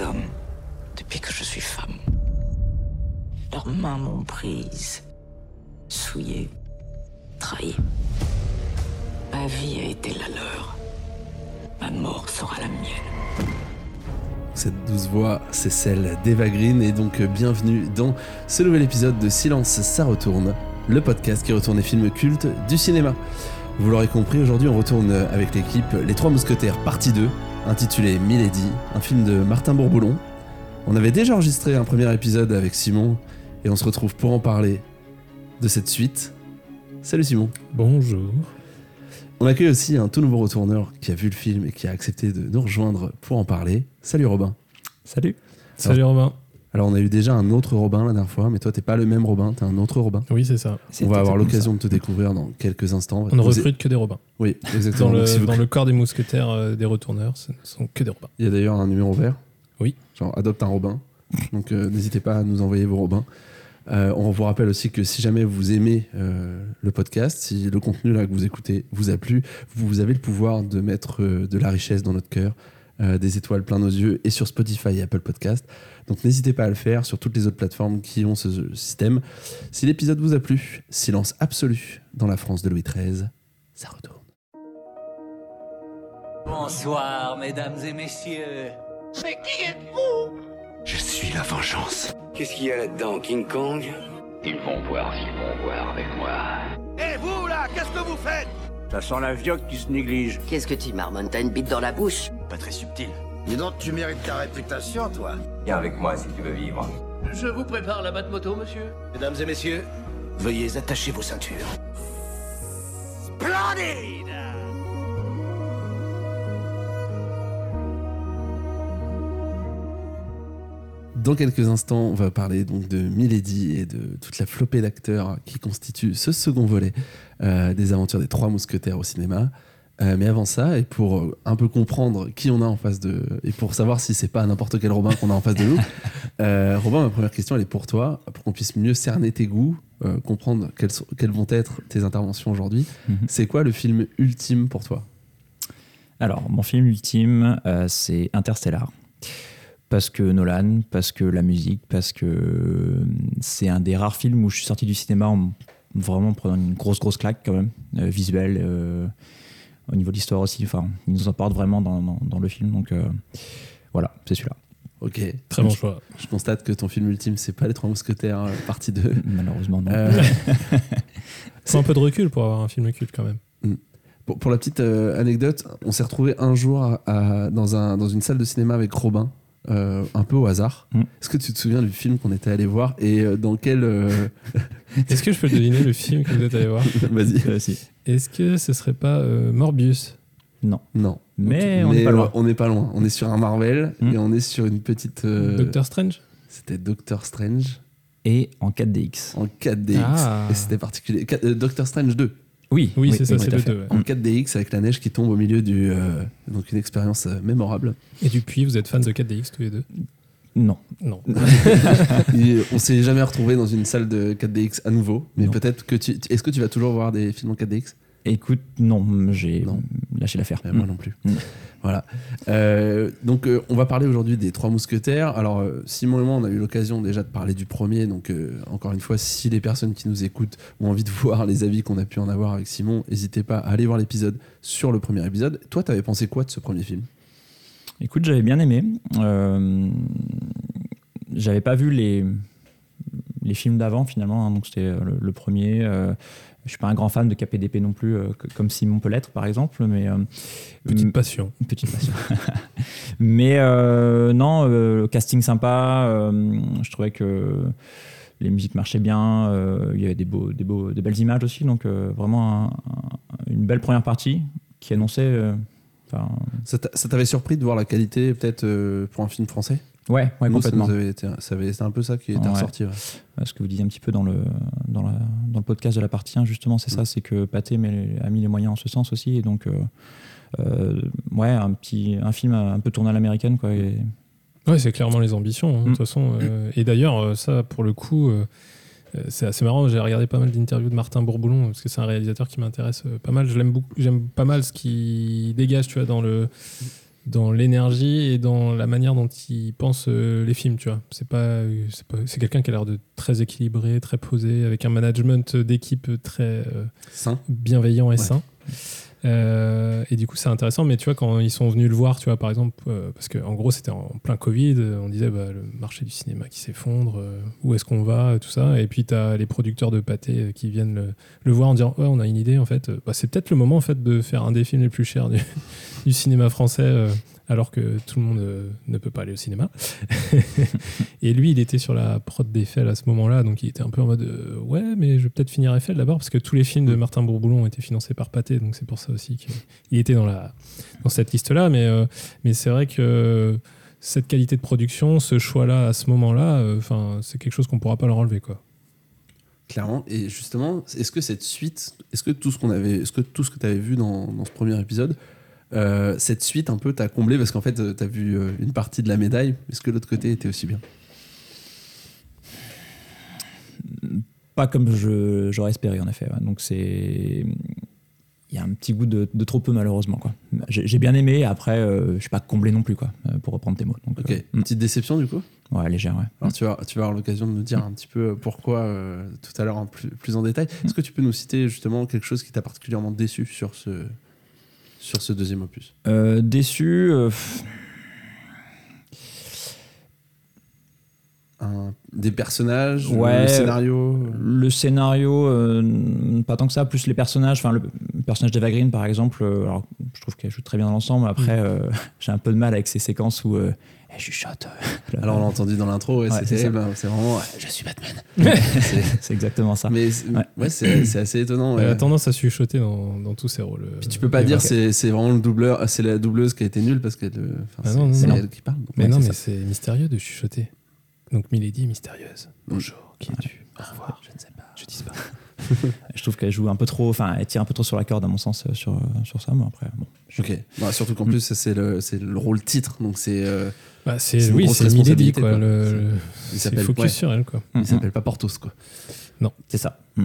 Hommes, depuis que je suis femme, leurs mains m'ont prise, souillée, trahie. Ma vie a été la leur. Ma mort sera la mienne. Cette douce voix, c'est celle d'Eva Green et donc bienvenue dans ce nouvel épisode de Silence, ça retourne, le podcast qui retourne les films cultes du cinéma. Vous l'aurez compris, aujourd'hui on retourne avec l'équipe Les Trois Mousquetaires partie 2, intitulé Milady, un film de Martin Bourboulon. On avait déjà enregistré un premier épisode avec Simon et on se retrouve pour en parler de cette suite. Salut Simon. Bonjour. On accueille aussi un tout nouveau retourneur qui a vu le film et qui a accepté de nous rejoindre pour en parler. Salut Robin. Salut. Salut Robin. Alors on a eu déjà un autre Robin la dernière fois, mais toi t'es pas le même Robin, t'es un autre Robin. Oui, c'est ça. On va avoir l'occasion de te découvrir dans quelques instants. On ne recrute que des Robins. Oui, exactement. Dans, le, Donc, si vous- dans le corps des mousquetaires euh, des retourneurs, ce ne sont que des Robins. Il y a d'ailleurs un numéro vert. Oui. Genre adopte un Robin. Donc euh, n'hésitez pas à nous envoyer vos Robins. Euh, on vous rappelle aussi que si jamais vous aimez euh, le podcast, si le contenu là que vous écoutez vous a plu, vous avez le pouvoir de mettre euh, de la richesse dans notre cœur, euh, des étoiles plein nos yeux et sur Spotify et Apple Podcast. Donc n'hésitez pas à le faire sur toutes les autres plateformes qui ont ce système. Si l'épisode vous a plu, silence absolu dans la France de Louis XIII, ça retourne. Bonsoir, mesdames et messieurs. Mais qui êtes-vous? Je suis la vengeance. Qu'est-ce qu'il y a là-dedans, King Kong? Ils vont voir, ils vont voir avec moi. Et vous là, qu'est-ce que vous faites? Ça sent la vioque qui se néglige. Qu'est-ce que tu marmonnes T'as une bite dans la bouche? Pas très subtil. Dis donc, tu mérites ta réputation, toi. Viens avec moi si tu veux vivre. Je vous prépare la batte moto, monsieur. Mesdames et messieurs, veuillez attacher vos ceintures. Splendide Dans quelques instants, on va parler donc de Milady et de toute la flopée d'acteurs qui constituent ce second volet euh, des aventures des trois mousquetaires au cinéma. Euh, mais avant ça, et pour euh, un peu comprendre qui on a en face de. et pour savoir si c'est pas n'importe quel Robin qu'on a en face de nous, euh, Robin, ma première question, elle est pour toi, pour qu'on puisse mieux cerner tes goûts, euh, comprendre quelles, sont- quelles vont être tes interventions aujourd'hui. Mhm. C'est quoi le film ultime pour toi? Alors, mon film ultime, c'est Interstellar. Parce que Nolan, parce que la musique, parce que c'est un des rares films où je suis sorti du cinéma en vraiment prenant une grosse, grosse claque quand même, visuelle, au niveau de l'histoire aussi. Enfin, il nous emporte vraiment dans, dans- dans le film. Donc euh, voilà, c'est celui-là, Ok. Très bon choix. Je constate que ton film ultime, c'est pas Les Trois Mousquetaires, euh, partie 2. malheureusement. Non. Euh, Faut un peu de recul pour avoir un film culte quand même. Pour, pour la petite euh, anecdote, on s'est retrouvé un jour à- à- dans, un, dans une salle de cinéma avec Robin, euh, un peu au hasard. Mm. Est-ce que tu te souviens du film qu'on était allé voir et dans quel. euh, Est-ce que je peux deviner le film que vous êtes allé voir? Vas-y. Est-ce que ce serait pas euh, Morbius? Non. Non. Mais on n'est pas loin. On n'est pas loin. On est sur un Marvel Mm. et on est sur une petite. euh, Doctor Strange? C'était Doctor Strange Et en 4DX. en 4DX. Ah. Et c'était particulier. Euh, Doctor Strange 2 Oui, Oui, c'est ça, c'est le fait. 2. ouais. en 4DX avec la neige qui tombe au milieu du. euh, donc une expérience euh, mémorable. Et depuis, vous êtes fans de 4DX tous les deux? Non. Non. On s'est jamais retrouvé dans une salle de 4DX à nouveau, mais peut-être que tu. Est-ce que tu vas toujours voir des films en 4DX Écoute, non, j'ai lâché l'affaire. Euh, Moi non plus. Voilà. Euh, donc, euh, on va parler aujourd'hui des Trois Mousquetaires. Alors, euh, Simon et moi, on a eu l'occasion déjà de parler du premier. Donc, euh, encore une fois, si les personnes qui nous écoutent ont envie de voir les avis qu'on a pu en avoir avec Simon, n'hésitez pas à aller voir l'épisode sur le premier épisode. Toi, t'avais pensé quoi de ce premier film? Écoute, j'avais bien aimé. Euh, j'avais pas vu les, les films d'avant finalement, hein, donc c'était euh, le, le premier. Euh, je suis pas un grand fan de KPDP non plus, euh, que- comme Simon peut l'être par exemple, mais euh, Petite passion. petite passion. mais non, le casting sympa. je trouvais que les musiques marchaient bien. euh, il y avait des beaux, des beaux, des belles images aussi, donc euh, vraiment un- un- une belle première partie qui annonçait. euh, enfin, Ça t'a- ça t'avait surpris de voir la qualité, peut-être, euh, pour un film français? Ouais, ouais, Nous, ça complètement. nous avait été- ça avait- C'était un peu ça qui était Ouais. ressorti. ouais. ce que vous disiez un petit peu dans le, dans la- dans le podcast de la partie 1, justement, c'est ça, c'est que Pathé a mis les moyens en ce sens aussi. Et donc, euh, euh, ouais, un, petit, un film un peu tourné à l'américaine, quoi. Et, Ouais, c'est clairement les ambitions, hein, de Mm. toute façon. euh, et d'ailleurs, ça, pour le coup, c'est assez marrant. J'ai regardé pas mal d'interviews de Martin Bourboulon, parce que c'est un réalisateur qui m'intéresse euh, pas mal. Je l'aime beaucoup, j'aime pas mal ce qu'il dégage, tu vois, dans le dans l'énergie et dans la manière dont il pense euh, les films, tu vois. C'est pas, euh, c'est pas- c'est quelqu'un qui a l'air de très équilibré, très posé, avec un management d'équipe très euh, Sain. bienveillant et Ouais. sain. Euh, et du coup, c'est intéressant. Mais tu vois, quand ils sont venus le voir, tu vois, par exemple, euh, parce qu'en gros, c'était en plein Covid, on disait bah, le marché du cinéma qui s'effondre, euh, où est-ce qu'on va, tout ça. Et puis, tu as les producteurs de pâté euh, qui viennent le, voir en disant Ouais, on a une idée, en fait. Bah, c'est peut-être le moment, en fait, de faire un des films les plus chers du, cinéma français, alors que tout le monde euh, ne peut pas aller au cinéma. et lui, il était sur la prod d'Eiffel à ce moment-là, donc il était un peu en mode euh, Ouais, mais je vais peut-être finir Eiffel d'abord, parce que tous les films de Martin Bourboulon ont été financés par Pathé, donc c'est pour ça aussi qu'il était dans, la, dans cette liste-là. Mais, euh, mais c'est vrai que cette qualité de production, ce choix-là à ce moment-là, c'est quelque chose qu'on pourra pas leur enlever, quoi. Clairement. Et justement, est-ce que cette suite, est-ce que tout ce avait, est-ce que ce que tu avais vu dans, dans ce premier épisode, euh, cette suite un peu t'a comblé parce qu'en fait, tu as vu euh, une partie de la médaille. Est-ce que l'autre côté était aussi bien? Pas comme je- j'aurais espéré, en effet. ouais. Donc, c'est. Il y a un petit goût de, de trop peu, malheureusement. quoi. J'ai j'ai bien aimé, après, euh, je suis pas comblé non plus, quoi, euh, pour reprendre tes mots. Donc, Ok. euh, Une petite déception du coup? Ouais, légère, ouais. Alors tu vas, tu vas avoir l'occasion de nous dire un petit peu pourquoi euh, tout à l'heure en plus, plus en détail. Est-ce que tu peux nous citer justement quelque chose qui t'a particulièrement déçu sur ce, sur ce deuxième opus Euh, déçu. euh, Un- Des personnages, Ouais, le scénario Le scénario, euh, pas tant que ça, plus les personnages. Enfin, le personnage d'Eva Green, par exemple, euh, alors, je trouve qu'elle joue très bien dans l'ensemble. Après, Mm. euh, j'ai un peu de mal avec ces séquences où euh, elle chuchote. Alors on l'a entendu dans l'intro, ouais, Ouais, c'est hein, c'est vraiment euh, je suis Batman. C'est- exactement ça. mais c'est- Ouais. ouais, c'est assez étonnant. Elle a tendance à chuchoter dans, dans tous ses rôles. Puis tu peux pas dire c'est c'est vraiment le doubleur, c'est la doubleuse qui a été nulle parce que Ah non, non, c'est elle qui parle. Mais ouais, non, mais c'est mystérieux de chuchoter. Donc Milady mystérieuse. Bonjour, qui es-tu Au revoir. Je ne sais pas. Je dis pas. Je trouve qu'elle joue un peu trop, enfin, elle tire un peu trop sur la corde, à mon sens, euh, sur, euh, sur ça. Mais après, bon. Ok. Bah, surtout qu'en plus c'est le c'est le rôle titre, donc c'est euh, Bah, c'est oui, c'est Milady quoi. quoi. Le, il c'est s'appelle focus ouais, sur elle quoi. il Mhm. s'appelle pas Portos quoi. C'est ça. Mm.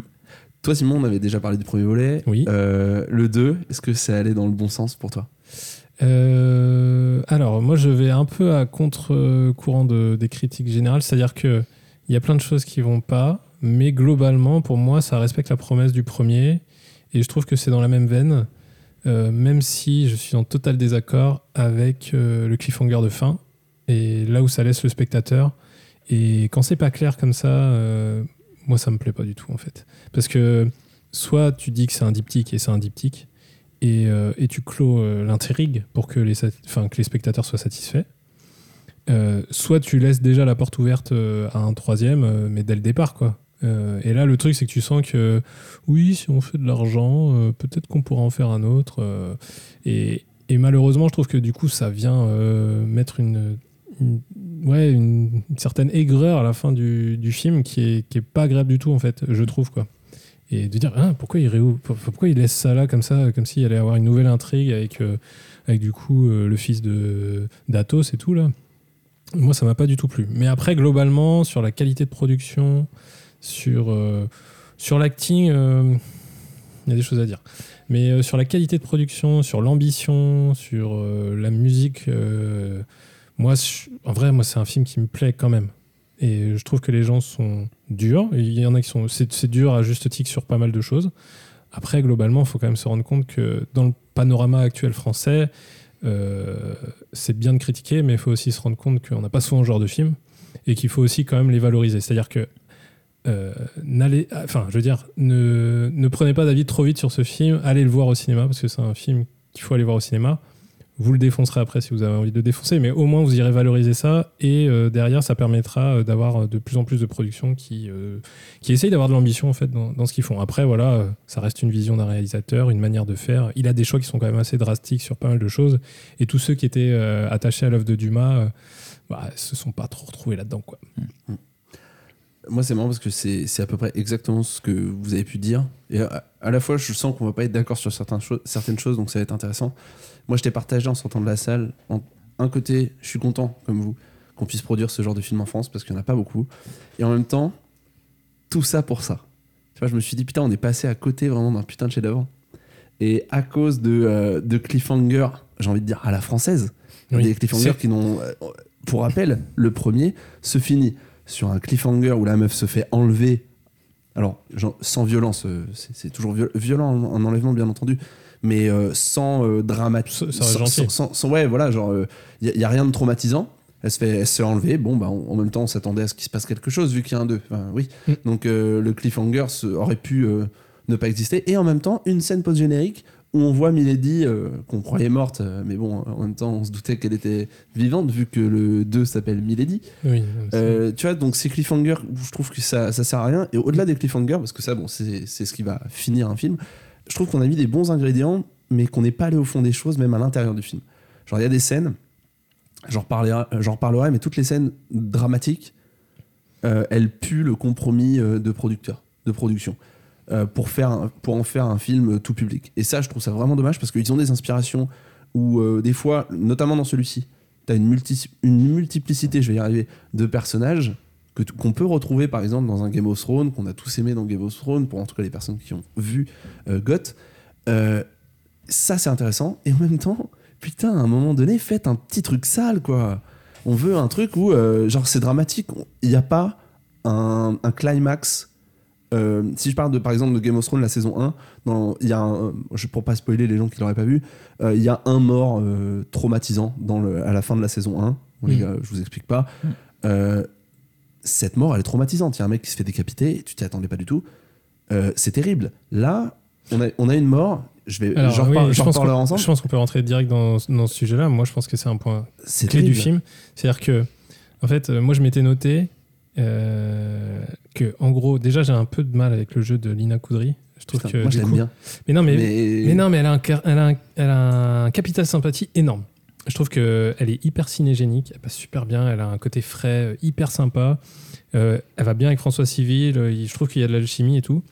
Toi Simon, on avait déjà parlé du premier volet. Oui. Euh, le 2, est-ce que ça allait dans le bon sens pour toi? Euh, alors, moi, je vais un peu à contre-courant de- des critiques générales, c'est-à-dire que il y a plein de choses qui vont pas, mais globalement, pour moi, ça respecte la promesse du premier, et je trouve que c'est dans la même veine, euh, même si je suis en total désaccord avec euh, le cliffhanger de fin, et là où ça laisse le spectateur. Et quand c'est pas clair comme ça, moi, ça me plaît pas du tout, en fait. Parce que soit tu dis que c'est un diptyque et c'est un diptyque, et, euh, et tu clôt euh, l'intrigue pour que les, spectateurs soient satisfaits. Euh, soit tu laisses déjà la porte ouverte à un troisième, mais dès le départ, quoi. Et là, le truc, c'est que tu sens que oui, si on fait de l'argent, peut-être qu'on pourra en faire un autre. et, et malheureusement, je trouve que du coup, ça vient mettre une, une- certaine aigreur à la fin du, du film qui est, qui est pas agréable du tout, en fait, je trouve, quoi et de dire ah, pourquoi il pourquoi il laisse ça là comme ça comme s'il allait avoir une nouvelle intrigue avec euh, avec du coup euh, le fils de d'Athos et tout là. Moi ça m'a pas du tout plu. Mais après globalement sur la qualité de production sur euh, sur l'acting il y a des choses à dire. Mais sur la qualité de production sur l'ambition sur la musique moi en vrai moi c'est un film qui me plaît quand même et je trouve que les gens sont durs. Il y en a qui sont. C'est dur à juste titre sur pas mal de choses. Après, globalement, il faut quand même se rendre compte que dans le panorama actuel français, euh, c'est bien de critiquer, mais il faut aussi se rendre compte qu'on n'a pas souvent ce genre de film et qu'il faut aussi quand même les valoriser. C'est-à-dire que. euh, n'allez, enfin, je veux dire, ne, ne prenez pas d'avis trop vite sur ce film. Allez le voir au cinéma parce que c'est un film qu'il faut aller voir au cinéma. Vous le défoncerez après si vous avez envie de le défoncer, mais au moins vous irez valoriser ça et euh, derrière ça permettra euh, d'avoir euh, de plus en plus de productions qui, qui essayent d'avoir de l'ambition en fait dans, dans ce qu'ils font. Après voilà, ça reste une vision d'un réalisateur, une manière de faire. Il a des choix qui sont quand même assez drastiques sur pas mal de choses et tous ceux qui étaient attachés à l'œuvre de Dumas bah, se sont pas trop retrouvés là-dedans quoi. Moi, c'est marrant parce que c'est à peu près exactement ce que vous avez pu dire. Et à, la fois, je sens qu'on va pas être d'accord sur certaines, choses certaines choses, donc ça va être intéressant. Moi, je t'ai partagé en sortant de la salle. En, un côté, je suis content, comme vous, qu'on puisse produire ce genre de film en France parce qu'il n'y en a pas beaucoup. Et en même temps, tout ça pour ça. Tu vois, je me suis dit, putain, on est passé à côté vraiment d'un putain de chef-d'œuvre. Et à cause de, euh, de cliffhanger, j'ai envie de dire à la française, Oui. Des cliffhangers qui n'ont. euh, Pour rappel, le premier se finit sur un cliffhanger où la meuf se fait enlever. Alors, genre, sans violence, euh, c'est toujours viol- violent en, en enlèvement, bien entendu, mais euh, sans euh, dramatique. Sans, sans- sans- ouais, voilà, genre, il n'y a, rien de traumatisant. Elle se fait, elle se fait enlever. Bon, bah, en en même temps, on s'attendait à ce qu'il se passe quelque chose, vu qu'il y a un 2. Enfin, oui. Mm. Donc, euh, le cliffhanger se- aurait pu euh, ne pas exister. Et en même temps, une scène post-générique où on voit Milady, euh, qu'on croyait morte, euh, mais bon, en même temps, on se doutait qu'elle était vivante, vu que le 2 s'appelle Milady. Oui, Euh, tu vois, donc ces cliffhangers, je trouve que ça, ça sert à rien. Et au-delà des cliffhangers, parce que ça, bon, c'est c'est ce qui va finir un film, je trouve qu'on a mis des bons ingrédients, mais qu'on n'est pas allé au fond des choses, même à l'intérieur du film. Genre, il y a des scènes, j'en reparlerai, mais toutes les scènes dramatiques, euh, elles puent le compromis euh, de producteur, de production. euh, pour, faire pour en faire un film tout public. Et ça, je trouve ça vraiment dommage parce qu'ils ont des inspirations où, des fois, notamment dans celui-ci, tu as une, multi- une multiplicité, je vais y arriver, de personnages que qu'on peut retrouver par exemple dans un Game of Thrones, qu'on a tous aimé dans Game of Thrones, pour en tout cas les personnes qui ont vu euh, GOT. Euh, ça, c'est intéressant. Et en même temps, putain, à un moment donné, faites un petit truc sale, quoi. On veut un truc où, euh, genre, c'est dramatique. Il n'y a pas un, un climax. Euh, si je parle de, par exemple de Game of Thrones, la saison 1, dans- il y a un, je, pour pas spoiler les gens qui l'auraient pas vu, il y a un mort traumatisant dans le, à la fin de la saison 1. Bon, les Mm. gars, je vous explique pas. Euh, cette mort, elle est traumatisante. Il y a un mec qui se fait décapiter, tu t'y attendais pas du tout. Euh, c'est terrible. Là, on a, on a une mort. Je vais, Alors, oui, je pense ensemble. Je pense qu'on peut rentrer direct dans, dans ce sujet-là. Moi, je pense que c'est un point clé du film. C'est-à-dire que, en fait, euh, moi, je m'étais noté euh, que, en gros, déjà, j'ai un peu de mal avec le jeu de Lina Koudry. Je trouve Putain, que. moi, je l'aime bien. Mais non, mais, Mais, mais non, mais elle a un, elle a un, elle a un capital sympathie énorme. Je trouve qu'elle est hyper cinégénique, elle passe super bien, elle a un côté frais, euh, hyper sympa. Euh, elle va bien avec François Civil, euh, je trouve qu'il y a de l'alchimie et tout.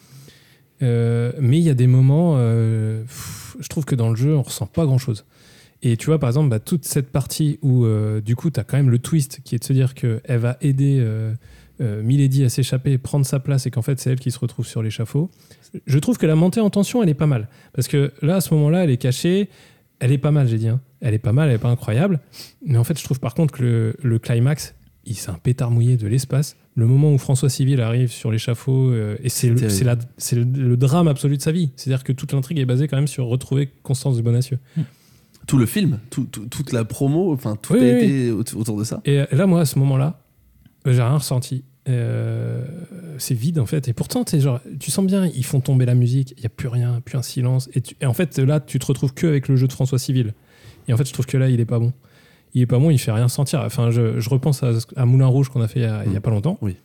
Mais il y a des moments, je trouve que dans le jeu, on ressent pas grand chose. Et tu vois, par exemple, bah, toute cette partie où, du coup, tu as quand même le twist qui est de se dire qu'elle va aider Milady à s'échapper, prendre sa place et qu'en fait, c'est elle qui se retrouve sur l'échafaud. Je trouve que la montée en tension, elle est pas mal. Parce que là, à ce moment-là, elle est cachée. Elle est pas mal, j'ai dit. hein. Elle est pas mal, elle est pas incroyable. Mais en fait, je trouve par contre que le, le climax, il c'est un pétard mouillé de l'espace. Le moment où François Civil arrive sur l'échafaud, euh, et c'est le, la- drame absolu de sa vie. C'est-à-dire que toute l'intrigue est basée quand même sur retrouver Constance de Bonacieux. tout le film, tout- tout- toute la promo, enfin tout Oui, a oui, été autour autour de ça. Et là, moi, à ce moment-là, euh, j'ai rien ressenti. Euh, c'est vide en fait. Et pourtant, genre, tu sens bien, ils font tomber la musique, il n'y a plus rien, plus un silence. Et, tu- et en fait, là, tu te retrouves que avec le jeu de François Civil. Et en fait, je trouve que là, il est pas bon. Il est pas bon, il fait rien sentir. Enfin, je, je repense à, à Moulin Rouge qu'on a fait il y a, il y a pas longtemps. Oui.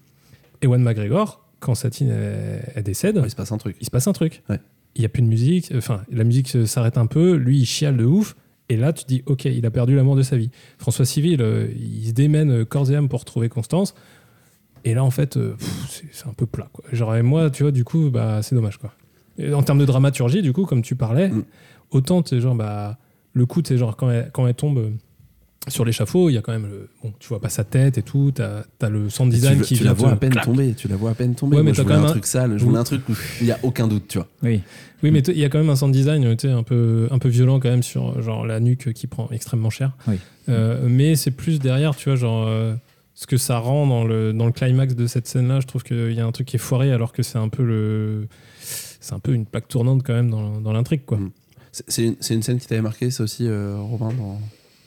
Ewan McGregor, quand Satine elle, elle décède, Ouais, il se passe un truc. il se passe un truc. Ouais. Il y a plus de musique. Enfin, la musique s'arrête un peu. Lui, il chiale de ouf. Et là, tu te dis, ok, il a perdu l'amour de sa vie. François Civil, euh, il se démène euh, corps et âme pour retrouver Constance. Et là, en fait, euh, pff, c'est un peu plat. Quoi. Genre, et moi, tu vois, du coup, bah, c'est dommage. Quoi. Et en termes de dramaturgie, du coup, comme tu parlais, Mm. autant, tu genre, bah, le coup, tu sais, genre, quand elle, quand elle tombe euh, sur l'échafaud, il y a quand même le. Bon, tu vois pas sa tête et tout. T'as as le sound design tu, qui tu vient la vois à peine clac. tomber, tu la vois à peine tomber. Ouais, mais Moi, je t'as voulais quand un même un- truc sale, je voulais un truc où il y a aucun doute, tu vois. Oui. Oui, mais il y a quand même un sound design tu sais, un, peu, un peu violent quand même sur genre, la nuque qui prend extrêmement cher. Oui. Euh, mais c'est plus derrière, tu vois, genre euh, ce que ça rend dans le, dans le climax de cette scène-là. Je trouve qu'il y a un truc qui est foiré alors que c'est un peu le. C'est un peu une plaque tournante quand même dans, dans l'intrigue, quoi. Mm. C'est- une, scène qui t'avait marqué, ça aussi, euh, Robin, dans,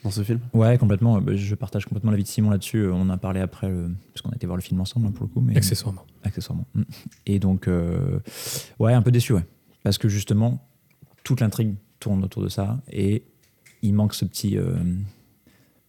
dans ce film? Ouais, complètement. Bah, Je partage complètement l'avis de Simon là-dessus. On en a parlé après, euh, parce qu'on a été voir le film ensemble hein, pour le coup. Mais... Accessoirement. Accessoirement. Mm. Et donc, euh, ouais, un peu déçu, ouais. Parce que justement, toute l'intrigue tourne autour de ça et il manque ce petit, euh,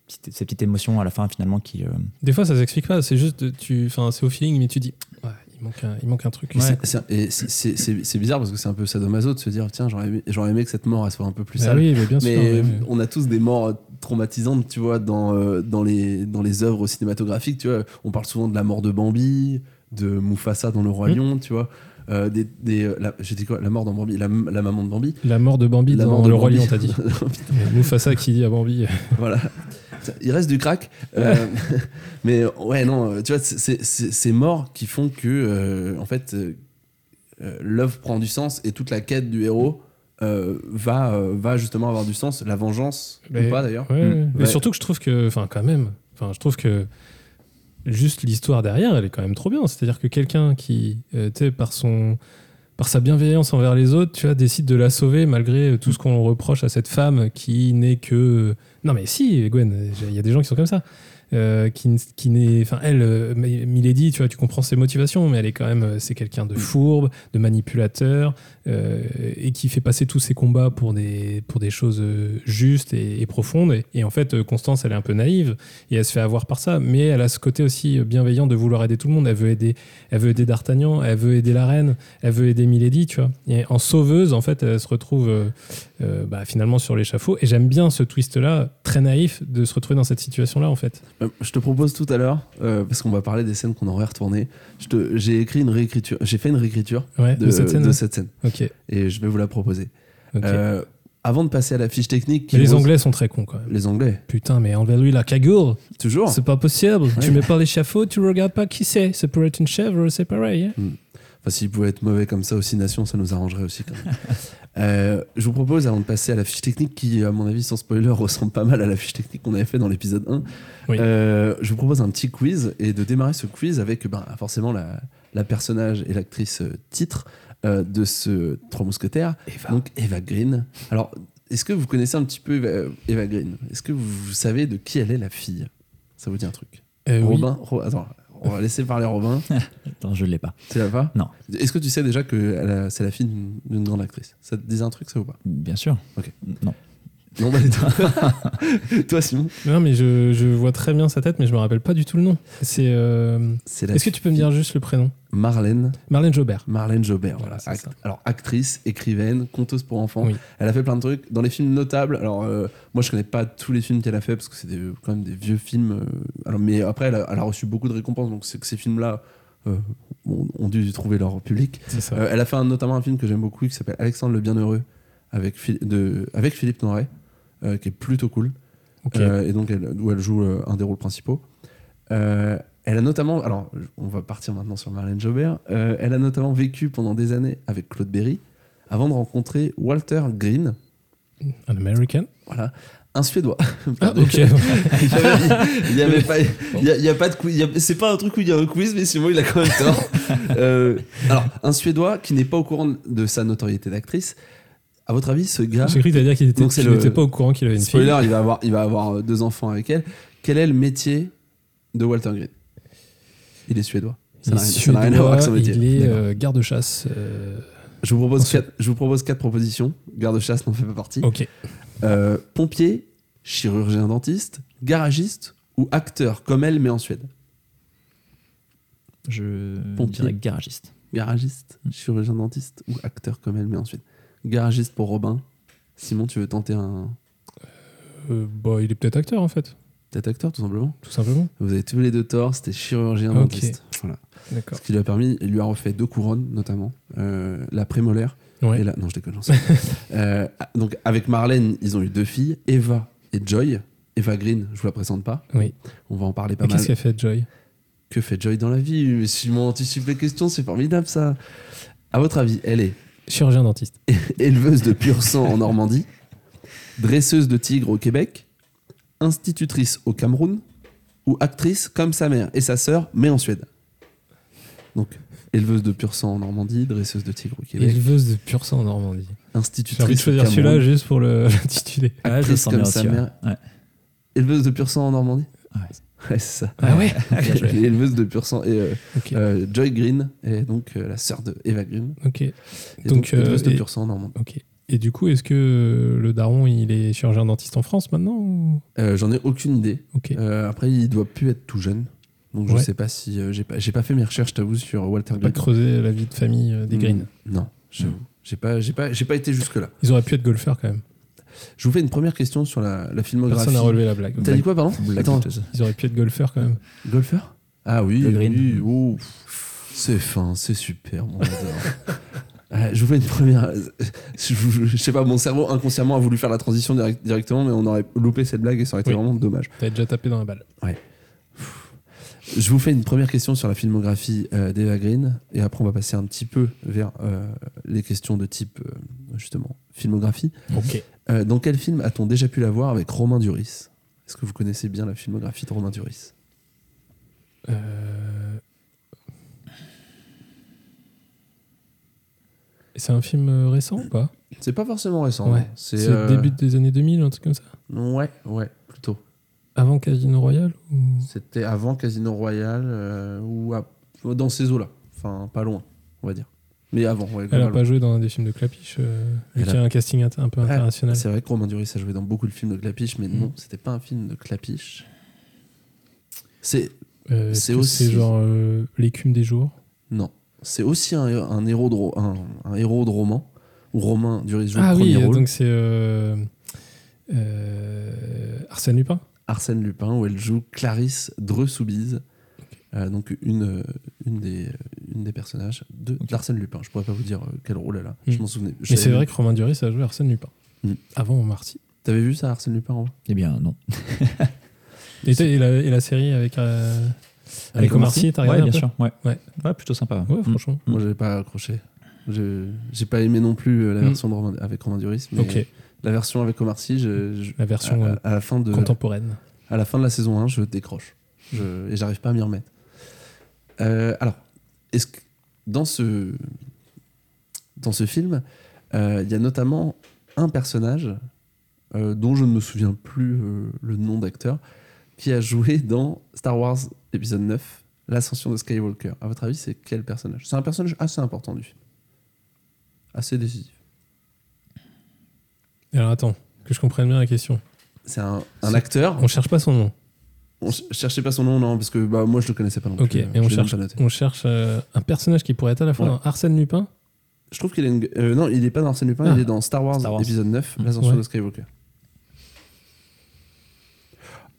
petite- cette petite émotion à la fin finalement qui. euh, Des fois, ça s'explique pas. C'est juste, tu, enfin, c'est au feeling, mais tu dis, ouais, il manque un, il manque un truc. Et c'est- c'est- et c'est- c'est c'est- c'est bizarre parce que c'est un peu sadomaso de se dire tiens, j'aurais aimé, j'aurais aimé que cette mort elle soit un peu plus Bah sale. oui, mais bien sûr. mais ouais, ouais. on a tous des morts traumatisantes, tu vois, dans, euh, dans, les, dans les œuvres cinématographiques. Tu vois, on parle souvent de la mort de Bambi, de Mufasa dans Le Roi Mm. Lion, tu vois. euh, des, des, euh, la, j'ai dit quoi? La mort dans Bambi, la, la maman de Bambi. La mort de Bambi La dans mort de Le Roi Bambi. Lion, t'as dit. Mufasa qui dit à Bambi. voilà. Il reste du crack. Euh, mais ouais, non, euh, tu vois, c'est- ces morts qui font que, euh, en fait, euh, euh, l'œuvre prend du sens et toute la quête du héros euh, va, euh, va justement avoir du sens. La vengeance, Mais- ou pas d'ailleurs. Ouais. Mm. Mais Ouais. surtout que je trouve que, enfin, quand même, enfin, je trouve que juste l'histoire derrière, elle est quand même trop bien. C'est-à-dire que quelqu'un qui, euh, tu sais, par son, par sa bienveillance envers les autres, tu vois, décide de la sauver malgré euh, tout ce qu'on reproche à cette femme qui n'est que. Non, mais si, Gwen, il y a des gens qui sont comme ça. Euh, qui, n'est enfin elle euh, Mi- Milady tu vois tu comprends ses motivations mais elle est quand même euh, c'est quelqu'un de fourbe de manipulateur et qui fait passer tous ses combats pour des pour des choses justes et, profondes. Et, en fait Constance elle est un peu naïve et elle se fait avoir par ça. Mais elle a ce côté aussi bienveillant de vouloir aider tout le monde. Elle veut aider elle veut aider D'Artagnan elle veut aider la reine elle veut aider Milady tu vois. Et en sauveuse en fait elle se retrouve bah, finalement sur l'échafaud. Et j'aime bien ce twist là très naïf de se retrouver dans cette situation là en fait Je te propose tout à l'heure, euh, parce qu'on va parler des scènes qu'on aurait retournées. J'ai écrit une réécriture, j'ai fait une réécriture ouais de, de, cette scène de cette scène et je vais vous la proposer. Euh, avant de passer à la fiche technique, qui les rose- anglais sont très cons quand même les Anglais, putain mais enlève-lui la cagoule toujours. C'est pas possible. Tu Ouais. mets pas l'échafaud, tu regardes pas qui c'est. Ça pourrait être une chèvre, c'est pareil. hein. Enfin, s'il pouvait être mauvais comme ça aussi, Nation, ça nous arrangerait aussi quand même. Euh, je vous propose, avant de passer à la fiche technique, qui, à mon avis, sans spoiler, ressemble pas mal à la fiche technique qu'on avait fait dans l'épisode 1, Oui. euh, je vous propose un petit quiz et de démarrer ce quiz avec ben, forcément la, la personnage et l'actrice euh, titre euh, de ce Trois Mousquetaires, donc Eva Green. Alors, est-ce que vous connaissez un petit peu Eva, Eva Green? Est-ce que vous savez de qui elle est la fille? Ça vous dit un truc? Oui. Robin Ro- Attends, on va laisser parler Robin. Attends, je l'ai pas. Tu l'as pas? Non. Est-ce que tu sais déjà que c'est la fille d'une- grande actrice? Ça te disait un truc, ça ou pas? Bien sûr. Ok. Non. Non, bah, toi, toi, Simon? Non, mais je, je vois très bien sa tête, mais je me rappelle pas du tout le nom. C'est. euh, C'est la Est-ce que tu peux me dire juste le prénom? Marlène, Marlène Jobert. Marlène Jobert. Voilà. Act- alors, actrice, écrivaine, conteuse pour enfants. Oui. Elle a fait plein de trucs. Dans les films notables, alors euh, moi je connais pas tous les films qu'elle a fait parce que c'est quand même des vieux films. euh, alors, mais après, elle a, elle a reçu beaucoup de récompenses, donc c'est que ces films-là euh, ont, dû trouver leur public. Ça. Elle a fait un- notamment un film que j'aime beaucoup qui s'appelle Alexandre le Bienheureux avec, de, avec Philippe Noiret, qui est plutôt cool. Et donc elle, où elle joue un des rôles principaux. Euh, elle a notamment, alors on va partir maintenant sur Marlène Jobert, Euh, elle a notamment vécu pendant des années avec Claude Berry avant de rencontrer Walter Green, Un American. voilà, un Suédois. Ah, ok. il y avait pas, il y a, il y a pas de quiz, c'est pas un truc où il y a un quiz, mais Simon il a quand même tort. Euh, alors un Suédois qui n'est pas au courant de sa notoriété d'actrice. À votre avis, ce gars, J'ai cru que dire qu'il n'était pas au courant qu'il avait une Spoiler, fille. il va avoir, il va avoir euh, deux enfants avec elle. Quel est le métier de Walter Green? Il est suédois. Ça Il n'a est rien- ça n'a rien à voir avec son suédois, métier. il est D'accord. euh, garde-chasse. euh, je, vous propose quatre, je vous propose quatre propositions. Garde-chasse n'en fait pas partie. Ok. Euh, pompier, chirurgien dentiste, garagiste ou acteur comme elle mais en Suède. Je Pompier. dirais garagiste. Garagiste, chirurgien dentiste ou acteur comme elle mais en Suède. Garagiste pour Robin. Simon, tu veux tenter un bah, il est peut-être acteur en fait, acteur tout simplement tout simplement. Vous avez tous les deux tort, c'était chirurgien dentiste. Voilà. D'accord. Ce qui lui a permis, il lui a refait deux couronnes, notamment, euh, la prémolaire Ouais. et la. Non, je déconne. Euh, donc, avec Marlène, ils ont eu deux filles, Eva et Joy. Eva Green, je vous la présente pas. Oui. On va en parler pas Mais mal. Qu'est-ce qu'a fait Joy? Que fait Joy dans la vie? Mais Simon, anticipes les questions, c'est formidable ça. À votre avis, elle est Chirurgien dentiste. éleveuse de pur sang en Normandie, dresseuse de tigres au Québec, institutrice au Cameroun ou actrice comme sa mère et sa sœur, mais en Suède. Donc, éleveuse de pur sang en Normandie, dresseuse de au Québec, Éleveuse de pur sang en Normandie. J'ai envie de institutrice choisir celui-là juste pour le- l'intituler. Ouais, comme sa mère. Ouais. éleveuse de pur sang en Normandie. Ouais. Ouais, c'est ça. Ah ouais éleveuse de pur sang. Et euh, euh, Joy Green est donc euh, la sœur de Eva Green. ok. Et Donc, donc, éleveuse de pur sang en Normandie. Ok. Et du coup, est-ce que le daron, il est chirurgien dentiste en France maintenant. Euh, J'en ai aucune idée. Euh, après, il doit plus être tout jeune. Donc, je Ouais. sais pas si. euh, j'ai pas, j'ai pas fait mes recherches, je t'avoue, sur Walter Pas Green. creuser la vie de famille euh, des Green. Mm, Non, j'avoue. J'ai pas, j'ai pas, j'ai pas été jusque-là. Ils auraient pu être golfeurs quand même. Je vous fais une première question sur la, la filmographie. Personne n'a relevé la blague. T'as dit quoi, pardon Blague Attends. Ils auraient pu être golfeurs quand même. golfeur Ah oui, Le green. oui, oh, c'est fin, c'est super, mon. Euh, je vous fais une première. Je, je- je sais pas, mon cerveau inconsciemment a voulu faire la transition direct- directement, mais on aurait loupé cette blague et ça aurait été Oui. vraiment dommage. T'avais déjà tapé dans la balle. Je vous fais une première question sur la filmographie euh, d'Eva Green et après on va passer un petit peu vers euh, les questions de type euh, justement filmographie. Ok. Euh, dans quel film a-t-on déjà pu la voir avec Romain Duris? Est-ce que vous connaissez bien la filmographie de Romain Duris? Euh, C'est un film euh, récent ou pas? C'est pas forcément récent. Ouais. C'est euh, début des années 2000, un truc comme ça? Ouais, ouais, plutôt. Avant Casino Royale ou... C'était avant Casino Royale euh, ou à- dans ces eaux-là. Enfin, pas loin, on va dire. Mais avant, ouais. Elle a globalement. pas joué dans des films de Clapiche, euh, Elle a un casting un peu Ouais, international. C'est vrai que Romain Duris a joué dans beaucoup de films de Clapiche, mais Mhm. non, c'était pas un film de Clapiche. C'est Euh, c'est aussi- C'est genre l'écume des jours? non, c'est aussi un, un héros de un, un héros de roman où Romain Duris joue Ah oui, rôle. donc c'est euh, euh, Arsène Lupin. Arsène Lupin où elle joue Clarisse Dreux-Soubise. Euh, donc une, une, des, une des personnages de d'Arsène Lupin. Je pourrais pas vous dire quel rôle elle a. Je Mm. m'en souvenais. Mais c'est vrai que Romain Duris a joué Arsène Lupin. Mm. Avant Omar Sy. T'avais vu ça, Arsène Lupin en Eh bien, non. Et, la, et la série avec, euh, avec Omar Sy, t'as regardé Ouais, un bien peu sûr. Ouais. Ouais. Ouais, plutôt sympa. Ouais, Mm. franchement. Moi, j'avais pas accroché. Je- J'ai pas aimé non plus euh, la Mm. version de Romain- avec Romain Duris. Mais La version avec Omar Sy, je- je- la version à, euh, à la fin de, contemporaine. à la fin de la saison 1, je décroche. Je- et j'arrive pas à m'y remettre. Euh, alors, est-ce que dans ce, dans ce film, euh, il y a notamment un personnage euh, dont je ne me souviens plus euh, le nom d'acteur, qui a joué dans Star Wars épisode 9, L'ascension de Skywalker. À votre avis, c'est quel personnage? C'est un personnage assez important du film. Assez décisif. Alors attends, que je comprenne bien la question. C'est un, acteur. On cherche pas son nom. On ch- cherchait pas son nom, non, parce que bah, moi je le connaissais pas non Ok, plus. on Je l'ai même cherche, on cherche euh, un personnage qui pourrait être à la fois Ouais. dans Arsène Lupin. Je trouve qu'il est. une- euh, non, il est pas dans Arsène Lupin, Ah. il est dans Star Wars, Star Wars. épisode 9, Mm. L'ascension Ouais. de Skywalker.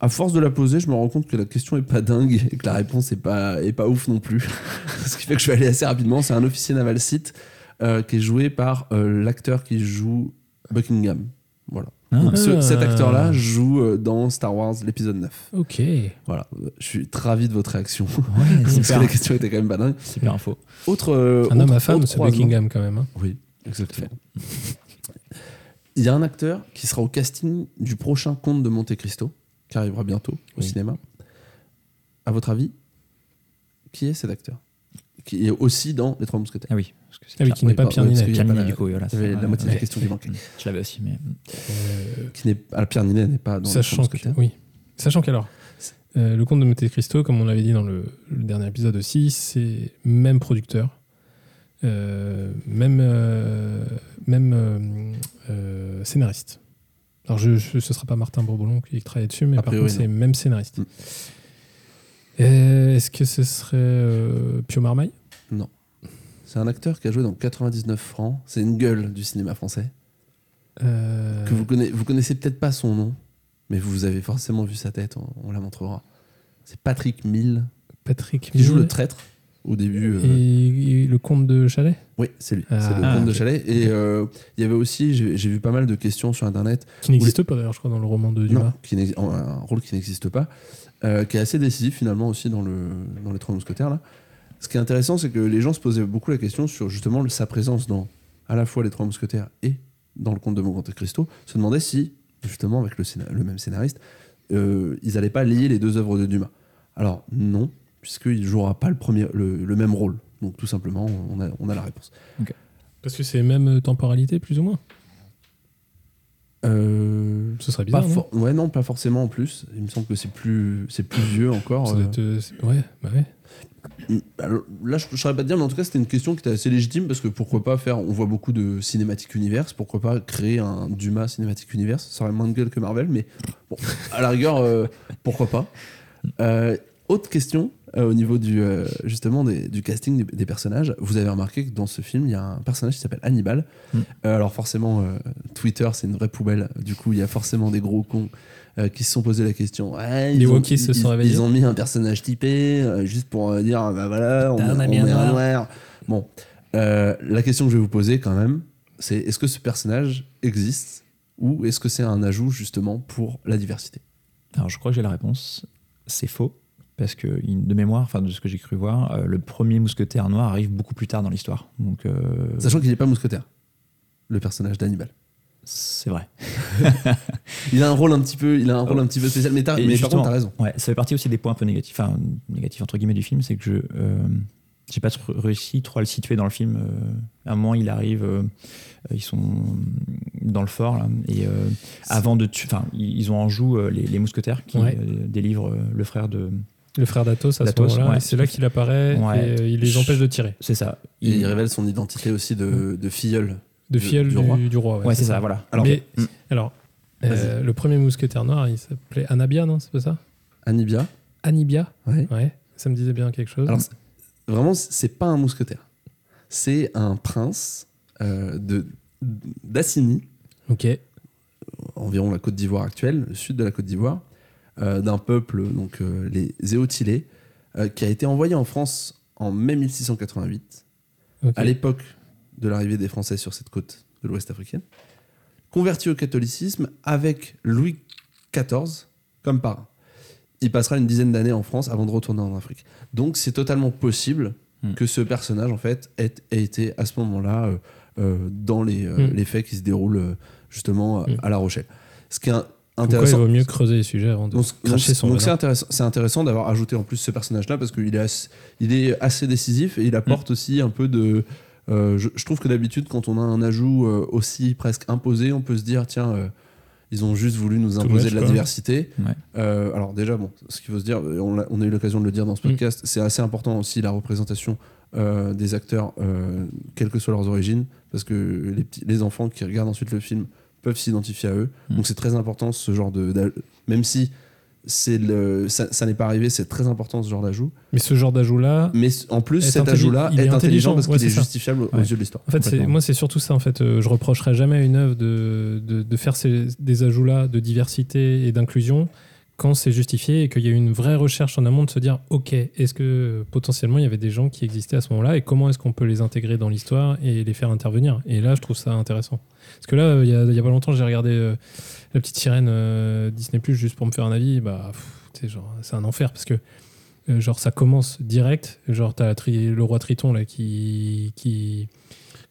À force de la poser, je me rends compte que la question est pas dingue et que la réponse est pas, est pas ouf non plus. Ce qui fait que je vais aller assez rapidement. C'est un officier naval site euh, qui est joué par euh, l'acteur qui joue Buckingham. Voilà. Ah. Donc, ce- cet acteur-là joue euh, dans Star Wars, l'épisode 9. Ok. Voilà. Je suis très ravi de votre réaction. Ouais, parce que la question était quand même pas dingue. super info. Autre, euh, Un homme à femme, croisement. Buckingham quand même. hein. Oui, exactement. Il y a un acteur qui sera au casting du prochain Conte de Monte Cristo, qui arrivera bientôt au Oui. cinéma. À votre avis, qui est cet acteur Qui est aussi dans Les Trois Mousquetaires? Ah oui. Parce que c'est Ah oui, qui n'est oui, pas Pierre Ninet. Pierre Ninet, la- du coup, voilà. Il y avait c'est- la moitié de la question qui manquait. Je l'avais aussi, mais. Euh, Qui n'est, alors Pierre Ninet n'est pas dans Les Trois Sachant que, Mousquetaires. oui. Sachant qu'alors, euh, le comte de Monte Cristo, comme on l'avait dit dans le, le dernier épisode aussi, c'est même producteur, euh, même, euh, même euh, euh, scénariste. Alors, je, je- ce sera pas Martin Bourboulon qui travaille dessus, mais par contre, c'est même scénariste. Mm. Euh, Est-ce que ce serait euh, Pio Marmaille? C'est un acteur qui a joué dans 99 francs. C'est une gueule du cinéma français. Euh, Que vous, connaissez, vous connaissez peut-être pas son nom, mais vous avez forcément vu sa tête, on, on la montrera. C'est Patrick Mille, Patrick qui joue Mille le traître au début. euh, et, et le comte de Chalet Oui, c'est lui. Ah. c'est le Ah, comte de. Chalet. Et euh, il y avait aussi, j'ai vu pas mal de questions sur Internet. Qui n'existe pas d'ailleurs, je crois, dans le roman de Dumas. Non, qui un rôle qui n'existe pas, euh, qui est assez décisif finalement aussi dans, le, dans les Trois Mousquetaires. Là. Ce qui est intéressant, c'est que les gens se posaient beaucoup la question sur justement le- sa présence dans à la fois les Trois Mousquetaires et dans le conte de Monte Cristo, se demandaient si, justement, avec le, même scénariste, euh, ils n'allaient pas lier les deux œuvres de Dumas. Alors non, puisqu'il ne jouera pas le, premier, le, le même rôle. Donc tout simplement, on a, on a la réponse. Parce que c'est même temporalité, plus ou moins? Euh, Ce serait pas bizarre. non? for- ouais, non, pas forcément en plus. Il me semble que c'est plus, c'est plus vieux encore. Ça doit euh. être, euh, ouais, bah ouais. Alors, là, je ne saurais pas te dire, mais en tout cas, c'était une question qui était assez légitime parce que pourquoi pas faire. On voit beaucoup de cinématique universe, pourquoi pas créer un Dumas cinématique universe? Ça aurait moins de gueule que Marvel, mais bon, à la rigueur, euh, pourquoi pas. Euh, autre question euh, au niveau du, euh, justement des- du casting des, des personnages. Vous avez remarqué que dans ce film, il y a un personnage qui s'appelle Hannibal. Mm. Euh, alors, forcément, Twitter, c'est une vraie poubelle. Du coup, il y a forcément des gros cons. qui se sont posé la question. Les ont- se sont réveillés. Ils ont mis un personnage typé juste pour dire bah voilà, on, on met un noir. noir. Bon, la question que je vais vous poser quand même, c'est est-ce que ce personnage existe ou est-ce que c'est un ajout justement pour la diversité? Alors, je crois que j'ai la réponse. C'est faux. Parce que, de mémoire, enfin de ce que j'ai cru voir, euh, le premier mousquetaire noir arrive beaucoup plus tard dans l'histoire. Donc, euh, Sachant qu'il n'est pas mousquetaire, le personnage d'Hannibal. c'est vrai. Il a un rôle un petit peu, il a un rôle un petit peu spécial, mais, mais par contre, t'as raison. Ouais, ça fait partie aussi des points un peu négatifs, enfin négatifs entre guillemets du film, c'est que je euh, j'ai pas trop réussi trop à le situer dans le film. Euh, à un moment, il arrive, euh, ils sont dans le fort là, et euh, avant de, enfin, ils ils ont en joue euh, les, les mousquetaires qui Ouais. euh, délivrent euh, le frère de. Le frère d'Athos, à ce moment-là, ouais. c'est là qu'il apparaît Ouais. et euh, il les empêche de tirer. C'est ça. Il révèle son identité aussi de, de filleul. De Du- filleul du du, roi. du roi. Ouais, c'est ça, voilà. Alors, Mais, Mm. alors euh, le premier mousquetaire noir, il s'appelait Anabia, non C'est pas ça? Anibia, Anibia ouais. Ouais, ça me disait bien quelque chose. Alors, vraiment, c'est pas un mousquetaire. C'est un prince euh, de d'Assini, ok. environ la Côte d'Ivoire actuelle, le sud de la Côte d'Ivoire, euh, d'un peuple, donc euh, les Éotilés, euh, qui a été envoyé en France en mai 1688, ok. à l'époque de l'arrivée des Français sur cette côte de l'Ouest africaine, converti au catholicisme avec Louis XIV comme parrain. Il passera une dizaine d'années en France avant de retourner en Afrique. Donc c'est totalement possible Hmm. que ce personnage en fait ait, ait été à ce moment-là euh, euh, dans les, euh, Hmm. les faits qui se déroulent euh, justement euh, Hmm. à La Rochelle. Ce qui est un- Comme quoi, il vaut mieux creuser les sujets avant de Donc, cracher son donc c'est intéressant, c'est intéressant d'avoir ajouté en plus ce personnage-là parce qu'il est, assez, il est assez décisif et il apporte aussi un peu de. euh, je, je trouve que d'habitude, quand on a un ajout euh, aussi presque imposé, on peut se dire tiens, euh, ils ont juste voulu nous imposer de la quoi. diversité. Ouais. Euh, alors, déjà, bon, ce qu'il faut se dire, on a, on a eu l'occasion de le dire dans ce Mm. podcast, c'est assez important aussi la représentation euh, des acteurs, euh, quelles que soient leurs origines, parce que les, petits, les enfants qui regardent ensuite le film peuvent s'identifier à eux. Mm. Donc c'est très important ce genre de. Même si c'est le, ça, ça n'est pas arrivé, c'est très important ce genre d'ajout. Mais ce genre d'ajout-là, Mais en plus, cet ajout-là est, est intelligent parce ouais, qu'il est, ça. justifiable aux Ouais. yeux de l'histoire. En fait, moi, c'est surtout ça. En fait, Euh, je reprocherais jamais à une œuvre de, de, de faire ces, des ajouts-là de diversité et d'inclusion quand c'est justifié et qu'il y a une vraie recherche en amont de se dire, ok, est-ce que euh, potentiellement il y avait des gens qui existaient à ce moment-là et comment est-ce qu'on peut les intégrer dans l'histoire et les faire intervenir? Et là, je trouve ça intéressant. Parce que là, euh, il y a, a pas longtemps, j'ai regardé euh, la petite sirène Disney Plus juste pour me faire un avis. Bah, c'est un enfer parce que genre ça commence direct. Genre, t'as le roi Triton là qui qui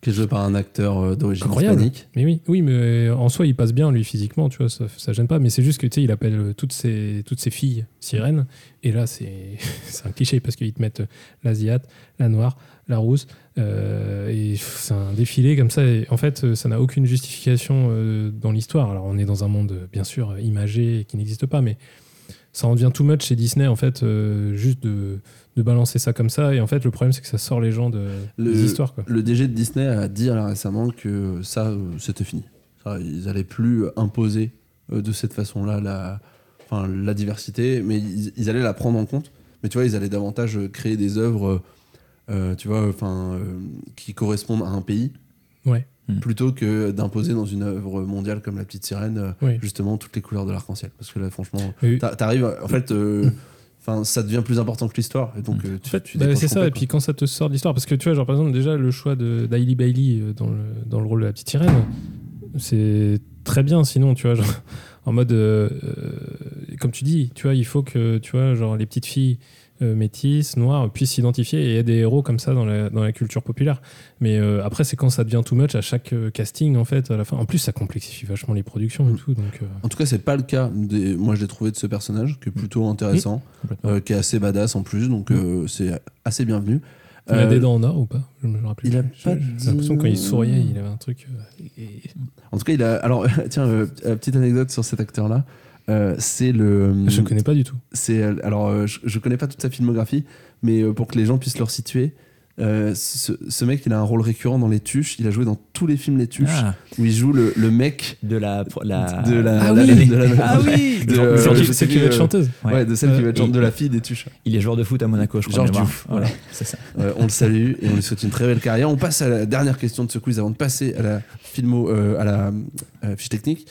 Qui est joué par un acteur euh, d'origine hispanique. Mais oui, oui, mais en soi, il passe bien, lui, physiquement, tu vois, ça, ça gêne pas. Mais c'est juste que, tu sais, il appelle euh, toutes ses, toutes ses filles sirènes. Et là, c'est un cliché parce qu'ils te mettent euh, l'asiate, la noire, la rousse. euh, et c'est un défilé comme ça. Et en fait, ça n'a aucune justification euh, dans l'histoire. Alors, on est dans un monde, bien sûr, imagé qui n'existe pas, mais ça en devient too much chez Disney, en fait, euh, juste de, de balancer ça comme ça. Et en fait, le problème, c'est que ça sort les gens de, Le- des histoires, quoi. Le DG de Disney a dit là, récemment que ça, euh, c'était fini. Ça, ils allaient plus imposer euh, de cette façon-là la, enfin, la diversité, mais ils, ils allaient la prendre en compte. Mais tu vois, ils allaient davantage euh, créer des œuvres, euh, tu vois, enfin, euh, qui correspondent à un pays, Ouais. plutôt que d'imposer dans une œuvre mondiale comme La Petite Sirène, euh, Oui. justement toutes les couleurs de l'arc-en-ciel. Parce que là, franchement, t'arrives, en fait, euh, enfin, ça devient plus important que l'histoire, et donc euh, tu, En fait, tu bah, c'est ça, et puis quand ça te sort de l'histoire, parce que tu vois, genre par exemple, déjà le choix de d'Ailey Bailey euh, dans le, dans le rôle de la petite sirène, c'est très bien sinon, tu vois, genre, en mode, euh, euh, comme tu dis, tu vois, il faut que, tu vois, genre les petites filles euh, métisses, noires, puissent s'identifier et aient des héros comme ça dans la, dans la culture populaire. Mais euh, après, c'est quand ça devient too much à chaque euh, casting, en fait, à la fin. En plus, ça complexifie vachement les productions et Mm. tout, donc... euh, En tout cas, c'est pas le cas. Des... Moi, je l'ai trouvé de ce personnage, qui est plutôt intéressant, euh, qui est assez badass en plus, donc c'est assez bienvenu. Il a des dents en or ou pas? Je me rappelle. il a plus. pas J'ai l'impression que quand il souriait, il avait un truc. et- En tout cas, il a. Alors, tiens, petite anecdote sur cet acteur-là. Euh, c'est le. Je connais pas du tout. C'est alors, euh, je, je connais pas toute sa filmographie, mais euh, pour que les gens puissent le resituer. euh, ce, ce mec, il a un rôle récurrent dans Les Tuches. Il a joué dans tous les films Les Tuches, Ah, où il joue le, le mec de la, la, de la. Ah la- oui de la- Ah oui de, Genre, euh, celle qui- celle va être chanteuse. Ouais, de celle qui va être Euh, chante- de la fille des Tuches. Il est joueur de foot à Monaco, je crois. Georges. Diouf, Voilà, c'est ça. Euh, on le salue et on lui souhaite une très belle carrière. On passe à la dernière question de ce quiz avant de passer à la filmo, euh, à la euh, fiche technique.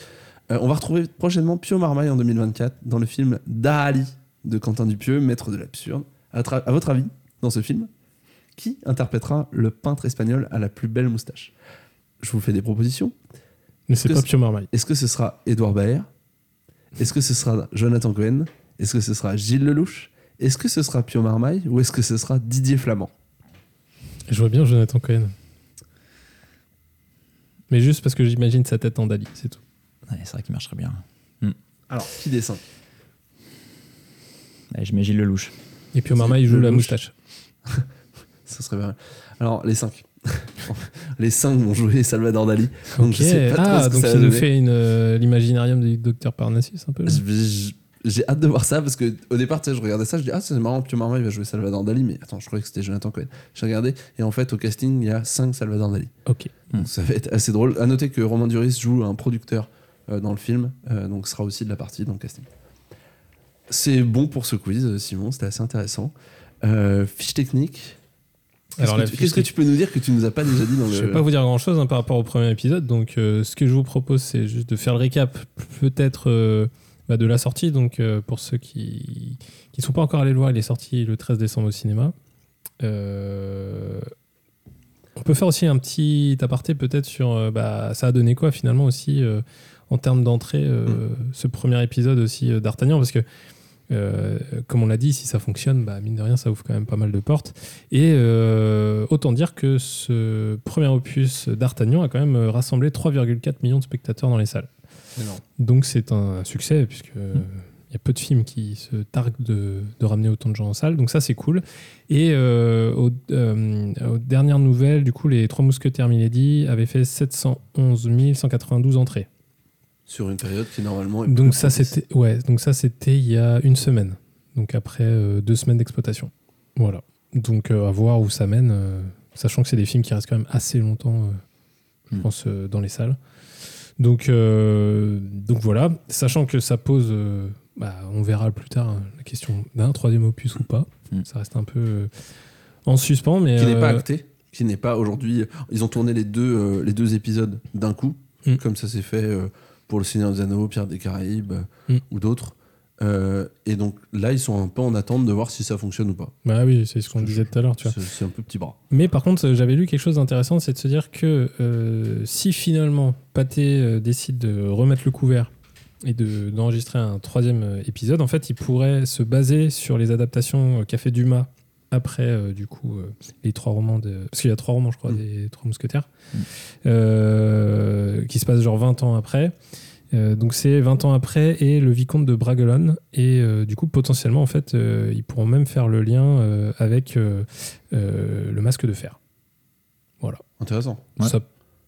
Euh, on va retrouver prochainement Pio Marmaille en 2024 dans le film Dali de Quentin Dupieux, maître de l'absurde. À, votre avis, dans ce film, qui interprétera le peintre espagnol à la plus belle moustache? Je vous fais des propositions. Mais c'est pas Pio Marmaille. Est-ce que ce sera Édouard Baer? Est-ce que ce sera Jonathan Cohen? Est-ce que ce sera Gilles Lelouch? Est-ce que ce sera Pio Marmaille ou est-ce que ce sera Didier Flamand? Je vois bien Jonathan Cohen. Mais juste parce que j'imagine sa tête en Dali, c'est tout. Ouais, c'est vrai qu'il marcherait bien. Alors, qui dessine Ouais, je mets Gilles Lelouch. Et puis Marma, il joue Le la louche. moustache. Ce serait bien. Alors, les 5. les 5 vont jouer Salvador Dali. Donc, je sais pas trop Ah, ce que donc ça il nous fait euh, l'imaginarium du docteur Parnassus un peu. J'ai hâte de voir ça parce que au départ, tu sais, je regardais ça, je dis ah c'est marrant, Pio Marmaille va jouer Salvador Dali, mais attends, je croyais que c'était Jonathan Cohen. J'ai regardé et en fait au casting il y a 5 Salvador Dali. Ok. Donc ça va être assez drôle. À noter que Romain Duris joue un producteur dans le film, euh, donc sera aussi de la partie dans le casting. C'est bon pour ce quiz, euh, Simon, c'était assez intéressant. Euh, fiche technique. Qu'est-ce Alors, que qu'est-ce que tu peux nous dire que tu nous as pas déjà dit dans le. Je vais pas vous dire grand chose par rapport au premier épisode, donc euh, ce que je vous propose, c'est juste de faire le récap, peut-être euh, bah, de la sortie. Donc euh, pour ceux qui qui sont pas encore allés le voir, il est sorti le 13 décembre au cinéma. Euh, on peut faire aussi un petit aparté peut-être sur euh, bah, ça a donné quoi finalement aussi euh, en termes d'entrée euh, ce premier épisode aussi euh, d'Artagnan parce que euh, comme on l'a dit, si ça fonctionne, bah, mine de rien, ça ouvre quand même pas mal de portes. Et euh, autant dire que ce premier opus d'Artagnan a quand même rassemblé 3,4 millions de spectateurs dans les salles. Donc c'est un succès, puisque euh, il y a peu de films qui se targuent de, de ramener autant de gens en salle. Donc ça, c'est cool. Et euh, aux, aux dernières nouvelles, du coup, les Trois Mousquetaires Milady avaient fait 711 192 entrées. Sur une période qui normalement. est Donc ça, c'était ouais, donc ça c'était il y a une semaine. Donc après euh, deux semaines d'exploitation. Voilà. Donc euh, à voir où ça mène, euh, sachant que c'est des films qui restent quand même assez longtemps, je Mm. pense, dans les salles. Donc donc voilà, sachant que ça pose, bah, on verra plus tard hein, la question d'un troisième opus ou pas. Mm. Ça reste un peu en suspens, mais qui n'est pas acté, qui n'est pas aujourd'hui. Ils ont tourné les deux, les deux épisodes d'un coup, Mm. comme ça s'est fait pour Le Seigneur des Anneaux, Pierre des Caraïbes Mm. ou d'autres. Euh, et donc là, ils sont un peu en attente de voir si ça fonctionne ou pas. bah oui, c'est ce qu'on disait tout à l'heure, tu vois. C'est un peu petit bras. Mais par contre, j'avais lu quelque chose d'intéressant, c'est de se dire que euh, si finalement Pathé euh, décide de remettre le couvert et de- d'enregistrer un troisième épisode, en fait, il pourrait se baser sur les adaptations qu'a fait Dumas après, euh, du coup, euh, les trois romans de... Parce qu'il y a trois romans, je crois, Mm. des Trois Mousquetaires, Mm. euh, qui se passent genre 20 ans après. Euh, donc c'est 20 ans après et le vicomte de Bragelonne et euh, du coup potentiellement en fait euh, ils pourront même faire le lien euh, avec euh, euh, le masque de fer. Voilà. Intéressant. Ouais. Ça,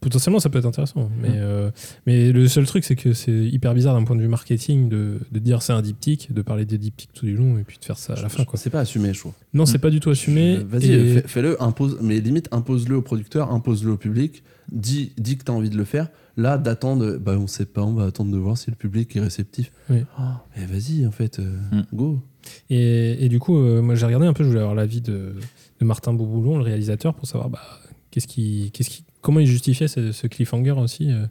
potentiellement ça peut être intéressant mais, euh, mais le seul truc c'est que c'est hyper bizarre d'un point de vue marketing de, de dire c'est un diptyque, de parler des diptyques tout du long et puis de faire ça à la fin quoi. C'est pas assumé, je trouve. Non c'est pas du tout assumé. Vas-y, et- fais-le, impose, mais limite, impose-le au producteur, impose-le au public, dis, dis que tu as envie de le faire. Là, d'attendre, bah on sait pas, on va attendre de voir si le public est réceptif. Oui. Ah, mais vas-y, en fait, euh, Mm. go. Et, et du coup, euh, moi j'ai regardé un peu, je voulais avoir l'avis de, de Martin Bouboulon, le réalisateur, pour savoir bah, qu'est-ce qui, qu'est-ce qui, comment il justifiait ce, cliffhanger aussi. euh.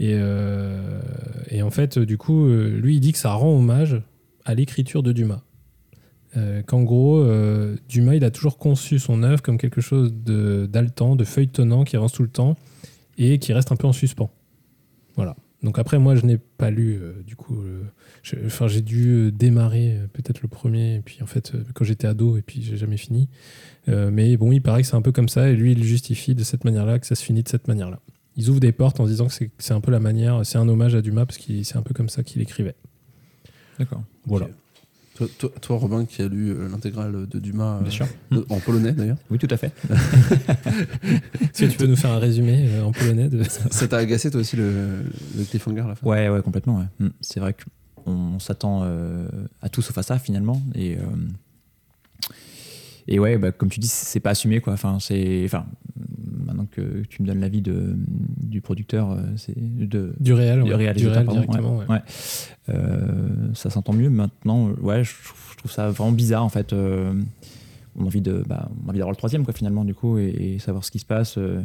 Et, euh, et en fait, euh, du coup, lui il dit que ça rend hommage à l'écriture de Dumas. Qu'en gros, Dumas il a toujours conçu son œuvre comme quelque chose de- d'haletant, de feuilletonnant, qui avance tout le temps et qui reste un peu en suspens. Voilà. Donc après, moi je n'ai pas lu, euh, du coup. euh, Enfin, j'ai dû euh, démarrer euh, peut-être le premier, et puis en fait, quand j'étais ado, et puis j'ai jamais fini. Mais bon, il paraît que c'est un peu comme ça, et lui, il justifie de cette manière-là, que ça se finit de cette manière-là. Ils ouvrent des portes en se disant que c'est- un peu la manière, c'est un hommage à Dumas, parce que c'est un peu comme ça qu'il écrivait. D'accord. Voilà. Toi, toi- toi, Robin, qui a lu euh, l'intégrale de Dumas, Bien euh, sûr. de- en polonais d'ailleurs, Oui, tout à fait. Est-ce que tu peux nous faire un résumé euh, en polonais de... ça t'a agacé toi aussi le, le cliffhanger à la fin Ouais, ouais, complètement. ouais. Mm. C'est vrai qu'on s'attend euh, à tout sauf à ça finalement. Et, euh, et ouais, bah, comme tu dis, c'est pas assumé quoi. Enfin, c'est, enfin, maintenant que tu me donnes l'avis de, du producteur, euh, c'est de, Du réel, du réalisateur, réel pardon, directement. ouais. ouais. Ouais. Euh, ça s'entend mieux maintenant. euh, Ouais, je, trouve- je trouve ça vraiment bizarre en fait. euh, on a envie de, bah, on a envie d'avoir le troisième quoi finalement du coup et, et savoir ce qui se passe. euh,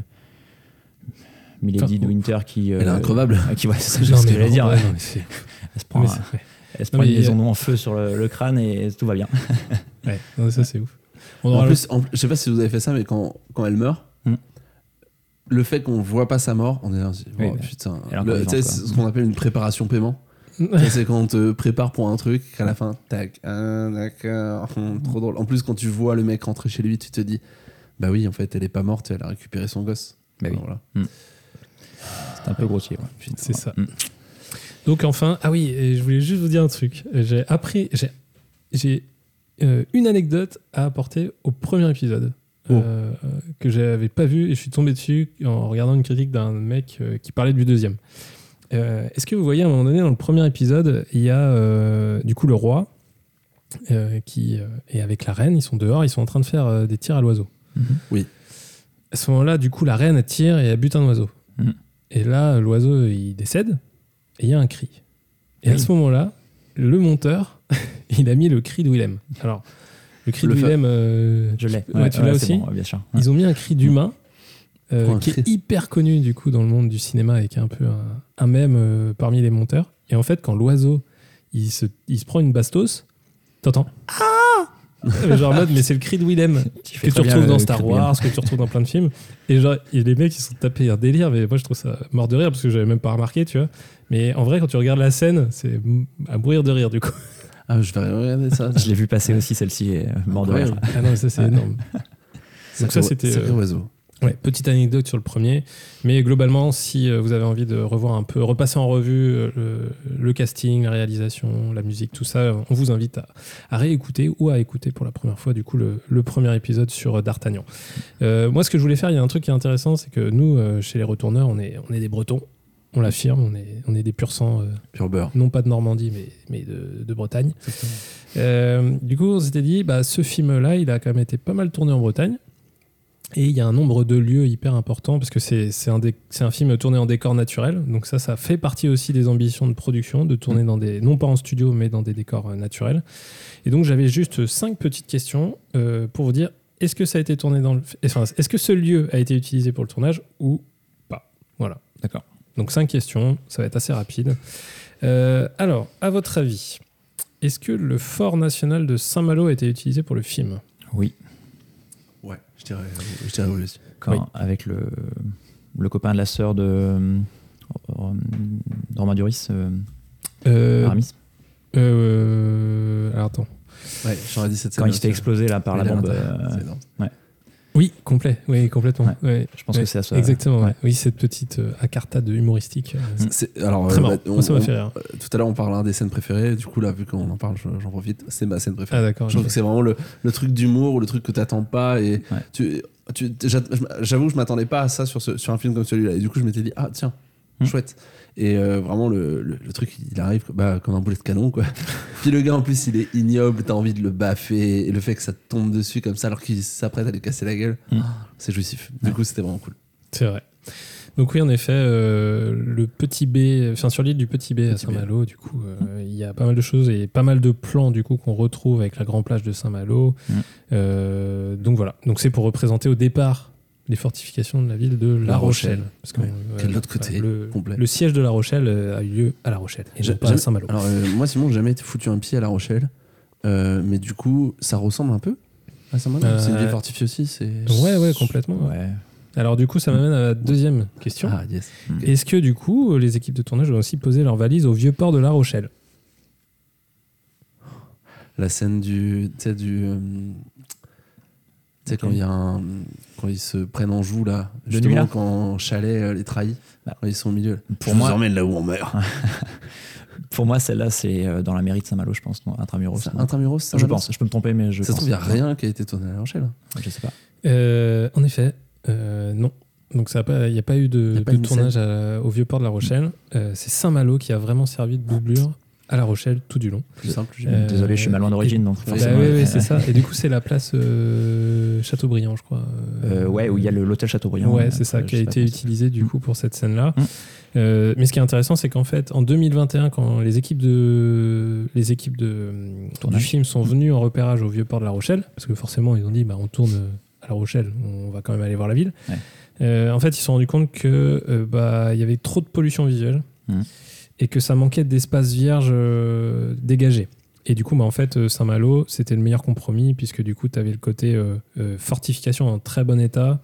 Milady Enfin, de Winter qui, Elle est euh, increvable. qui ouais, c'est ce que j'allais dire. ouais. non, Elle se prend, un- elle se Non, une mais, maison euh, d'eau en feu sur le, le crâne et tout va bien. Ouais, non, ça c'est ouf. On En plus, en- je sais pas si vous avez fait ça, mais quand, quand elle meurt, Hmm. Le fait qu'on voit pas sa mort, on est là, on se dit, Oui, oh, putain, tu sais, vivante, c'est ce qu'on appelle une préparation paiement. C'est quand on te prépare pour un truc, qu'à la fin, tac, ah, d'accord, hum, trop drôle. En plus, quand tu vois le mec rentrer chez lui, tu te dis, bah oui, en fait, elle est pas morte, elle a récupéré son gosse. Bah oui. Voilà. C'est un peu grossier. ouais. C'est ça. Mm. Donc enfin, ah oui, et je voulais juste vous dire un truc. J'ai appris, j'ai, j'ai euh, une anecdote à apporter au premier épisode Oh. euh, que j'avais pas vu et je suis tombé dessus en regardant une critique d'un mec euh, qui parlait du deuxième. Euh, Est-ce que vous voyez à un moment donné dans le premier épisode, il y a euh, du coup le roi euh, qui euh, est avec la reine, ils sont dehors, ils sont en train de faire euh, des tirs à l'oiseau. Mhm. Oui. À ce moment-là, du coup, la reine tire et elle bute un oiseau. Mhm. Et là, l'oiseau il décède et il y a un cri. Et à ce moment-là, le monteur, il a mis le cri de Willem. Alors, le cri Le de Willem, euh, Je l'ai. Ouais, tu l'as aussi bon, ouais, bien sûr. Ils ont mis un cri d'humain euh, qui est hyper connu du coup dans le monde du cinéma et qui est un peu un, un mème euh, parmi les monteurs. Et en fait, quand l'oiseau il se, il se prend une bastos, t'entends? Ah Genre en mode, mais c'est le cri de Willem Tu que tu retrouves dans Star. Wars, que tu retrouves dans plein de films. Et genre, et les mecs ils se sont tapés un délire, mais moi je trouve ça mort de rire parce que j'avais même pas remarqué, tu vois. Mais en vrai, quand tu regardes la scène, c'est à mourir de rire du coup. Ah, je vais regarder ça. Je l'ai vu passer aussi, celle-ci est mort de rire. Ah non, ça c'est énorme. Donc ça, c'était, Sacré euh, oiseau. Ouais, petite anecdote sur le premier. Mais globalement, si euh, vous avez envie de revoir un peu, repasser en revue euh, le, le casting, la réalisation, la musique, tout ça, on vous invite à, à réécouter ou à écouter pour la première fois, du coup, le, le premier épisode sur D'Artagnan. Euh, moi, ce que je voulais faire, il y a un truc qui est intéressant, c'est que nous, chez les retourneurs, on est, on est des Bretons. On l'affirme, on est, on est des pur sang, euh, Pur beurre. non pas de Normandie, mais, mais de, de Bretagne. Euh, du coup, on s'était dit, bah, ce film-là, il a quand même été pas mal tourné en Bretagne. Et il y a un nombre de lieux hyper importants parce que c'est un, film tourné en décor naturel. Donc ça, ça fait partie aussi des ambitions de production, de tourner dans des, non pas en studio, mais dans des décors euh, naturels. Et donc j'avais juste cinq petites questions euh, pour vous dire, est-ce que ça a été tourné dans le... Enfin, est-ce que ce lieu a été utilisé pour le tournage ou pas? Voilà. D'accord. Donc cinq questions, ça va être assez rapide. Euh, alors, à votre avis, est-ce que le fort national de Saint-Malo a été utilisé pour le film? Oui. Ouais, je dirais, je dirais oui aussi. Quand, Oui. Avec le, le copain de la sœur de, euh, de Romain Duris, euh, euh, Aramis. euh, alors attends. Ouais, j'aurais dit cette Quand il se fait exploser là, par la bombe. euh, Oui, complet, oui, complètement. Ouais. Ouais. je pense Ouais, que c'est à ça. Exactement, ouais. ouais. oui, cette petite euh, incartade humoristique. euh, C'est- Alors, Très euh, marrant. bah, Moi, ça m'a on- fait rire. euh, Tout à l'heure, on parlait des scènes préférées. Du coup, là, vu qu'on en parle, je- j'en profite. C'est ma scène préférée. Ah d'accord. Je trouve que c'est vraiment le, le truc d'humour ou le truc que t'attends pas. Et Ouais. tu, tu- j'a- j'avoue que je m'attendais pas à ça sur, ce- sur un film comme celui-là. Et du coup, je m'étais dit, ah tiens, Hmm. chouette. Et euh, vraiment, le, le- le truc, il arrive bah, comme un boulet de canon. Quoi. Puis le gars, en plus, il est ignoble. T'as envie de le baffer. Et le fait que ça te tombe dessus comme ça alors qu'il s'apprête à lui casser la gueule, Hmm. c'est jouissif. Du coup, c'était vraiment cool. C'est vrai. Donc oui, en effet, euh, le petit B, enfin sur l'île du Petit B à Petit. Saint-Malo, du coup, euh, il y a pas mal de choses et pas mal de plans du coup qu'on retrouve avec la grande plage de Saint-Malo. Mm. Euh, donc voilà. Donc c'est pour représenter au départ les fortifications de la ville de La, La Rochelle. Rochelle. Parce que Ouais. euh, de l'autre côté, le, complet. le siège de La Rochelle euh, a eu lieu à La Rochelle et non pas à jamais- Saint-Malo. Alors, euh, moi, Simon, j'ai jamais été foutu un pied à La Rochelle. Euh, mais du coup, ça ressemble un peu à Saint-Malo? Euh, C'est une ville fortifiée aussi. C'est... Ouais, ouais, complètement. Ouais. Alors du coup, ça m'amène à la deuxième question. Ah, yes. Est-ce que du coup, les équipes de tournage ont aussi posé leurs valises au vieux port de La Rochelle? La scène du. Tu sais, du. Tu sais, quand il y a un. Quand ils se prennent en joue, là. De Justement, nuit, là quand Chalet euh, les trahit. Bah, quand ils sont au milieu. pour Je moi- vous emmène là où on meurt. Pour moi, celle-là, c'est euh, dans la mairie de Saint-Malo, je pense, non Intramuros. C'est non Intramuros, ça je pense, je peux me tromper, mais je Ça se trouve, il n'y a rien qui a été tourné à La Rochelle. Je sais pas. Euh, en effet, euh, non. Donc ça a pas- il n'y a pas eu de, Y a pas de une tournage à- au vieux port de La Rochelle. Euh, c'est Saint-Malo qui a vraiment servi de doublure à La Rochelle tout du long. Plus simple. Euh, Désolé, je suis mal loin d'origine, donc Bah oui, euh, c'est ça. Et du coup, c'est la place euh, Chateaubriand, je crois. euh, ouais, où il y a l'hôtel Chateaubriand. Ouais, euh, c'est ça, je qui a été utilisé du coup pour cette scène-là. Mm. Euh, mais ce qui est intéressant, c'est qu'en fait, en 2021, quand les équipes de les équipes de du Tournage. film sont venues en repérage au vieux port de La Rochelle, parce que forcément, ils ont dit, bah, on tourne à La Rochelle, on va quand même aller voir la ville. Ouais. Euh, en fait, ils se sont rendus compte que euh, bah, il y avait trop de pollution visuelle Mm. Et que ça manquait d'espace vierge euh, dégagé. Et du coup, bah, en fait, euh, Saint-Malo, c'était le meilleur compromis, puisque du coup, tu avais le côté euh, euh, fortification en très bon état,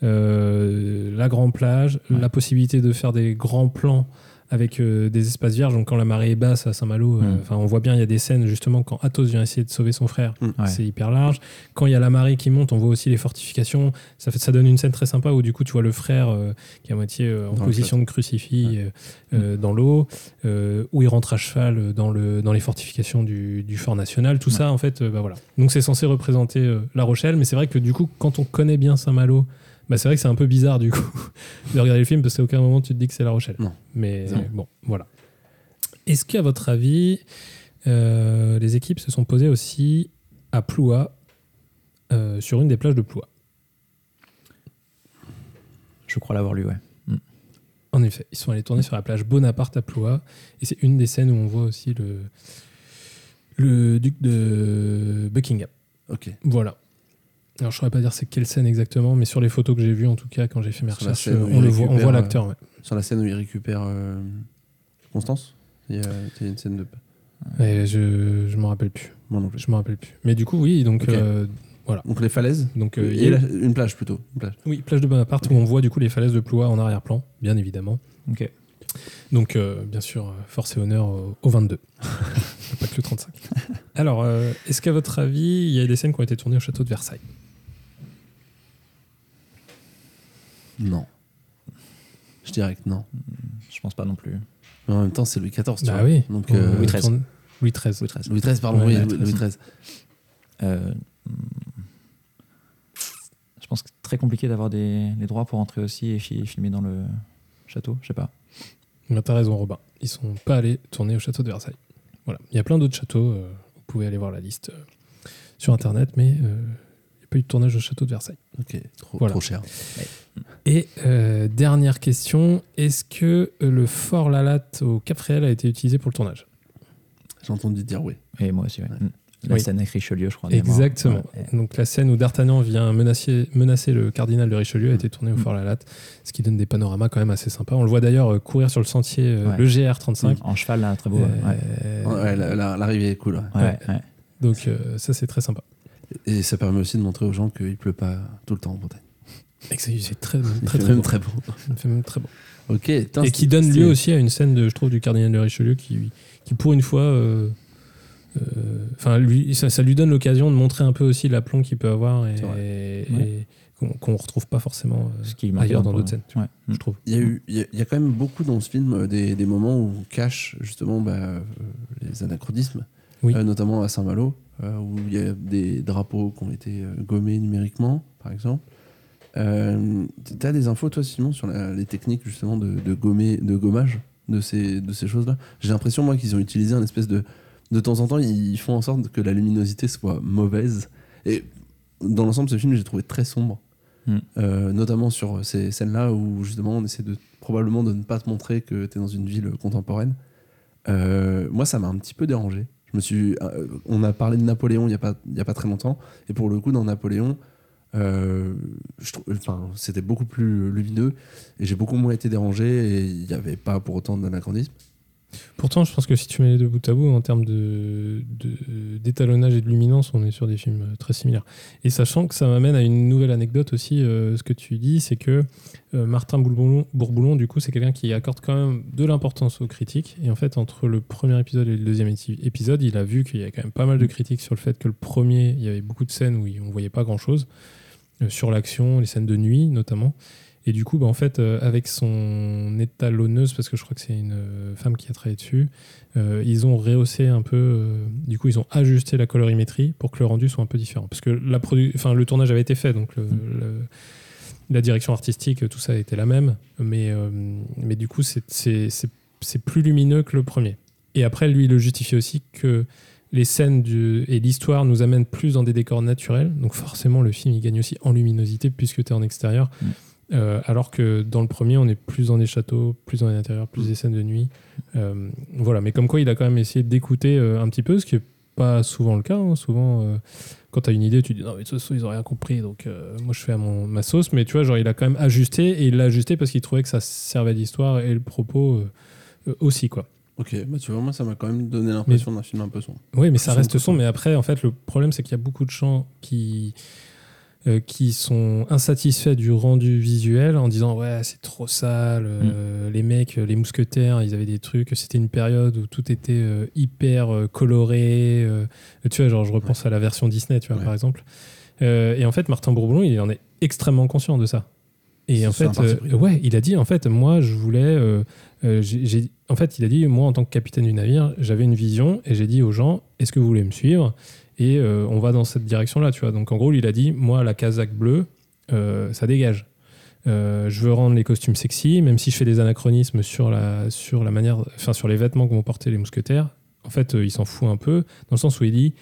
la grande plage, Ouais. la possibilité de faire des grands plans avec euh, des espaces vierges. Donc quand la marée est basse à Saint-Malo, euh, Mm. on voit bien il y a des scènes justement quand Athos vient essayer de sauver son frère, Mm. Ouais. c'est hyper large. Quand il y a la marée qui monte, on voit aussi les fortifications. Ça fait ça donne une scène très sympa où du coup tu vois le frère euh, qui est à moitié en Dans position de crucifix dans l'eau, où il rentre à cheval dans le dans les fortifications du, du fort national. Tout ça en fait, bah voilà. Donc c'est censé représenter La Rochelle, mais c'est vrai que du coup quand on connaît bien Saint-Malo bah c'est vrai que c'est un peu bizarre du coup de regarder le film parce qu'à aucun moment tu te dis que c'est La Rochelle. Non. Mais Non. bon, voilà. Est-ce qu'à votre avis, euh, les équipes se sont posées aussi à Ploua, euh, sur une des plages de Ploua? Je crois l'avoir lu, ouais. En effet, ils sont allés tourner sur la plage Bonaparte à Ploua, et c'est une des scènes où on voit aussi le, le duc de Buckingham. Ok. Voilà. Alors je saurais pas dire c'est quelle scène exactement, mais sur les photos que j'ai vues en tout cas quand j'ai fait mes recherches, on le voit, on voit l'acteur. ouais. Sur la scène où il récupère euh, Constance, il y, a, il y a une scène de. Ouais, je je m'en rappelle plus. Moi non plus. Je m'en rappelle plus. Mais du coup oui, donc euh, Donc les falaises. donc euh, et la- une plage plutôt. Une plage. Oui, plage de Bonaparte où on voit du coup les falaises de Ploua en arrière-plan, bien évidemment. Ok. Donc, euh, bien sûr, euh, force et honneur au, au 22. pas que le 35. Alors, euh, est-ce qu'à votre avis, il y a des scènes qui ont été tournées au château de Versailles? Non. Je dirais que non. Je pense pas non plus. Mais en même temps, c'est Louis XIV. Tu Bah vois. oui. Donc, euh, Louis XIII. Louis XIII. Louis XIII. Louis XIII, pardon. Ouais, oui, Louis XIII. Euh, je pense que c'est très compliqué d'avoir des, les droits pour entrer aussi et fi- filmer dans le château. Je sais pas. Bah, T'as raison, Robin. Ils sont pas allés tourner au château de Versailles. Voilà. Il y a plein d'autres châteaux. euh, vous pouvez aller voir la liste euh, sur Internet, mais euh, pas eu de tournage au château de Versailles. Ok, trop, Voilà. trop cher. Et euh, dernière question est-ce que euh, le fort Lalatte au Cap Fréhel a été utilisé pour le tournage? J'ai entendu dire oui. Et moi aussi. Ouais. Hmm. La Oui. scène avec Richelieu, je crois. Exactement. Ouais. Donc la scène où D'Artagnan vient menacer, menacer le cardinal de Richelieu a été tournée au Fort Lalatte, ce qui donne des panoramas quand même assez sympas. On le voit d'ailleurs euh, courir sur le sentier, Ouais. le GR35. En cheval, là, très beau. ouais. Ouais. Euh, Ouais, la- la- l'arrivée est cool. ouais. Ouais, ouais. Donc euh, ça c'est très sympa. Et ça permet aussi de montrer aux gens qu'il pleut pas tout le temps en que c'est très, Il très, très, très. Il fait même très beau. Ok. putain, Et qui donne lieu aussi à une scène, de, je trouve, du cardinal de Richelieu qui, qui pour une fois, euh, euh, enfin, lui, ça, ça lui donne l'occasion de montrer un peu aussi l'aplomb qu'il peut avoir et, et- Ouais. et qu'on qu'on retrouve pas forcément euh, Ce qui ailleurs dans d'autres scènes, Ouais. je trouve. Il y, a eu, il, y a, il y a quand même beaucoup dans ce film euh, des, des moments où on cache justement bah, euh, les anachronismes, Oui. Euh, notamment à Saint-Malo, euh, où il y a des drapeaux qui ont été euh, gommés numériquement, par exemple. Euh, tu as des infos, toi, Simon, sur la- les techniques justement de, de, gommer, de gommage de ces, de ces choses-là? J'ai l'impression, moi, qu'ils ont utilisé un espèce de. De temps en temps, ils font en sorte que la luminosité soit mauvaise. Et dans l'ensemble, ce film, j'ai trouvé très sombre. Mm. Euh, notamment sur ces scènes-là où justement on essaie de probablement de ne pas te montrer que tu es dans une ville contemporaine. Euh, moi, ça m'a un petit peu dérangé. Euh, on a parlé de Napoléon il n'y a, pas- y a pas très longtemps, et pour le coup, dans Napoléon, euh, c'était beaucoup plus lumineux, et j'ai beaucoup moins été dérangé, et il n'y avait pas pour autant d'anachronisme. Pourtant, je pense que si tu mets les deux bout à bout, en termes de- de- d'étalonnage et de luminance, on est sur des films très similaires. Et sachant que ça m'amène à une nouvelle anecdote aussi, euh, ce que tu dis, c'est que euh, Martin Bourboulon, du coup, c'est quelqu'un qui accorde quand même de l'importance aux critiques. Et en fait, entre le premier épisode et le deuxième épi- épisode, il a vu qu'il y avait quand même pas mal de critiques sur le fait que le premier, il y avait beaucoup de scènes où on voyait pas grand-chose, euh, sur l'action, les scènes de nuit notamment. Et du coup, bah, en fait, euh, avec son étalonneuse, parce que je crois que c'est une euh, femme qui a travaillé dessus, euh, ils ont rehaussé un peu. euh, du coup, ils ont ajusté la colorimétrie pour que le rendu soit un peu différent. Parce que la produ- le tournage avait été fait, donc le- le- la direction artistique, tout ça était la même. Mais, mais du coup, c'est plus lumineux que le premier. Et après, lui, il le justifie aussi que les scènes du, et l'histoire nous amènent plus dans des décors naturels. Donc forcément, le film, il gagne aussi en luminosité puisque tu es en extérieur. Mm. Euh, alors que dans le premier, on est plus dans des châteaux, plus dans les intérieurs, plus des scènes de nuit. Euh, voilà, mais comme quoi il a quand même essayé d'écouter euh, un petit peu, ce qui est pas souvent le cas. hein. Souvent, euh, quand tu as une idée, tu dis non, mais de toute façon, ils ont rien compris, donc moi je fais à mon, ma sauce. Mais tu vois, genre, il a quand même ajusté et il l'a ajusté parce qu'il trouvait que ça servait l'histoire et le propos aussi, quoi. Ok, bah tu vois, moi ça m'a quand même donné l'impression d'un film un peu sombre. Oui, mais ça reste sombre. Mais après, en fait, le problème, c'est qu'il y a beaucoup de gens qui. Euh, qui sont insatisfaits du rendu visuel en disant ouais c'est trop sale, euh, les mecs, les mousquetaires, ils avaient des trucs, c'était une période où tout était euh, hyper euh, coloré, euh, tu vois genre je repense à la version Disney tu vois Ouais. par exemple. Euh, et en fait Martin Bourboulon il en est extrêmement conscient de ça. Et en fait, euh, pris. ouais, il a dit en fait, moi je voulais, euh, euh, j'ai- en fait, il a dit moi en tant que capitaine du navire, j'avais une vision et j'ai dit aux gens, est-ce que vous voulez me suivre? Et euh, on va dans cette direction-là, tu vois. Donc en gros, il a dit, moi la casaque bleue, euh, ça dégage. Euh, je veux rendre les costumes sexy, même si je fais des anachronismes sur la, sur la manière, enfin sur les vêtements que vont porter les mousquetaires. En fait, il s'en fout un peu, dans le sens où il dit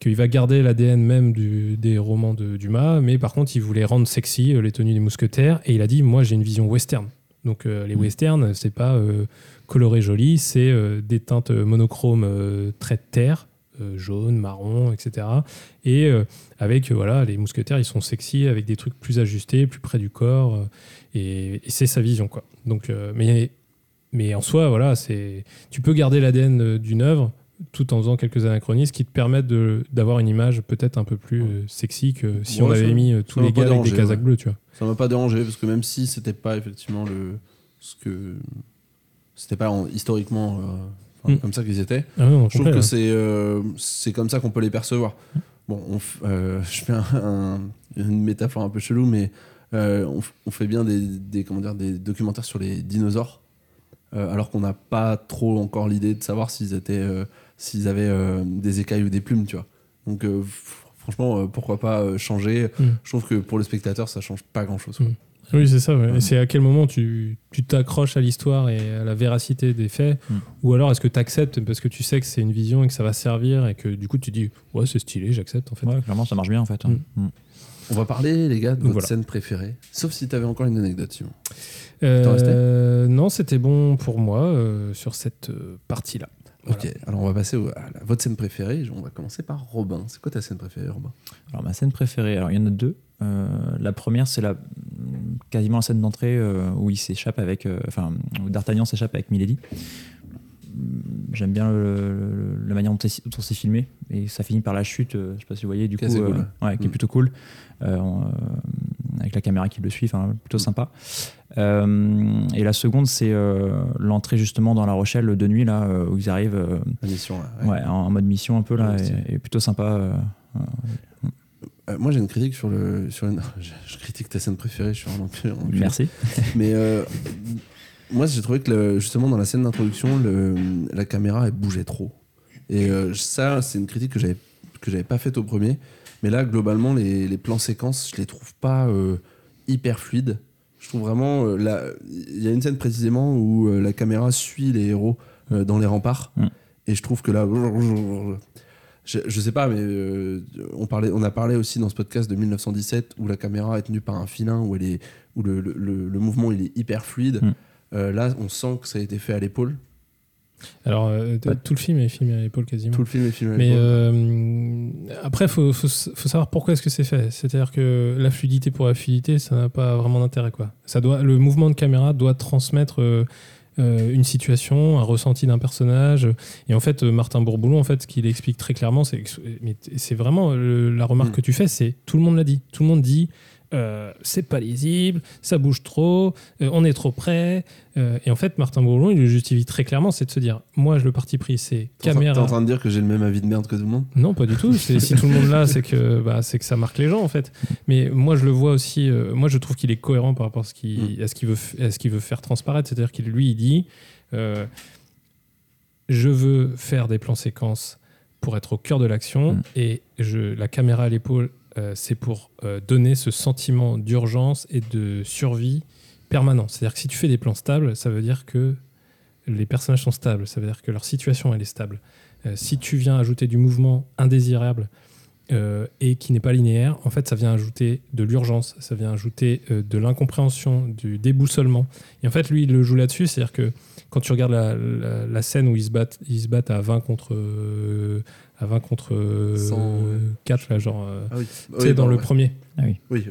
qu'il va garder l'ADN même du- des romans de Dumas, mais par contre, il voulait rendre sexy les tenues des mousquetaires, et il a dit, moi j'ai une vision western. Donc euh, les westerns, c'est pas euh, coloré joli, c'est euh, des teintes monochromes très terre, euh, jaune, marron, etc. Et euh, avec, euh, voilà, les mousquetaires, ils sont sexy, avec des trucs plus ajustés, plus près du corps, et, et c'est sa vision, quoi. Donc, mais, mais en soi, voilà, c'est, tu peux garder l'ADN d'une œuvre tout en faisant quelques anachronismes qui te permettent d'avoir une image peut-être un peu plus sexy que si Ouais, on avait ça- mis tous les gars avec des casaques ouais. bleues, tu vois. Ça m'a pas dérangé parce que même si c'était pas effectivement le ce que c'était pas en- historiquement enfin, Mm. comme ça qu'ils étaient. Ah non, Je trouve que c'est euh, c'est comme ça qu'on peut les percevoir. Bon, on euh, je fais un- un- une métaphore un peu chelou, mais euh, on, fait bien des, des comment dire des documentaires sur les dinosaures, alors qu'on n'a pas trop encore l'idée de savoir s'ils étaient s'ils avaient des écailles ou des plumes, tu vois. Donc franchement, pourquoi pas changer Mm. Je trouve que pour le spectateur, ça change pas grand chose. Mm. Oui, c'est ça. ouais. Et c'est à quel moment tu tu t'accroches à l'histoire et à la véracité des faits Mm. Ou alors est-ce que tu acceptes parce que tu sais que c'est une vision et que ça va servir et que du coup tu dis ouais, c'est stylé, j'accepte en fait. Ouais, clairement, ça marche bien en fait. Mm. Mm. On va parler, les gars, de votre Voilà. scène préférée. Sauf si tu avais encore une anecdote, Simon. Euh, non, c'était bon pour moi euh, sur cette euh, partie-là. Ok, alors on va passer à votre scène préférée. On va commencer par Robin. C'est quoi ta scène préférée, Robin? Alors ma scène préférée, alors il y en a deux. Euh, la première, c'est la quasiment la scène d'entrée euh, où il s'échappe avec, euh, enfin, où D'Artagnan s'échappe avec Milady. J'aime bien la manière dont dont c'est filmé et ça finit par la chute. euh, je sais pas si vous voyez du coup, cool, ouais, qui est Mm. plutôt cool, avec la caméra qui le suit, enfin plutôt sympa. Euh, et la seconde, c'est euh, l'entrée justement dans La Rochelle de nuit là euh, où ils arrivent. euh, mission, ouais. Ouais, en, en mode mission un peu là, Ouais, et, et plutôt sympa. moi, j'ai une critique sur le. Sur une... je, critique ta scène préférée, je suis vraiment plus. merci. Mais moi, j'ai trouvé que le- justement dans la scène d'introduction, le- la caméra elle bougeait trop. Et ça, c'est une critique que j'avais que j'avais pas faite au premier. Mais là, globalement, les, les plans séquences, je les trouve pas euh, hyper fluides. Je trouve vraiment. euh, Il y a une scène précisément où euh, la caméra suit les héros dans les remparts. Mm. Et je trouve que là. Je, je sais pas, mais on, parlait, on a parlé aussi dans ce podcast de 1917 où la caméra est tenue par un filin, où, elle est, où le, le- le- le mouvement il est hyper fluide. Mm. Là, on sent que ça a été fait à l'épaule. Alors euh, Ouais. tout le film est filmé à l'épaule quasiment. Tout le film est filmé à Mais l'épaule. euh, après, faut, faut, faut savoir pourquoi est-ce que c'est fait. C'est-à-dire que la fluidité pour la fluidité, ça n'a pas vraiment d'intérêt. Quoi. Ça doit, le mouvement de caméra doit transmettre euh, une situation, un ressenti d'un personnage. Et en fait, Martin Bourboulon, en fait, ce qu'il explique très clairement, c'est mais c'est vraiment la remarque Mm. que tu fais, c'est tout le monde l'a dit. Tout le monde dit. Euh, c'est pas lisible, ça bouge trop, euh, on est trop près. Euh, et en fait, Martin Bourboulon, il le justifie très clairement, c'est de se dire, moi, le parti pris, c'est caméra. T'es en train de dire que j'ai le même avis de merde que tout le monde? Non, pas du tout. Si tout le monde là, c'est que, bah, c'est que ça marque les gens en fait. Mais moi, je le vois aussi. moi, je trouve qu'il est cohérent par rapport à ce qu'il, à ce qu'il veut, f- à ce qu'il veut faire transparaître. C'est-à-dire qu'il lui, il dit, je veux faire des plans séquences pour être au cœur de l'action Mm. et je, la caméra à l'épaule, euh, c'est pour euh, donner ce sentiment d'urgence et de survie permanent. C'est-à-dire que si tu fais des plans stables, ça veut dire que les personnages sont stables. Ça veut dire que leur situation elle est stable. Euh, si tu viens ajouter du mouvement indésirable et qui n'est pas linéaire, en fait, ça vient ajouter de l'urgence, ça vient ajouter de l'incompréhension, du déboussolement. Et en fait, lui, il le joue là-dessus, c'est-à-dire que quand tu regardes la, scène où ils se battent, se à 20 contre à 20 contre euh, Cent, ouais. 4 là, genre, euh, Ah oui. tu sais, dans le premier. Oui, oui.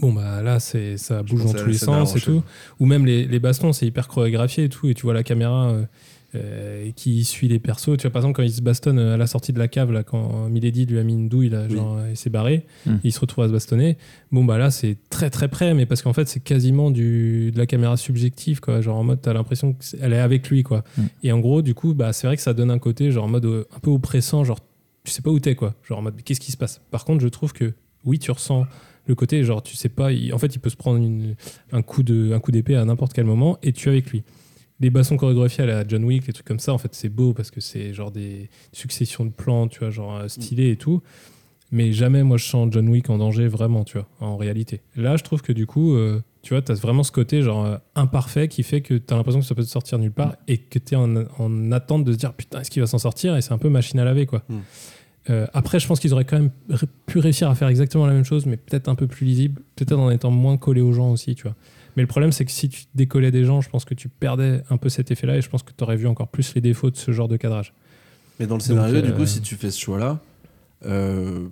Bon bah là c'est ça bouge dans tous les sens et tout. Ou même les, les bastons c'est hyper chorégraphié et tout et tu vois la caméra euh, euh, qui suit les persos. Tu vois, par exemple, quand il se bastonne à la sortie de la cave, là, quand Milady lui a mis une douille, là, Oui. genre, il s'est barré, Mm. et il se retrouve à se bastonner. Bon, bah là, c'est très très près, mais parce qu'en fait, c'est quasiment du, de la caméra subjective, quoi. Genre en mode, t'as l'impression qu'elle est avec lui, quoi. Mm. Et en gros, du coup, bah, c'est vrai que ça donne un côté, genre en mode euh, un peu oppressant, genre tu sais pas où t'es, quoi. Genre en mode, qu'est-ce qui se passe? Par contre, je trouve que oui, tu ressens le côté, genre tu sais pas, en fait, il peut se prendre un coup d'épée à n'importe quel moment et tu es avec lui. Les bassons chorégraphiés à la John Wick, les trucs comme ça, en fait, c'est beau parce que c'est genre des successions de plans, tu vois, genre euh, stylés et tout. Mais jamais, moi, je sens John Wick en danger vraiment, tu vois, en réalité. Là, je trouve que du coup, euh, tu vois, tu as vraiment ce côté, genre, euh, imparfait qui fait que tu as l'impression que ça peut te sortir nulle part et que tu es en, en attente de se dire, putain, est-ce qu'il va s'en sortir Et c'est un peu machine à laver, quoi. Mm. Euh, après, je pense qu'ils auraient quand même pu réussir à faire exactement la même chose, mais peut-être un peu plus lisible, peut-être en étant moins collé aux gens aussi, tu vois. Mais le problème, c'est que si tu décollais des gens, je pense que tu perdais un peu cet effet-là et je pense que tu aurais vu encore plus les défauts de ce genre de cadrage. Mais dans le Donc, scénario, du euh, coup, si tu fais ce choix-là, euh,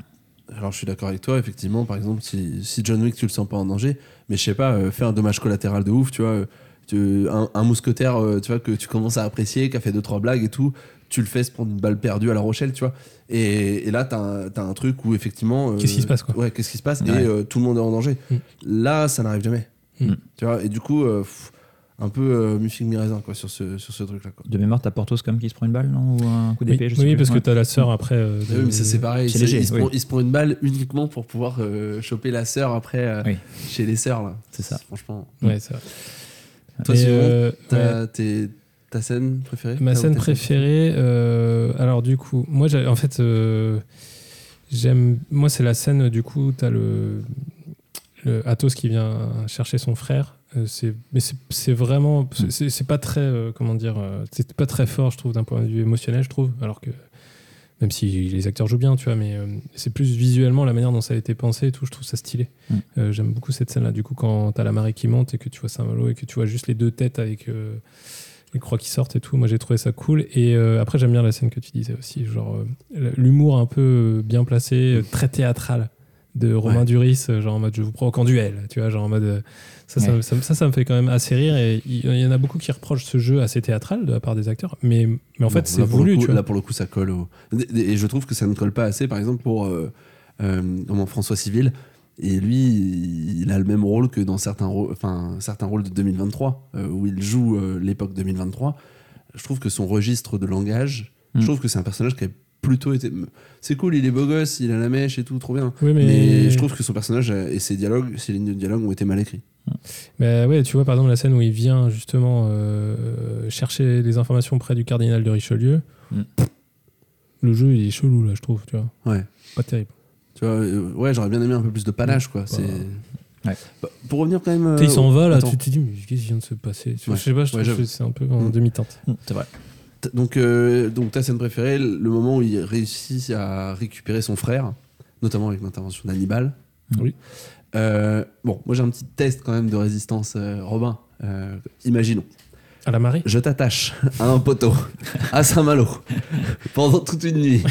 alors je suis d'accord avec toi, effectivement, par exemple, si, si John Wick, tu le sens pas en danger, mais je sais pas, euh, fais un dommage collatéral de ouf, tu vois, euh, tu- un, un mousquetaire, euh, tu vois, que tu commences à apprécier, qui a fait deux, trois blagues et tout, tu le fais se prendre une balle perdue à La Rochelle, tu vois. Et, et là, t'as un, t'as un truc où, effectivement. euh, Qu'est-ce qui se passe, quoi Ouais, qu'est-ce qui se passe Ouais. Et tout le monde est en danger. Mm. Là, ça n'arrive jamais. Mm. Tu vois, et du coup, pff, un peu euh, mi-figue, mi-raisin, quoi, sur ce, sur ce truc-là, quoi. De mémoire, t'as Portos comme qui se prend une balle, non Ou un coup Oui, d'épée je sais oui plus. parce que Ouais. tu as la sœur après. euh, Ah oui, mais ça c'est pareil. C'est léger, il, se oui. prend, il se prend une balle uniquement pour pouvoir euh, choper la sœur après euh, Oui. chez les sœurs là. C'est ça. Franchement. Ouais, c'est vrai. Toi, Simon, euh, t'as- t'es- ta scène préférée? Ma scène préférée, euh, alors du coup, moi, j'ai- en fait, euh, j'aime. Moi, c'est la scène, du coup, t'as le, le Athos qui vient chercher son frère. Euh, c'est, mais c'est, vraiment. c'est- c'est pas très. euh, comment dire euh, C'est pas très fort, je trouve, d'un point de vue émotionnel, je trouve. Alors que. Même si les acteurs jouent bien, tu vois, mais euh, c'est plus visuellement la manière dont ça a été pensé et tout, je trouve ça stylé. Mm. Euh, j'aime beaucoup cette scène-là. Du coup, quand t'as la marée qui monte et que tu vois Saint-Malo et que tu vois juste les deux têtes avec euh, les croix qui sortent et tout, moi j'ai trouvé ça cool. Et après, j'aime bien la scène que tu disais aussi, genre l'humour un peu bien placé, euh, très théâtral de Romain Ouais. Duris, genre en mode je vous provoque en duel, tu vois, genre en mode. Ça, ça, Ouais. ça, ça, ça me fait quand même assez rire et il y en a beaucoup qui reprochent ce jeu assez théâtral de la part des acteurs, mais, mais en fait Bon, c'est voulu, coup- tu vois. Là pour le coup ça colle au... Et je trouve que ça ne colle pas assez par exemple pour euh, euh, François Civil. Et lui, il a le même rôle que dans certains, rôles- enfin, certains rôles de 2023, euh, où il joue euh, l'époque 2023. Je trouve que son registre de langage, je trouve que c'est un personnage qui a plutôt été. C'est cool, il est beau gosse, il a la mèche et tout, trop bien. Oui, Mais... mais, je trouve que son personnage et ses dialogues, ses lignes de dialogue ont été mal écrits. Mais ouais, tu vois, par exemple, la scène où il vient justement euh, chercher les informations près du cardinal de Richelieu, Mm. le jeu il est chelou là, je trouve, tu vois. Ouais. Pas terrible. Tu vois, euh, ouais, j'aurais bien aimé un peu plus de panache, quoi. C'est. Ouais. Bah, Pour revenir quand même. Il euh, s'en va là, attends. tu te dis, mais qu'est-ce qui vient de se passer? Ouais. Je sais pas, je Ouais, trouve que c'est un peu en Mm. demi-teinte. Mm, C'est vrai. Donc, euh, donc ta scène préférée, le moment où il réussit à récupérer son frère, notamment avec l'intervention d'Hannibal. Oui. Euh, bon, moi j'ai un petit test quand même de résistance, euh, Robin. Imaginons, À la marée je t'attache à un poteau à Saint-Malo pendant toute une nuit.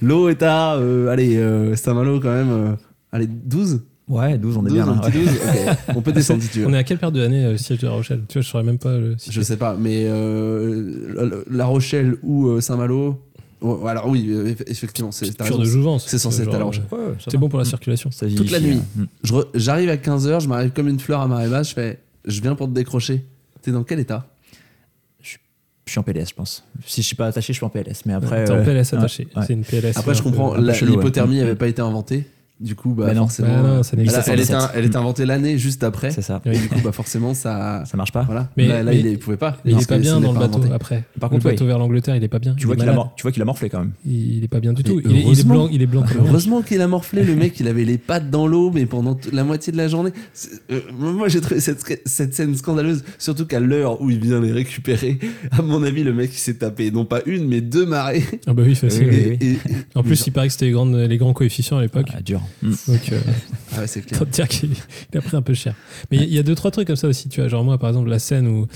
L'eau est à, allez, Saint-Malo quand même, allez, 12 Ouais, 12, on est 12, bien là. ouais. 12 Ok, On peut descendre si tu veux. On est à quelle période de l'année, euh, siège de La Rochelle Tu vois, je saurais même pas le. Je sais pas, mais euh, La- Rochelle ou euh, Saint-Malo. oh, alors oui, euh, eff- effectivement, c'est raison, de jouvence. c'est censé être à La Rochelle. euh, Ouais, C'est bon pour la Mm. circulation. Ça Toute la nuit. hein. Mm. J'arrive à 15h, je m'arrive comme une fleur à marée basse, je fais je viens pour te décrocher. T'es dans quel état? Je suis en PLS, je pense. Si je suis pas attaché, je suis en PLS. Mais après. T'es en euh, PLS attaché. ouais. C'est une PLS. Après, je comprends, ouais. l'hypothermie Mm. n'avait pas été inventée. Du coup, bah, Bah non. forcément. Bah non, ça elle, n'existe est 17. un- elle est inventée l'année juste après. C'est ça. Et du coup, bah, forcément, ça. Ça marche pas. Voilà. Mais- là, là, mais- il, est- pouvait pas. Mais il parce est pas que bien n'est dans le bateau inventé. après. Par le contre, bateau oui. vers l'Angleterre, il est pas bien. Tu vois qu'il a, malade. mor- tu vois qu'il a morflé quand même. Il il est pas bien du tout. Il est, il est heureusement. blanc, il est blanc comme un Heureusement qu'il a morflé, le mec, il avait les pattes dans l'eau, mais pendant la moitié de la journée. C'est- euh, moi, j'ai trouvé cette, cette scène scandaleuse, surtout qu'à l'heure où il vient les récupérer, à mon avis, le mec, il s'est tapé non pas une, mais deux marées. Ah bah oui, facile. Oui, Et- oui. et- et- En plus, il paraît que c'était les, grandes- les grands coefficients à l'époque. Ah, dur. Mm. Donc, euh, Ah ouais, c'est clair. Autant te dire qu'il il a pris un peu cher. Mais il y a deux, trois trucs comme ça aussi. Tu vois, genre moi, par exemple, la scène où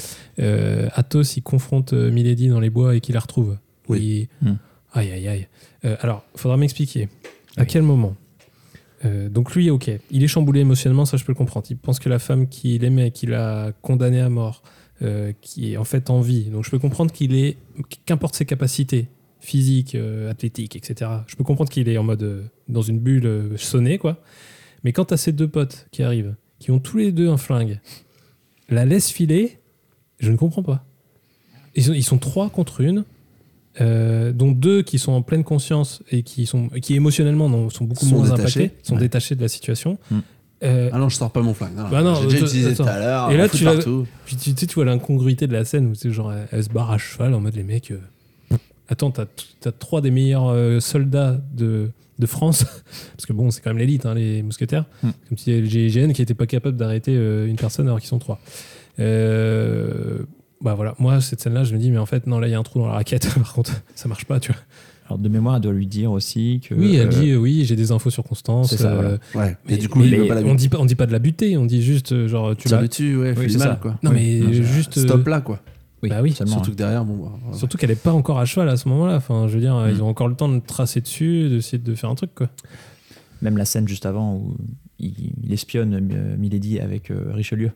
euh, Athos, il confronte euh, Milady dans les bois et qu'il la retrouve. Oui. Il- Hmm. Aïe, aïe, aïe. Euh, alors, faudra m'expliquer. À Oui. quel moment Euh, donc lui, ok, il est chamboulé émotionnellement, ça je peux le comprendre. Il pense que la femme qu'il aimait, qu'il a condamnée à mort, euh, qui est en fait en vie. Donc je peux comprendre qu'il est, qu'importe ses capacités physiques, euh, athlétiques, etc. Je peux comprendre qu'il est en mode euh, dans une bulle euh, sonnée, quoi. Mais quand t'as ces deux potes qui arrivent, qui ont tous les deux un flingue, la laisse filer, je ne comprends pas. Ils sont, ils sont trois contre une, dont deux qui sont en pleine conscience et qui, sont, qui émotionnellement sont beaucoup Sont moins détachés. impactés, sont Ouais. détachés de la situation. Mm. Euh, Ah non, je sors pas mon flingue. Non, Bah non, J'ai déjà utilisé tout à l'heure. Et là, tu vois l'incongruité de la scène où c'est genre elle, elle se barre à cheval en mode les mecs. euh, attends, t'as as trois des meilleurs euh, soldats de, de France, parce que bon, c'est quand même l'élite, hein, les mousquetaires. Hmm. Comme si le GIGN qui était pas capable d'arrêter euh, une personne alors qu'ils sont trois. Euh, bah voilà, moi cette scène-là, je me dis mais en fait non là il y a un trou dans la raquette. Par contre, ça marche pas, tu vois. Alors de mémoire, elle doit lui dire aussi que. Oui, elle euh, dit euh, oui, j'ai des infos sur Constance. c'est ça, euh, Ouais. mais, Et du coup, mais il veut pas la on dit pas, on dit pas de la buter, on dit juste genre tu l'as. dessus, ouais, Oui, c'est mal, ça. quoi. Non Oui. mais Non, juste. Stop là, quoi. Oui, Bah oui. Surtout hein. que derrière, bon. bah, ouais. Surtout qu'elle est pas encore à cheval à ce moment-là. Enfin, je veux dire, Mm. ils ont encore le temps de tracer dessus, d'essayer de faire un truc, quoi. Même la scène juste avant où il, il espionne euh, Milady avec euh, Richelieu.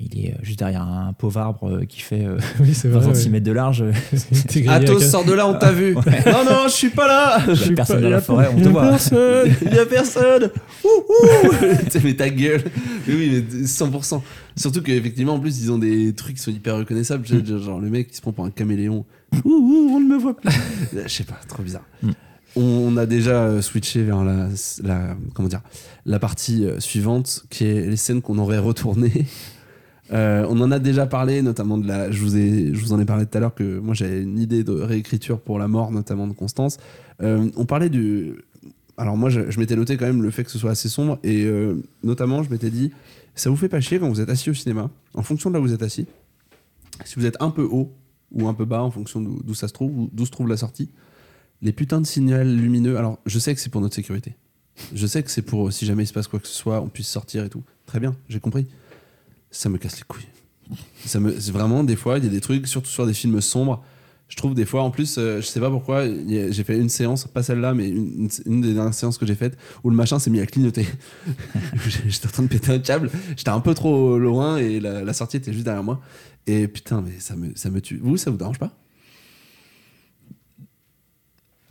Il est euh, juste derrière un pauvre arbre euh, qui fait euh, Oui, c'est 26 mètres de large. Athos, sors de là, on t'a vu. Non, non, je suis pas là. Je Il y a suis personne pas- dans il y la a forêt, on te voit. personne. Il y a personne. Ouh, mais ta gueule. Mais oui, mais 100%. Surtout qu'effectivement, en plus, ils ont des trucs qui sont hyper reconnaissables. Genre, le mec qui se prend pour un caméléon. Ouh, ouh, on ne me voit plus. Je sais pas, trop bizarre. Mm. On a déjà euh, switché vers la, la, comment dire, la partie suivante, qui est les scènes qu'on aurait retournées. Euh, on en a déjà parlé, notamment de la. Je vous, ai, je vous en ai parlé tout à l'heure que moi j'avais une idée de réécriture pour la mort, notamment de Constance. Euh, on parlait du. Alors moi je, m'étais noté quand même le fait que ce soit assez sombre et euh, notamment je m'étais dit ça vous fait pas chier quand vous êtes assis au cinéma, en fonction de là où vous êtes assis, si vous êtes un peu haut ou un peu bas en fonction d'où ça se trouve, ou d'où se trouve la sortie, les putains de signaux lumineux. Alors je sais que c'est pour notre sécurité. Je sais que c'est pour si jamais il se passe quoi que ce soit, on puisse sortir et tout. Très bien, j'ai compris ça me casse les couilles. Ça me, vraiment, des fois, il y a des trucs, surtout sur des films sombres. Je trouve des fois, en plus, euh, je sais pas pourquoi, j'ai fait une séance, pas celle-là, mais une des dernières séances que j'ai faites, où le machin s'est mis à clignoter. J'étais en train de péter un câble, j'étais un peu trop loin et la, la sortie était juste derrière moi. Et putain, mais ça me, ça me tue. Vous, ça vous dérange pas?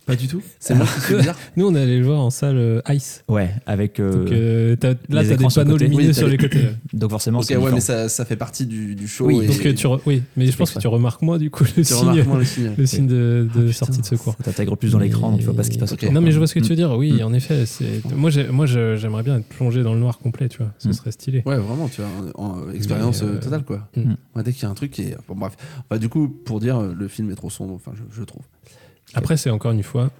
Pas du tout C'est moi qui suis bizarre Nous, on est allé le voir en salle euh, Ice. Ouais, avec. euh, Donc, euh, t'as- là, les t'as des écrans sur le panneaux côté. lumineux Oui, sur t'as les côtés. Donc forcément, Ok, c'est ouais, différent. mais ça, ça fait partie du, du show. Oui, et- Donc, euh, tu re- oui, mais je pense que tu remarques moins, du coup, le tu signe, moins le signe. le signe de, de Ah, putain. sortie de secours. Ça t'intègre plus dans l'écran, donc il faut pas ce qui se passe autour. Non, mais je vois ce que tu veux Mm. dire. Oui, Mm. en effet. c'est- Moi, j'ai- moi, je- j'aimerais bien être plongé dans le noir complet, tu vois. Ce Mm. serait stylé. Ouais, vraiment, tu vois, en, en expérience Mais, euh, euh, totale, quoi. mm. Ouais, dès qu'il y a un truc qui est. Bon, bref. Bah, du coup, pour dire, euh, le film est trop sombre, enfin, je, je trouve. Après, c'est encore une fois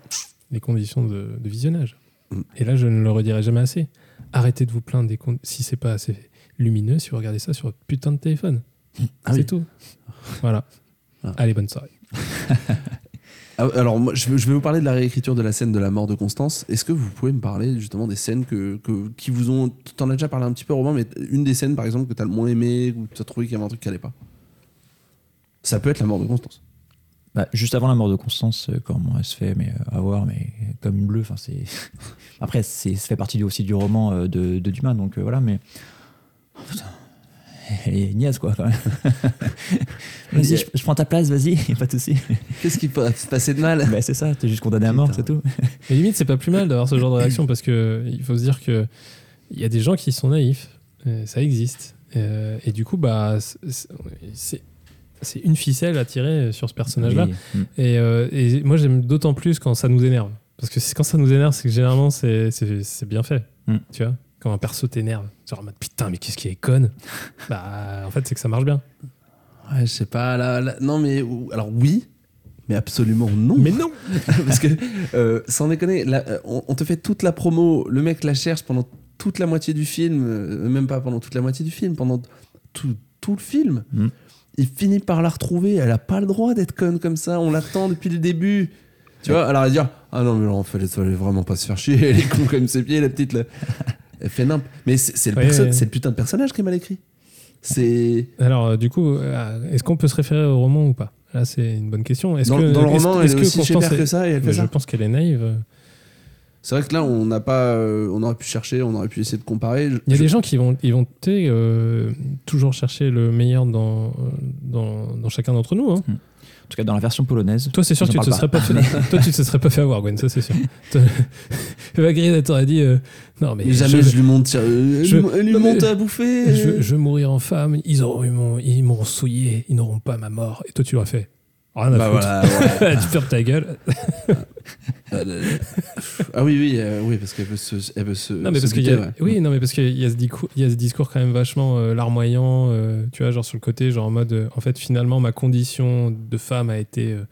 les conditions de, de visionnage. Mm. Et là, je ne le redirai jamais assez. Arrêtez de vous plaindre des con- si c'est pas assez lumineux, si vous regardez ça sur votre putain de téléphone. Ah c'est oui. tout. Voilà. Ah. Allez, bonne soirée. Ah, alors, moi, je, vais, vous parler de la réécriture de la scène de la mort de Constance. Est-ce que vous pouvez me parler justement des scènes que, que- qui vous ont. T'en as déjà parlé un petit peu, Romain, mais une des scènes, par exemple, que t'as le moins aimé, ou t'as trouvé qu'il y avait un truc qui allait pas? Ça peut être la mort de Constance. Bah, juste avant la mort de Constance, euh, comment elle se fait mais, euh, avoir, mais comme une bleue. Enfin, c'est. Après, c'est, ça fait partie du- aussi du roman euh, de, de Dumas, donc euh, voilà, mais. Oh, putain. Elle est niaise, quoi, quand même. vas-y, je, je prends ta place, vas-y, pas de souci. Qu'est-ce qui peut se passer de mal? Bah, c'est ça, t'es juste condamné à mort, Putain. c'est tout. Mais limite, c'est pas plus mal d'avoir ce genre de réaction parce que il faut se dire que il y a des gens qui sont naïfs, euh, ça existe. Euh, et du coup, bah, c'est- c'est une ficelle à tirer sur ce personnage-là. Oui. Mm. Et, euh, et moi, j'aime d'autant plus quand ça nous énerve. Parce que c'est- quand ça nous énerve, c'est que généralement, c'est c'est- c'est bien fait. Mm. Tu vois Quand un perso t'énerve, genre en mode putain, mais qu'est-ce qui est conne Bah, en fait, c'est que ça marche bien. Ouais, je sais pas. Là, là- non, mais. ou- Alors, oui, mais absolument non. Mais non Parce que, euh, sans déconner, là, euh, on, on te fait toute la promo, le mec la cherche pendant toute la moitié du film, euh, même pas pendant toute la moitié du film, pendant tout, tout le film. Mm. Il finit par la retrouver, elle a pas le droit d'être conne comme ça, on l'attend depuis le début. Tu vois, alors elle va dire Ah non, mais fait, elle fallait vraiment pas se faire chier, elle est con comme ses pieds, la petite. là. Elle fait nimp. Mais c'est le, Ouais, perso- ouais. c'est le putain de personnage qui est mal écrit. C'est. Alors, euh, du coup, euh, est-ce qu'on peut se référer au roman ou pas? Là, c'est une bonne question. Est-ce Dans, que, dans le roman, est-ce est que aussi Constance est- que ça et elle fait Mais je pense qu'elle est naïve. C'est vrai que là, on n'a pas, euh, on aurait pu chercher, on aurait pu essayer de comparer. Je- Il y a je- des gens qui vont, ils vont euh, toujours chercher le meilleur dans, dans, dans chacun d'entre nous. hein. En tout cas, dans la version polonaise. Toi, c'est sûr tu te serais pas fait. Toi, tu te serais pas fait avoir, Gwen, ça c'est sûr. Green, t'aurait dit euh, non mais Mais jamais je, je, lui monte, euh, je- lui- non, monte à bouffer. je, je veux mourir en femme. Ils auront ils m'auront souillé. Ils n'auront pas ma mort. Et toi, tu l'aurais fait. Rien à Bah foutre. voilà. ouais. tu fermes ta gueule. ah oui, oui, euh, oui, parce qu'elle veut se, elle veut se. Non mais se parce qu'il y buter, a, ouais. oui, non mais parce qu'il y a ce discours, il y a ce discours quand même vachement euh, larmoyant, euh, tu vois, genre sur le côté, genre en mode, euh, en fait, finalement, ma condition de femme a été, euh,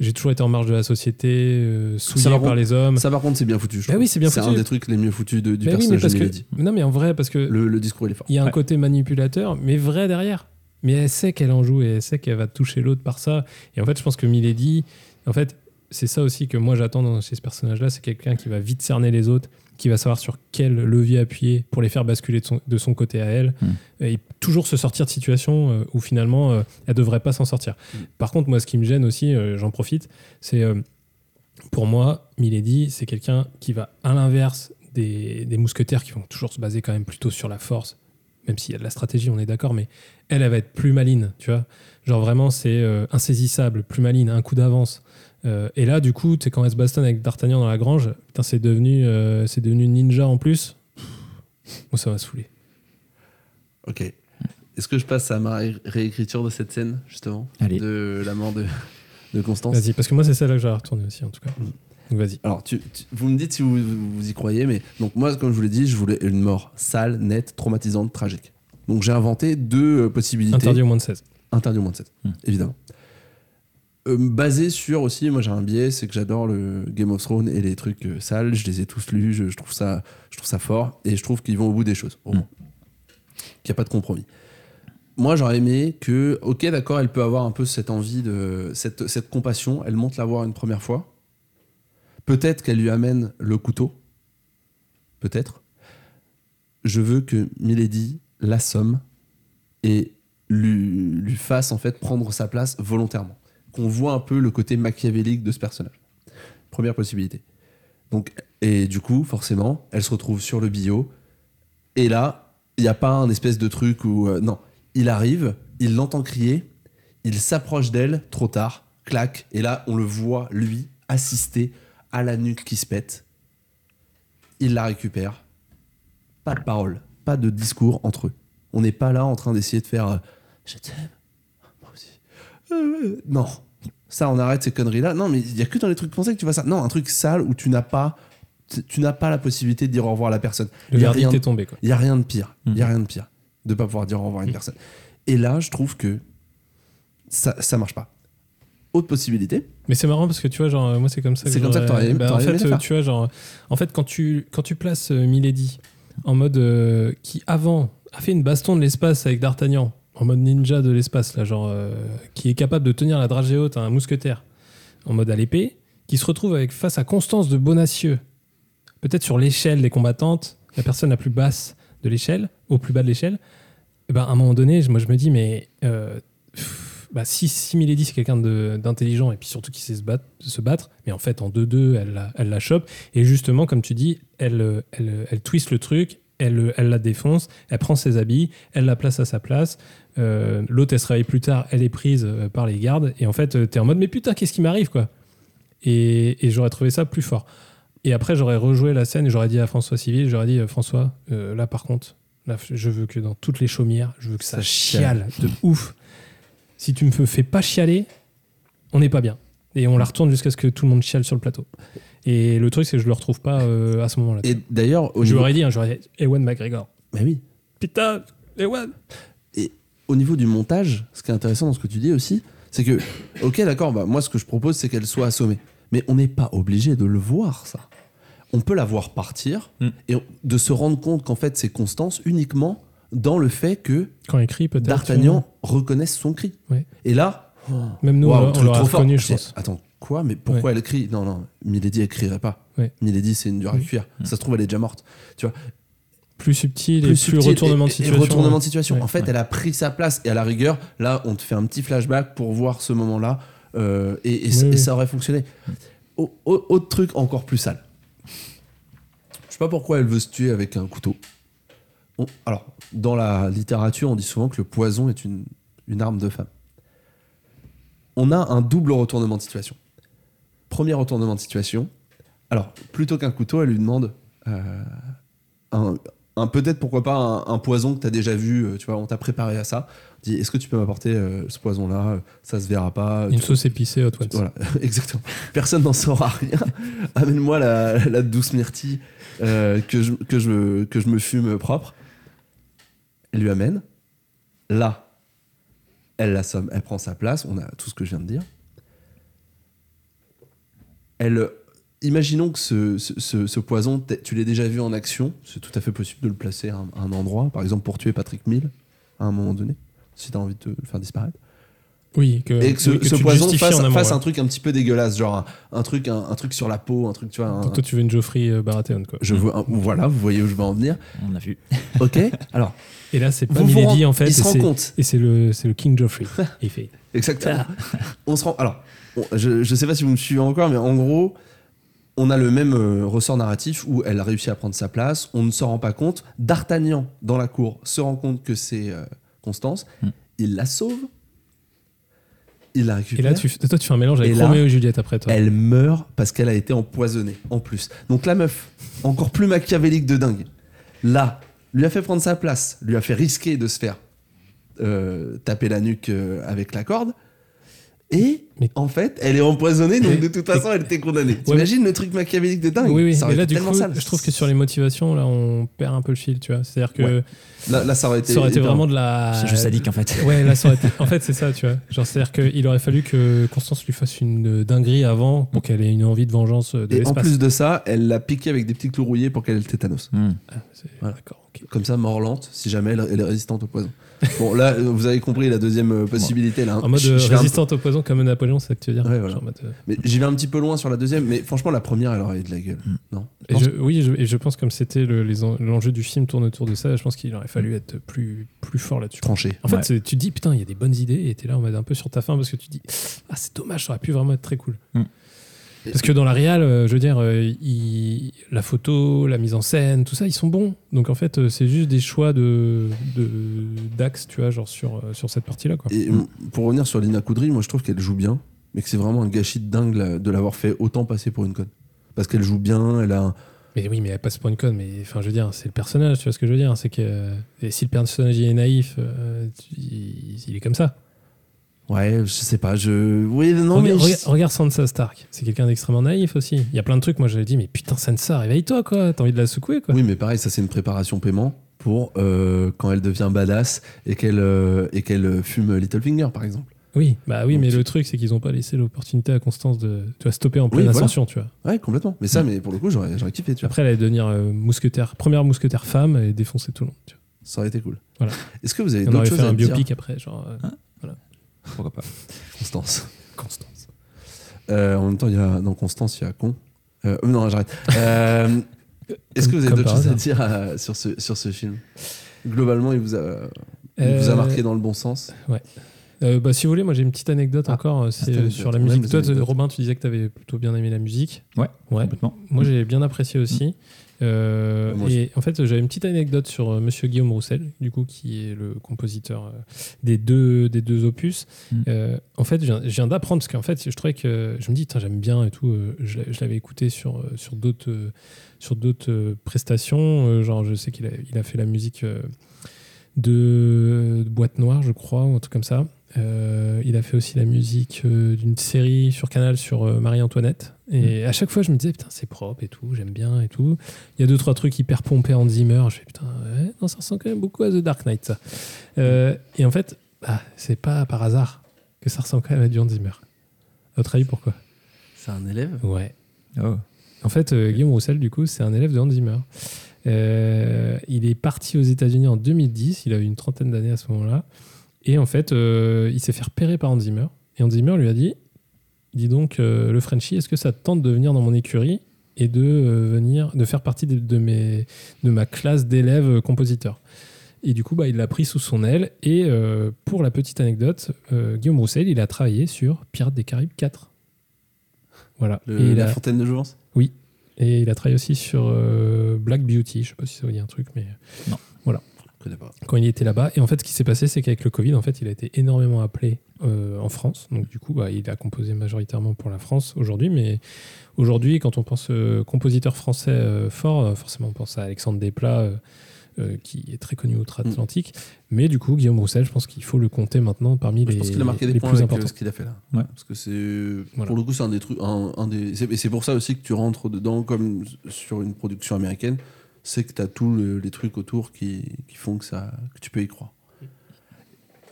j'ai toujours été en marge de la société, euh, souillée Ça, par par contre, les hommes. Ça, par contre, c'est bien foutu. je Bah oui, c'est bien C'est foutu. un des trucs les mieux foutus de- du Mais oui, mais personnage parce de que, non mais en vrai, parce que Le, le discours, il est fort. il y a un côté manipulateur, mais vrai derrière. Mais elle sait qu'elle en joue et elle sait qu'elle va toucher l'autre par ça. Et en fait, je pense que Milady, en fait, c'est ça aussi que moi j'attends dans- chez ce personnage-là, c'est quelqu'un qui va vite cerner les autres, qui va savoir sur quel levier appuyer pour les faire basculer de son, de son côté à elle, Mm. et toujours se sortir de situations euh, où finalement euh, elle devrait pas s'en sortir. Par contre, moi, ce qui me gêne aussi, euh, j'en profite, c'est pour moi, Milady, c'est quelqu'un qui va à l'inverse des, des mousquetaires qui vont toujours se baser quand même plutôt sur la force, même s'il y a de la stratégie, on est d'accord, mais elle, elle va être plus maline, tu vois. Genre vraiment, c'est euh, insaisissable, plus maline, un coup d'avance. Euh, et là, du coup, tu sais, quand elle se bastonne avec D'Artagnan dans la grange, putain, c'est devenu, euh, c'est devenu ninja en plus. Moi, ça m'a saoulé. Ok. Est-ce que je passe à ma ré- réécriture de cette scène, justement Allez. De la mort de, de Constance Vas-y, parce que moi, c'est celle-là que j'aurais retourné aussi, en tout cas. Donc, vas-y. Alors, tu, tu- vous me dites si vous, vous y croyez, mais donc moi, comme je vous l'ai dit, je voulais une mort sale, nette, traumatisante, tragique. Donc j'ai inventé deux euh, possibilités. Interdit au moins de 16. Interdit au moins de 7, Hmm. évidemment. Euh, basé sur aussi, moi j'ai un biais, c'est que j'adore le Game of Thrones et les trucs euh, sales, je les ai tous lus, je, je trouve, ça, je trouve ça fort, et je trouve qu'ils vont au bout des choses, au moins. Qu'il n'y a pas de compromis. Moi j'aurais aimé que, ok d'accord, elle peut avoir un peu cette envie, de cette, cette compassion, elle monte la voir une première fois, peut-être qu'elle lui amène le couteau, peut-être. Je veux que Milady l'assomme et lui, lui fasse en fait prendre sa place volontairement. Qu'on voit un peu le côté machiavélique de ce personnage. Première possibilité. Donc, et du coup, forcément, elle se retrouve sur le bio. Et là, il n'y a pas un espèce de truc où. euh, non, il arrive, il l'entend crier, il s'approche d'elle trop tard, clac, et là, on le voit, lui, assister à la nuque qui se pète. Il la récupère. Pas de parole, pas de discours entre eux. On n'est pas là en train d'essayer de faire euh, je t'aime. Euh, non, ça on arrête ces conneries là. Non, mais il y a que dans les trucs français que tu vois ça. Non, un truc sale où tu n'as pas, tu- n'as pas la possibilité de dire au revoir à la personne. Le y a verdict rien, est tombé, quoi. il y a rien de pire. Il y a Mhm. rien de pire de pas pouvoir dire au revoir à une personne. Et là, je trouve que ça, ça marche pas. Autre possibilité. Mais c'est marrant parce que tu vois, genre, moi c'est comme ça C'est comme ça que t'aurais- bah, en fait, euh, tu vois, genre, en fait, quand tu, quand tu places euh, Milady en mode euh, qui avant a fait une baston de l'espace avec D'Artagnan, en mode ninja de l'espace, là, genre, euh, qui est capable de tenir la dragée haute à un mousquetaire en mode à l'épée, qui se retrouve avec face à Constance de Bonacieux, peut-être sur l'échelle des combattantes, la personne la plus basse de l'échelle, au plus bas de l'échelle, et ben, à un moment donné, moi je me dis, mais euh, pff, bah, si, Milady c'est quelqu'un d'intelligent et puis surtout qui sait se battre, se battre, mais en fait en 2-2, elle, elle la chope, et justement, comme tu dis, elle, euh, elle, elle twist le truc, elle, elle la défonce, elle prend ses habits, elle la place à sa place. euh, L'autre, elle se réveille plus tard, elle est prise euh, par les gardes, et en fait, euh, t'es en mode, mais putain, qu'est-ce qui m'arrive, quoi? Et, et j'aurais trouvé ça plus fort. Et après, j'aurais rejoué la scène et j'aurais dit à François Civil, j'aurais dit, euh, François, euh, là par contre, là, je veux que dans toutes les chaumières, je veux que ça, Ça chiale de ouf. Si tu me fais pas chialer, on n'est pas bien. Et on la retourne jusqu'à ce que tout le monde chiale sur le plateau. Et le truc, c'est que je le retrouve pas euh, à ce moment-là. Et d'ailleurs, au Je niveau... dit, hein, j'aurais dit, Ewan McGregor. Mais oui. Putain, Ewan Et au niveau du montage, ce qui est intéressant dans ce que tu dis aussi, c'est que, ok, d'accord, bah, moi ce que je propose, c'est qu'elle soit assommée. Mais on n'est pas obligé de le voir, ça. On peut la voir partir Mm. et de se rendre compte qu'en fait, c'est Constance uniquement dans le fait que Quand il crie, peut-être. D'Artagnan reconnaisse son cri. Ouais. Et là, Même nous, on, on fort. reconnu, je pense. Attends, quoi Mais pourquoi elle crie? Non, non, Milady, elle crierait pas. Ouais. Milady, c'est une dure à Mm. cuire. Ça se trouve, elle est déjà morte. Tu vois Plus subtil et plus retournement et- de et situation. retournement de situation. Ouais. En fait, elle a pris sa place et à la rigueur, là, on te fait un petit flashback pour voir ce moment-là euh, et, et ça- Oui, et oui. ça aurait fonctionné. Au- au- autre truc encore plus sale. Je sais pas pourquoi elle veut se tuer avec un couteau. On- alors, dans la littérature, on dit souvent que le poison est une, une arme de femme. On a un double retournement de situation. Premier retournement de situation. Alors, plutôt qu'un couteau, elle lui demande euh, un, un- peut-être pourquoi pas un, un poison que tu as déjà vu, euh, tu vois, on t'a préparé à ça. On dit, est-ce que tu peux m'apporter euh, ce poison-là Ça se verra pas. Une sauce épicée hot ones. voilà, exactement. Personne n'en saura rien. Amène-moi la, la douce myrtille euh, que, je, que, je, que je me fume propre. Elle lui amène. Là, elle l'assomme, elle prend sa place. On a tout ce que je viens de dire. Elle. Imaginons que ce, ce- ce- ce poison, tu l'aies déjà vu en action. C'est tout à fait possible de le placer à un, à un endroit. Par exemple, pour tuer Patrick Mill, à un moment donné, si tu as envie de le faire disparaître Oui, que, et que ce, oui, que ce tu poison fasse, en amont, fasse ouais. un truc un petit peu dégueulasse, genre un, un truc, un, un truc sur la peau, un truc, tu vois. un- toi, tu veux une Geoffrey euh, Baratheon, quoi. je veux, un- voilà, vous voyez où je veux en venir. On a vu. Ok. Alors, Et là, c'est pas Milady, en fait. il se rend c'est- compte. Et c'est le, c'est le King Geoffrey. il fait. Exactement. on se rend. Alors, on- je, je sais pas si vous me suivez encore, mais en gros, on a le même euh, ressort narratif où elle a réussi à prendre sa place. On ne se rend pas compte. D'Artagnan dans la cour se rend compte que c'est euh, Constance. Hmm. Il la sauve. Il la Et récupère. là, tu, toi, tu fais un mélange avec Et là, Roméo et Juliette après, toi. Elle meurt parce qu'elle a été empoisonnée en plus. Donc la meuf, encore plus machiavélique de dingue, là, lui a fait prendre sa place, lui a fait risquer de se faire euh, taper la nuque avec la corde. Et Mais- en fait, elle est empoisonnée, donc Mais- de toute façon, elle était condamnée. T'imagines le truc machiavélique de dingue? Oui, oui, Ça mais là, du coup, sale. je trouve que sur les motivations, là, on perd un peu le fil, tu vois. C'est-à-dire que Ouais. Là, là, ça aurait été. ça aurait été hyper- vraiment de la. C'est juste sadique en fait. Ouais, là, ça aurait été. En fait, c'est ça, tu vois. Genre, c'est-à-dire qu'il aurait fallu que Constance lui fasse une dinguerie avant pour qu'elle ait une envie de vengeance de Et en l'espace. plus de ça, elle l'a piqué avec des petits clous rouillés pour qu'elle ait le tétanos. Hmm. Ah, Voilà. D'accord. Comme ça, mort lente, si jamais elle, elle est résistante au poison. Bon, là, vous avez compris la deuxième euh, possibilité. Là, hein. En mode euh, un- résistante au poison comme Napoléon, c'est ça que tu veux dire Ouais, voilà. Genre en mode, euh, Mais j'y vais un petit peu loin sur la deuxième, mais franchement, la première, elle aurait eu de la gueule. Non? Et je, oui, je- et je pense comme c'était le- les en- l'enjeu du film tourne autour de ça, je pense qu'il aurait fallu être plus, plus fort là-dessus. Tranché. En fait, Ouais. tu te dis, putain, il y a des bonnes idées, et t'es là en mode un peu sur ta fin parce que tu te dis, ah, c'est dommage, ça aurait pu vraiment être très cool. Mm. Parce que dans la réal, euh, je veux dire, euh, il- la photo, la mise en scène, tout ça, ils sont bons. Donc en fait, euh, c'est juste des choix de d'axe, tu vois, genre sur, sur cette partie-là. quoi. Et pour revenir sur Lina Koudry, moi je trouve qu'elle joue bien, mais que c'est vraiment un gâchis de dingue de l'avoir fait autant passer pour une conne. Parce qu'elle joue bien, elle a. Mais oui, mais elle passe pour une conne. Mais enfin, je veux dire, c'est le personnage, tu vois ce que je veux dire C'est que et si le personnage est naïf, il est comme ça. Ouais, je sais pas, je. Oui, non, regarde, mais. je- regarde- Sansa Stark, c'est quelqu'un d'extrêmement naïf aussi. Il y a plein de trucs, moi j'avais dit, mais putain, Sansa, réveille-toi quoi, t'as envie de la secouer quoi. Oui, mais pareil, ça c'est une préparation paiement pour euh, quand elle devient badass et qu'elle euh, et qu'elle fume Littlefinger par exemple. Oui, bah oui, Donc, mais tu- le truc c'est qu'ils ont pas laissé l'opportunité à Constance de tu vois, stopper en pleine voilà. ascension, tu vois. Ouais, complètement. Mais ça, mais pour le coup, j'aurais j'aurais kiffé, tu vois. Après, elle allait devenir euh, mousquetaire, première mousquetaire femme et défoncer tout le monde. Tu vois. Ça aurait été cool. Voilà. Est-ce que vous avez d'autres aurait choses fait à un dire biopic après, genre euh, Pourquoi pas Constance. Constance. Euh, en même temps, il y a dans Constance, il y a con. Euh, non, j'arrête. Euh, Est-ce que vous avez d'autres choses à dire sur, ce, sur ce film? Globalement, il vous a, il vous a marqué dans le bon sens? Euh, bah, si vous voulez, moi j'ai une petite anecdote Ah, encore. euh, C'est sur la musique. Toi. Robin, tu disais que tu avais plutôt bien aimé la musique. Ouais, Ouais. complètement. Moi j'ai bien apprécié aussi. Euh, et en fait, j'avais une petite anecdote sur euh, Monsieur Guillaume Roussel, du coup, qui est le compositeur euh, des deux des deux opus. Mm. Euh, en fait, je viens, d'apprendre parce qu'en fait, je trouvais que je me dis, j'aime bien et tout. je l'avais écouté sur sur d'autres sur d'autres prestations. genre, je sais qu'il a il a fait la musique de, de Boîte Noire, je crois, ou un truc comme ça. Euh, il a fait aussi la musique euh, d'une série sur Canal sur euh, Marie-Antoinette. Et à chaque fois, je me disais, putain, c'est propre et tout, j'aime bien et tout. Il y a deux, trois trucs hyper pompés en Zimmer. Je fais, putain, ouais, non, ça ressemble quand même beaucoup à The Dark Knight, ça. Euh, et en fait, bah, c'est pas par hasard que ça ressemble quand même à du Hans Zimmer. À votre avis, pourquoi? C'est un élève? Ouais. Oh. En fait, euh, Guillaume Roussel, du coup, c'est un élève de Hans Zimmer. Euh, il est parti aux États-Unis en 2010. Il avait une trentaine d'années à ce moment-là. Et en fait, euh, il s'est fait repérer par Hans Zimmer. Et Hans Zimmer lui a dit Dis donc, euh, le Frenchie, est-ce que ça te tente de venir dans mon écurie et de euh, venir, de faire partie de, de mes, de ma classe d'élèves compositeurs? Et du coup, bah, il l'a pris sous son aile. Et euh, pour la petite anecdote, euh, Guillaume Roussel, il a travaillé sur Pirates des Caraïbes 4. Voilà. Le- et La a- fontaine de jouvence? Et il a travaillé aussi sur euh, Black Beauty. Je sais pas si ça vous dit un truc, mais connais pas. quand il était là-bas. Et en fait, ce qui s'est passé, c'est qu'avec le Covid, en fait, il a été énormément appelé euh, en France. Donc, du coup, bah, il a composé majoritairement pour la France aujourd'hui. Mais aujourd'hui, quand on pense euh, compositeur français euh, fort, euh, forcément, on pense à Alexandre Desplat, euh, qui est très connu outre-Atlantique. Mais du coup, Guillaume Roussel, je pense qu'il faut le compter maintenant parmi Je les, pense qu'il a marqué des les points plus avec importants. ce qu'il a fait là. Ouais. Parce que c'est. Voilà. Pour le coup, c'est un des trucs. Un, un des, et c'est pour ça aussi que tu rentres dedans comme sur une production américaine. C'est que tu as tous le- les trucs autour qui, qui font que, ça, que tu peux y croire.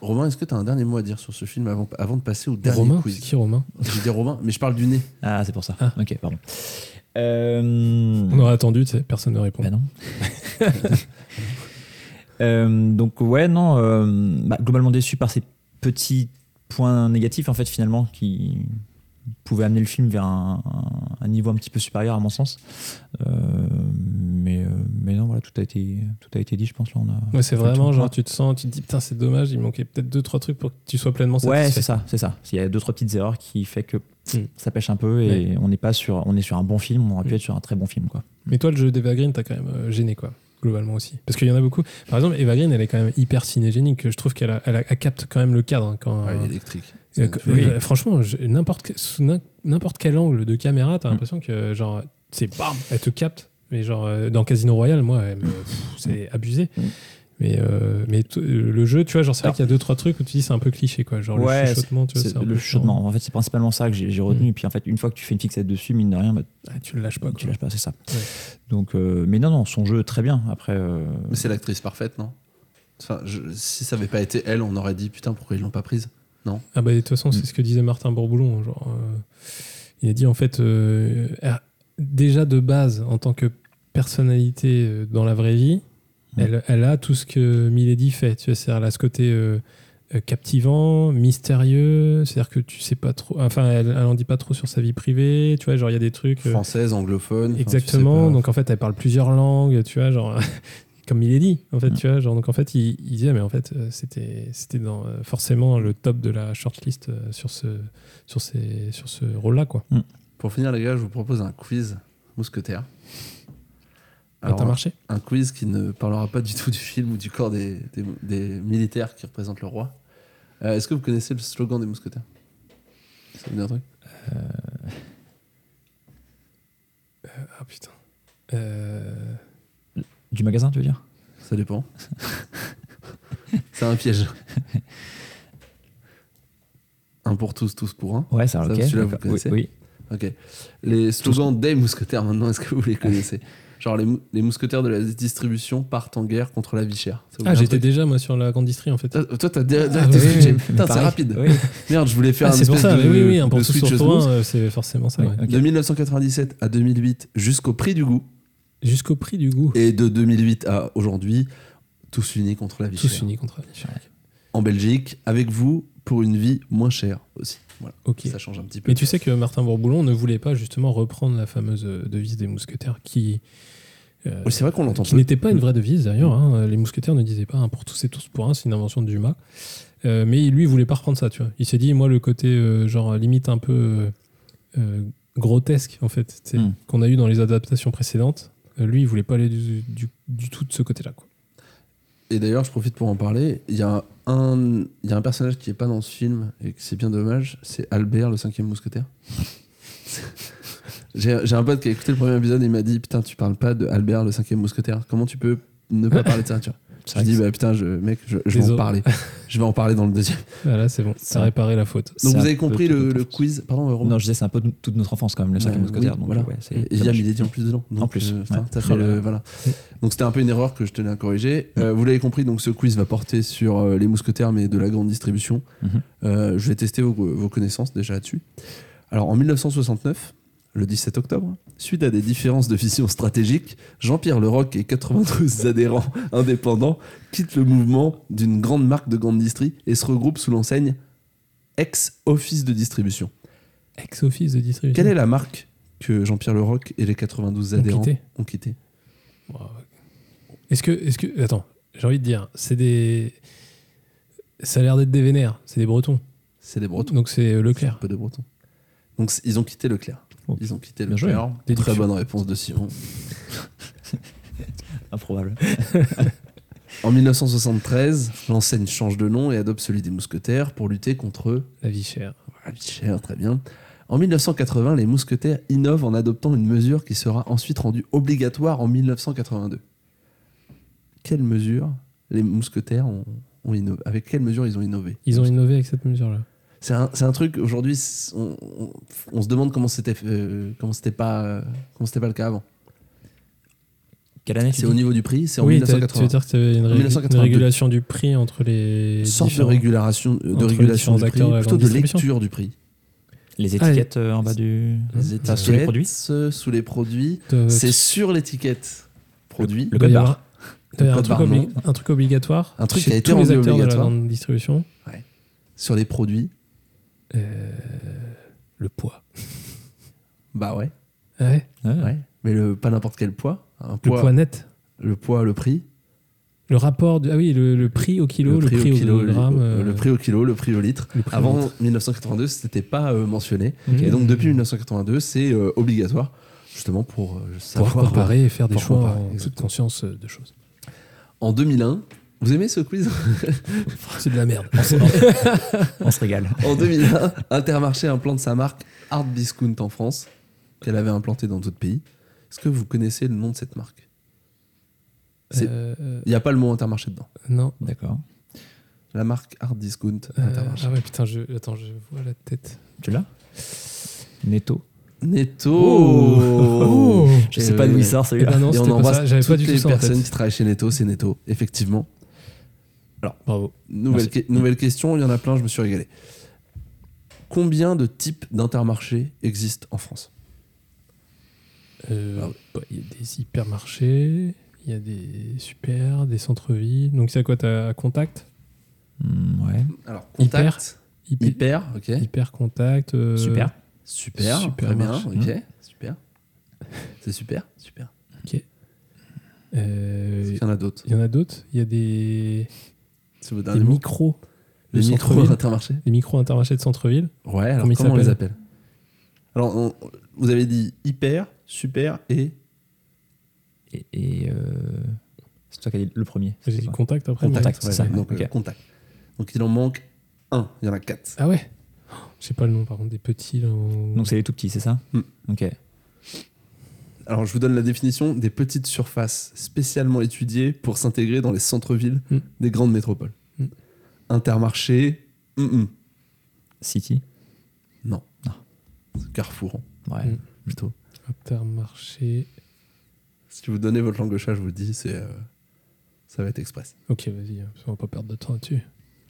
Romain, est-ce que tu as un dernier mot à dire sur ce film avant, avant de passer au dernier Romain, c'est quiz qui Romain J'ai dit Romain, mais je parle du nez. Ah, c'est pour ça. Ah. Ok, pardon. Euh, On aurait attendu, tu sais, personne ne répond. Bah non. Euh, donc ouais, non, euh, bah, globalement déçu par ces petits points négatifs en fait finalement qui pouvaient amener le film vers un, un- un niveau un petit peu supérieur à mon sens. Euh, mais, euh, mais non, voilà, tout a été, tout a été dit, je pense. Là, on a Ouais, c'est vraiment genre, tu te sens, tu te dis, putain, c'est dommage, il manquait peut-être deux, trois trucs pour que tu sois pleinement satisfait. Ouais, c'est ça, c'est ça. Il y a deux trois petites erreurs qui fait que Mm. ça pêche un peu et on n'est pas sur, on est sur un bon film. On aurait pu Mm. être sur un très bon film, quoi. Mais toi, le jeu d'Eva Green, t'as quand même euh, gêné, quoi, globalement aussi. Parce qu'il y en a beaucoup. Par exemple, Eva Green, elle est quand même hyper cinégénique. Je trouve qu'elle a- elle a- elle capte quand même le cadre. hein, quand, Ouais, électrique. euh, Franchement, n'importe n'importe quel angle de caméra, t'as Mm. l'impression que, genre, c'est bam, elle te capte. Mais genre, euh, dans Casino Royale, moi, c'est abusé. Mais, euh, mais t- le jeu, tu vois, genre, c'est vrai qu'il y a deux, trois trucs où tu dis c'est un peu cliché, quoi. Genre Ouais, le chuchotement, tu vois, le chuchotement. En fait, c'est principalement ça que j'ai retenu. Mm. Et puis en fait, une fois que tu fais une fixette dessus, mine de rien, bah, Ah, tu le lâches pas, tu lâches pas, c'est ça. Ouais. Donc, euh, mais non, non, son jeu très bien. Après, euh, Mais c'est l'actrice parfaite, non? Enfin, je- Si ça avait pas été elle, on aurait dit putain, pourquoi ils l'ont pas prise? Ah bah de toute façon, c'est ce que disait Martin Bourboulon. Genre, euh, il a dit en fait, euh, elle- déjà de base, en tant que personnalité euh, dans la vraie vie, Mm. elle, elle a tout ce que Milady fait. Tu vois, c'est-à-dire elle a ce côté euh, euh, captivant, mystérieux. C'est-à-dire que tu sais pas trop. Enfin, elle, elle en dit pas trop sur sa vie privée. Tu vois, genre il y a des trucs. euh, Française, anglophone. enfin, tu sais Exactement. Donc en fait, elle parle plusieurs langues, tu vois, genre comme il est dit. En fait, Mm. tu vois, genre donc en fait, il, il disait mais en fait, euh, c'était c'était dans euh, forcément le top de la shortlist sur ce sur ces sur ce rôle-là quoi. Pour finir, les gars, je vous propose un quiz mousquetaire. Ça Alors, marché un quiz qui ne parlera pas du tout du film ou du corps des, des- des militaires qui représentent le roi. Euh, Est-ce que vous connaissez le slogan des mousquetaires? Ça vous dit un truc? Ah putain. Euh, du magasin, tu veux dire? Ça dépend. C'est un piège. Un pour tous, tous pour un. Ouais, ça, Ça, ok. celui-là, vous connaissez? Oui, oui. Ok. Les slogans des mousquetaires, maintenant, est-ce que vous les connaissez? Genre, les, mou- les mousquetaires de la distribution partent en guerre contre la vie chère. Ah j'étais déjà moi sur la grande distrie en fait. Toi, toi, t'as déjà Ah, oui, oui, Putain, c'est rapide. Oui. Merde, je voulais faire Ah, un c'est pour espèce ça. de, oui oui, un de pour tous switch euh, c'est forcément ça. Ouais. De 1997 à 2008, jusqu'au prix du goût. Jusqu'au prix du goût. Et de 2008 à aujourd'hui, tous unis contre la vie Tous chère. unis contre la vie chère. En Belgique, avec vous, pour une vie moins chère aussi. Voilà. Ok. Ça change un petit peu. Mais tu sais que Martin Bourboulon ne voulait pas justement reprendre la fameuse euh, devise des mousquetaires qui. Euh, Oui, c'est vrai qu'on l'entend qui peu. n'était pas une vraie devise d'ailleurs. hein. Les mousquetaires ne disaient pas un pour tous et tous pour un, c'est une invention de Dumas. Euh, mais lui, il voulait pas reprendre ça, tu vois. Il s'est dit, moi, le côté euh, genre limite un peu grotesque en fait, Mm. qu'on a eu dans les adaptations précédentes. lui, il voulait pas aller du, du- du tout de ce côté-là. quoi. Et d'ailleurs, je profite pour en parler. Il y a un, il y a un personnage qui est pas dans ce film et que c'est bien dommage. C'est Albert, le cinquième mousquetaire. J'ai un pote qui a écouté le premier épisode et il m'a dit Putain, tu parles pas de Albert, le cinquième mousquetaire. Comment tu peux ne pas parler de ça tu vois Je dis bah putain, je, mec, je, je vais en parler. je vais en parler dans le deuxième. Voilà, c'est bon, ça a réparé la faute. Donc vous avez compris le, quiz. Pardon, Romain Non, je disais, c'est un peu toute notre enfance quand même, le cinquième Ouais, mousquetaire. voilà. ouais, Et c'est il y a dommage. Milady en plus dedans. Donc, En plus, euh, ouais. Oh fait là le- là. voilà. Donc c'était un peu une erreur que je tenais à corriger. Euh, vous l'avez compris, donc ce quiz va porter sur euh, les mousquetaires, mais de la grande distribution. Mhm. Euh, je vais tester vos, vos connaissances déjà là-dessus. Alors en 1969, le 17 octobre, suite à des différences de vision stratégique, Jean-Pierre Leroc et 92 adhérents indépendants quittent le mouvement d'une grande marque de grande distrie et se regroupent sous l'enseigne ex-office de distribution. Ex-office de distribution. Quelle est la marque que Jean-Pierre Leroc et les 92 Ont adhérents quitté. ont quitté? Est-ce que, est-ce que, attends, j'ai envie de dire, c'est des, ça a l'air d'être des vénères, c'est des Bretons. C'est des Bretons. Donc c'est euh, Un Leclerc. peu de Bretons. Donc ils ont quitté Leclerc. Ils ont quitté le cœur. Déduction. Très bonne réponse de Simon. Improbable. En 1973, l'enseigne change de nom et adopte celui des mousquetaires pour lutter contre La vie chère. la vie chère, très bien. En 1980, les mousquetaires innovent en adoptant une mesure qui sera ensuite rendue obligatoire en 1982. Quelle mesure les mousquetaires ont, ont innové Avec quelle mesure ils ont innové? Ils ont innové avec cette mesure-là. C'est un, c'est un truc aujourd'hui, on, on- on se demande comment c'était euh, comment c'était pas euh, comment c'était pas le cas avant. Quelle année C'est au niveau du prix, c'est en Oui, t'as- tu 1980. veux dire que tu une, ré- 1982. une régulation du prix entre les. sorte de régulation, de régulation du prix, plutôt de distribution. lecture du prix. Les étiquettes euh, en bas du. Les Enfin, sous les produits sous les produits, de- c'est sur l'étiquette produit. Le doit code barre. un, truc un truc obligatoire. Un truc qui a été tous les rendu acteurs de la obligatoire. distribution. Sur les produits, Euh, le poids. bah ouais, Ouais? Ouais. ouais. Mais le, pas n'importe quel poids. Un Le poids, net? le poids, le prix? Le rapport. Ah oui, le, le prix au kilo, le prix, au au, kilo, gramme. euh, le prix au kilo, le prix au litre. prix Avant litre. 1982, c'était pas euh, mentionné. Et donc depuis 1982, c'est euh, obligatoire, justement pour euh, Pour savoir. comparer et faire des choix comparer, en toute conscience de choses. En 2001, vous aimez ce quiz? C'est de la merde. On se régale. En 2001, Intermarché implante sa marque Art Discount en France, qu'elle avait implantée dans d'autres pays. Est-ce que vous connaissez le nom de cette marque? Euh, euh, Il n'y a pas le mot Intermarché dedans. non. D'accord. La marque Art Discount Euh, Intermarché. ah ouais, putain, je, attends, je vois la tête. Tu l'as? Netto. Netto Oh Je sais pas d'où il sort Eh celui-là. ben on embrasse ça. J'avais pas toutes du tout les ça en personnes qui travaillent chez Netto, c'est Netto, effectivement. Bravo. Nouvelle, que- nouvelle question, il y en a plein, je me suis régalé. Combien de types d'intermarchés existent en France? Euh, Ah bah, Il y a des hypermarchés, il y a des super, des centres-villes. Donc c'est quoi T'as contact? Hmm, ouais. Alors, contact, Hyper, hyper, ok. hyper contact. euh, Super. Super, Super très bien, ok, super. C'est super, super. euh, Est-ce qu'il y en a d'autres? Il y en a d'autres. Il y a des, C'est des derniers mots micros. de Les micros centre-ville. intermarchés Des micros intermarchés de centre-ville. Ouais, alors Comment comment, ils on les appelle Alors, on- vous avez dit hyper, super et Et, et, euh, c'est toi qui as dit le premier. J'ai dit contact après. Contact, c'est ça. donc, euh, contact. Donc il en manque un, il y en a quatre. Ah ouais Oh, Je sais pas le nom par contre des petits. Là, Donc c'est les tout petits, c'est ça Hmm. Ok. Alors je vous donne la définition des petites surfaces spécialement étudiées pour s'intégrer dans les centres-villes Mm. des grandes métropoles. Mm. Intermarché, hum. City. non. Non. C'est Carrefour, hein, Ouais. Hmm. plutôt. Intermarché. Si vous donnez votre langue au chat, je vous le dis, c'est, euh, ça va être express. Ok, vas-y, on va pas perdre de temps là-dessus.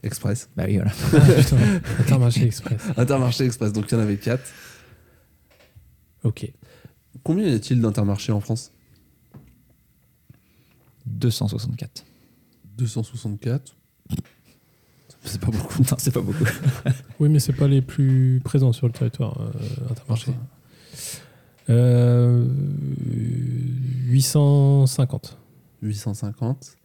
Express. Bah oui, voilà. Ah, Intermarché Express. Intermarché express, donc il y en avait quatre. Ok. Combien y a-t-il d'intermarchés en France? 264. 264. C'est pas beaucoup. Non, c'est pas beaucoup. Oui, mais c'est pas les plus présents sur le territoire euh, Intermarché. Euh, 850. 850.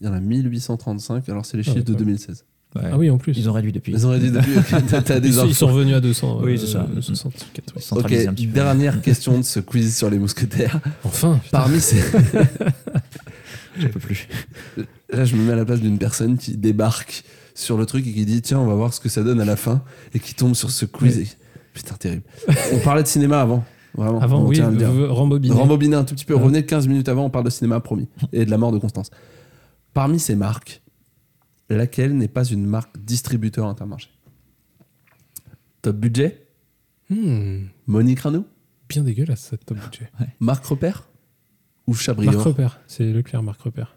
Il y en a 1835, alors c'est les Ah, chiffres de ouais. 2016. Ouais. Ah oui, en plus. Ils ont réduit depuis. Ils auraient dit depuis, t'as- t'as des Ils sont, ils sont infos. revenus à 200. Oui, euh, c'est ça. 64, oui. Ok, petit peu. dernière question de ce quiz sur les mousquetaires. Enfin, putain. Parmi ces... Je peux plus. Là, je me mets à la place d'une personne qui débarque sur le truc et qui dit Tiens, on va voir ce que ça donne à la fin, et qui tombe sur ce quiz. Oui. et- Putain, terrible. on parlait de cinéma avant. Vraiment. Avant, oui, rembobiner. Rembobiner un tout petit peu. Ah. Revenez 15 minutes avant, on parle de cinéma, promis. Et de la mort de Constance. Parmi ces marques, laquelle n'est pas une marque distributeur intermarché Top budget Hmm, Monique Rano bien dégueulasse cette top budget. Marc Repère Ou Chabrior Marc Repère, c'est Leclerc Marc Repère.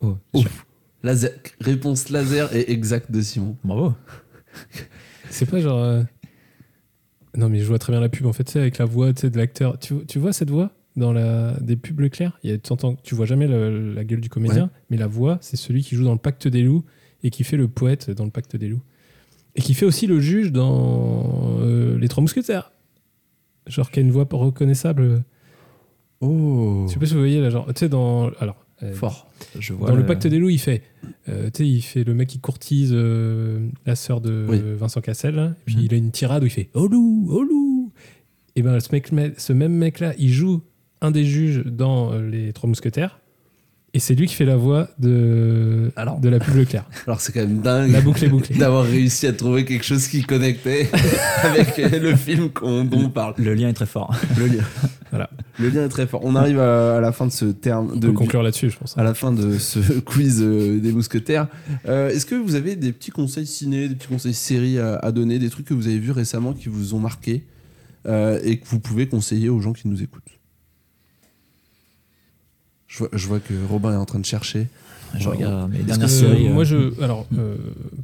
Oh, Ouf. Laser. Réponse laser et exact de Simon. Bravo. C'est pas genre. euh, Non, mais je vois très bien la pub en fait, c'est avec la voix de l'acteur. Tu, tu vois cette voix? Dans la... des pubs Leclerc Il y a, tu, vois jamais la gueule du comédien, mais la voix, c'est celui qui joue dans le Pacte des loups et qui fait le poète dans le Pacte des loups. Et qui fait aussi le juge dans euh, Les Trois Mousquetaires. Genre qui a une voix reconnaissable. Oh Je sais pas si vous voyez là, genre. Tu sais, dans. Alors. euh, Fort. Je vois. Dans le Pacte des loups, il fait, euh, tu sais, il fait le mec qui courtise la sœur de Oui. Vincent Cassel, là, et puis Mhm. il a une tirade où il fait Oh loup, oh loup Et ben ce, mec, ce même mec-là, il joue un des juges dans euh, Les Trois Mousquetaires. Et c'est lui qui fait la voix de, Alors. de la pub Leclerc. Alors c'est quand même dingue La boucle est bouclée. d'avoir réussi à trouver quelque chose qui connectait avec le film dont on parle. Le lien est très fort. Le lien. Voilà. Le lien est très fort. On arrive à, à la fin de ce terme. On De, peut conclure là-dessus, je pense. à la fin de ce quiz euh, des mousquetaires. Euh, Est-ce que vous avez des petits conseils ciné, des petits conseils séries à, à donner, des trucs que vous avez vus récemment qui vous ont marqué euh, et que vous pouvez conseiller aux gens qui nous écoutent? Je vois, je vois que Robin est en train de chercher. Je regarde mes dernières que, séries. euh, euh, moi, je, alors, euh,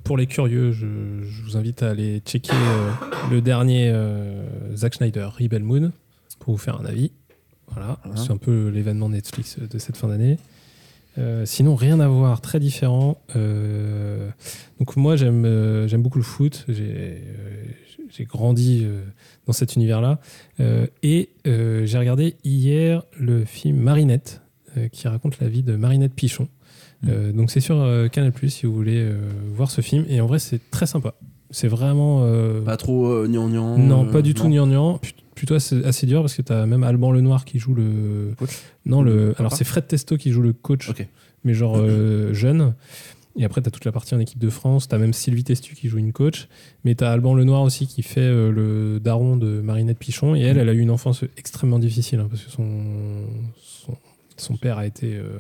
pour les curieux, je, je vous invite à aller checker euh, le dernier euh, Zack Snyder, Rebel Moon, pour vous faire un avis. Voilà, Voilà. c'est un peu l'événement Netflix de cette fin d'année. Euh, sinon, rien à voir, très différent. Euh, donc moi, j'aime euh, j'aime beaucoup le foot. J'ai euh, j'ai grandi euh, dans cet univers-là. Euh, et euh, j'ai regardé hier le film Marinette, euh, qui raconte la vie de Marinette Pichon. Euh, donc c'est sur euh, Canal Plus si vous voulez euh, voir ce film. Et en vrai, c'est très sympa. C'est vraiment. euh, Pas trop euh, gnangnan, non, euh, pas du tout gnangnan. Plut- Plutôt assez, assez dur parce que tu as même Alban Lenoir qui joue le. Coach Non, le. Papa Alors c'est Fred Testo qui joue le coach, Ok. mais genre euh, jeune. Et après, tu as toute la partie en équipe de France. Tu as même Sylvie Testu qui joue une coach. Mais tu as Alban Lenoir aussi qui fait euh, le daron de Marinette Pichon. Et elle, elle a eu une enfance extrêmement difficile hein, parce que son, son, père a été euh,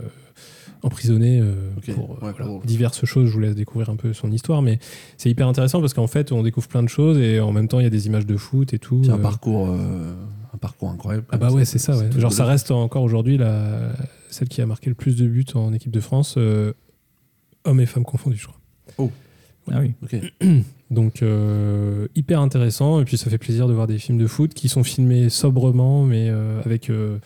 emprisonné euh, pour euh, ouais, voilà, pour- diverses choses. Je vous laisse découvrir un peu son histoire. Mais c'est hyper intéressant parce qu'en fait, on découvre plein de choses et en même temps, il y a des images de foot et tout. C'est un Euh, parcours, euh, un parcours incroyable. ah bah ouais, c'est ça. Ouais. Genre ça reste encore aujourd'hui la celle qui a marqué le plus de buts en équipe de France, euh, hommes et femmes confondus, je crois. Ah oui. Ok. Donc euh, hyper intéressant et puis ça fait plaisir de voir des films de foot qui sont filmés sobrement mais euh, avec euh,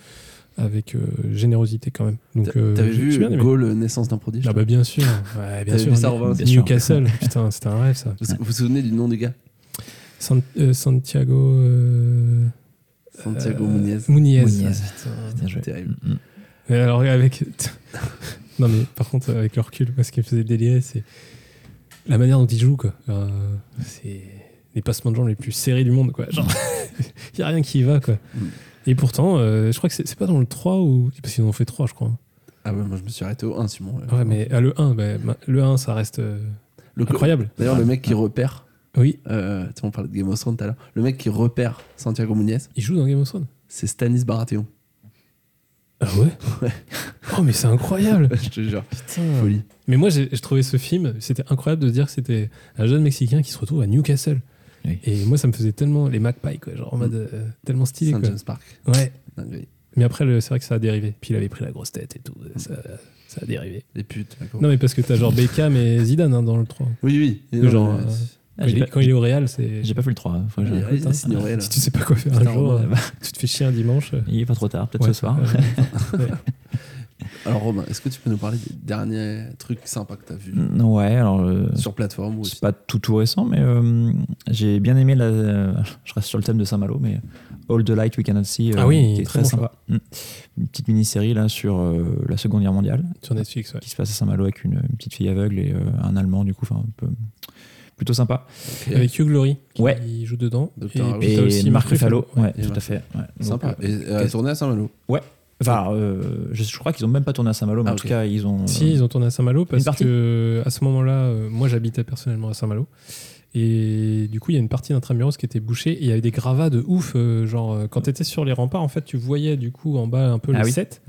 avec euh, générosité quand même. Donc euh, T'avais j'ai- vu bien aimé. Goal, naissance d'un prodige Ah bah bien sûr, ouais, bien T'avais sûr. vu ça, Robin Bien sûr. Newcastle, putain, c'était un rêve ça. Vous vous souvenez du nom du gars? San- euh, Santiago euh, Santiago euh, Muniez. Muniez. Muniez. Putain. Bien joué. Terrible. Mm, mm. Mais alors avec non mais par contre avec le recul moi ce qui me faisait délirer c'est la manière dont il joue quoi Euh, c'est les passements de jambes les plus serrés du monde quoi genre il y a rien qui y va quoi Mm. et pourtant euh, je crois que c'est pas dans le 3 ou parce qu'ils en ont fait 3 je crois Ah ouais, moi je me suis arrêté au 1, Simon. ouais mais à le 1 bah, ma- le 1 ça reste euh, Le- incroyable D'ailleurs, le mec qui repère, oui euh, tu sais, on parlait de Game of Thrones tout à l'heure, le mec qui repère Santiago Muniez, il joue dans Game of Thrones c'est Stanis Baratheon. ah ouais? Ouais. oh mais c'est incroyable je te jure. Putain. Folie. Mais moi, j'ai trouvé ce film, c'était incroyable de dire que c'était un jeune Mexicain qui se retrouve à Newcastle. Oui. Et moi, ça me faisait tellement les Magpies, quoi, genre en mode euh, tellement stylé. Saint Quoi. James Park. Ouais. Dinguerie. Mais après, c'est vrai que ça a dérivé. Puis il avait pris la grosse tête et tout. Ça, ça a dérivé. Les putes. Non, mais parce que t'as genre Beckham et Zidane hein, dans le 3. Oui, oui. Et Le non, genre, mais- euh, Ah, quand, il, est- pas- quand il est au Real, c'est. J'ai pas fait le 3. faut que je- Ouais, écoute, il hein. a signé au Real. Si tu sais pas quoi faire un jour, euh, tu te fais chier un dimanche. euh, Il est pas trop tard, peut-être ouais, ce soir. euh, ouais. Alors, Romain, est-ce que tu peux nous parler des derniers trucs sympas que tu as vus Ouais, alors. euh, sur plateforme C'est pas tout tout récent, mais euh, j'ai bien aimé la. je reste sur le thème de Saint-Malo, mais All the Light We Cannot See, euh, Ah oui, qui est très très, bon sympa. Mm. Une petite mini-série là sur euh, la Seconde Guerre mondiale, Sur Netflix, ouais. qui se passe à Saint-Malo avec une, une petite fille aveugle et euh, un Allemand, du coup, enfin un peu plutôt sympa. Avec Hugh Glory qui Ouais. joue dedans. Et, Et aussi Marc Ruffalo, ouais, tout à fait. ouais. Donc, Sympa. euh, Et euh, tourné à Saint-Malo. Enfin, euh, je, je crois qu'ils ont même pas tourné à Saint-Malo, mais Ah, en tout cas, ils ont. Si, ils ont tourné à Saint-Malo parce que à ce moment-là, euh, moi j'habitais personnellement à Saint-Malo. Et du coup, il y a une partie d'Intramuros qui était bouchée et il y avait des gravats de ouf. euh, genre, euh, quand tu étais sur les remparts, en fait, tu voyais du coup en bas un peu Ah le oui. set.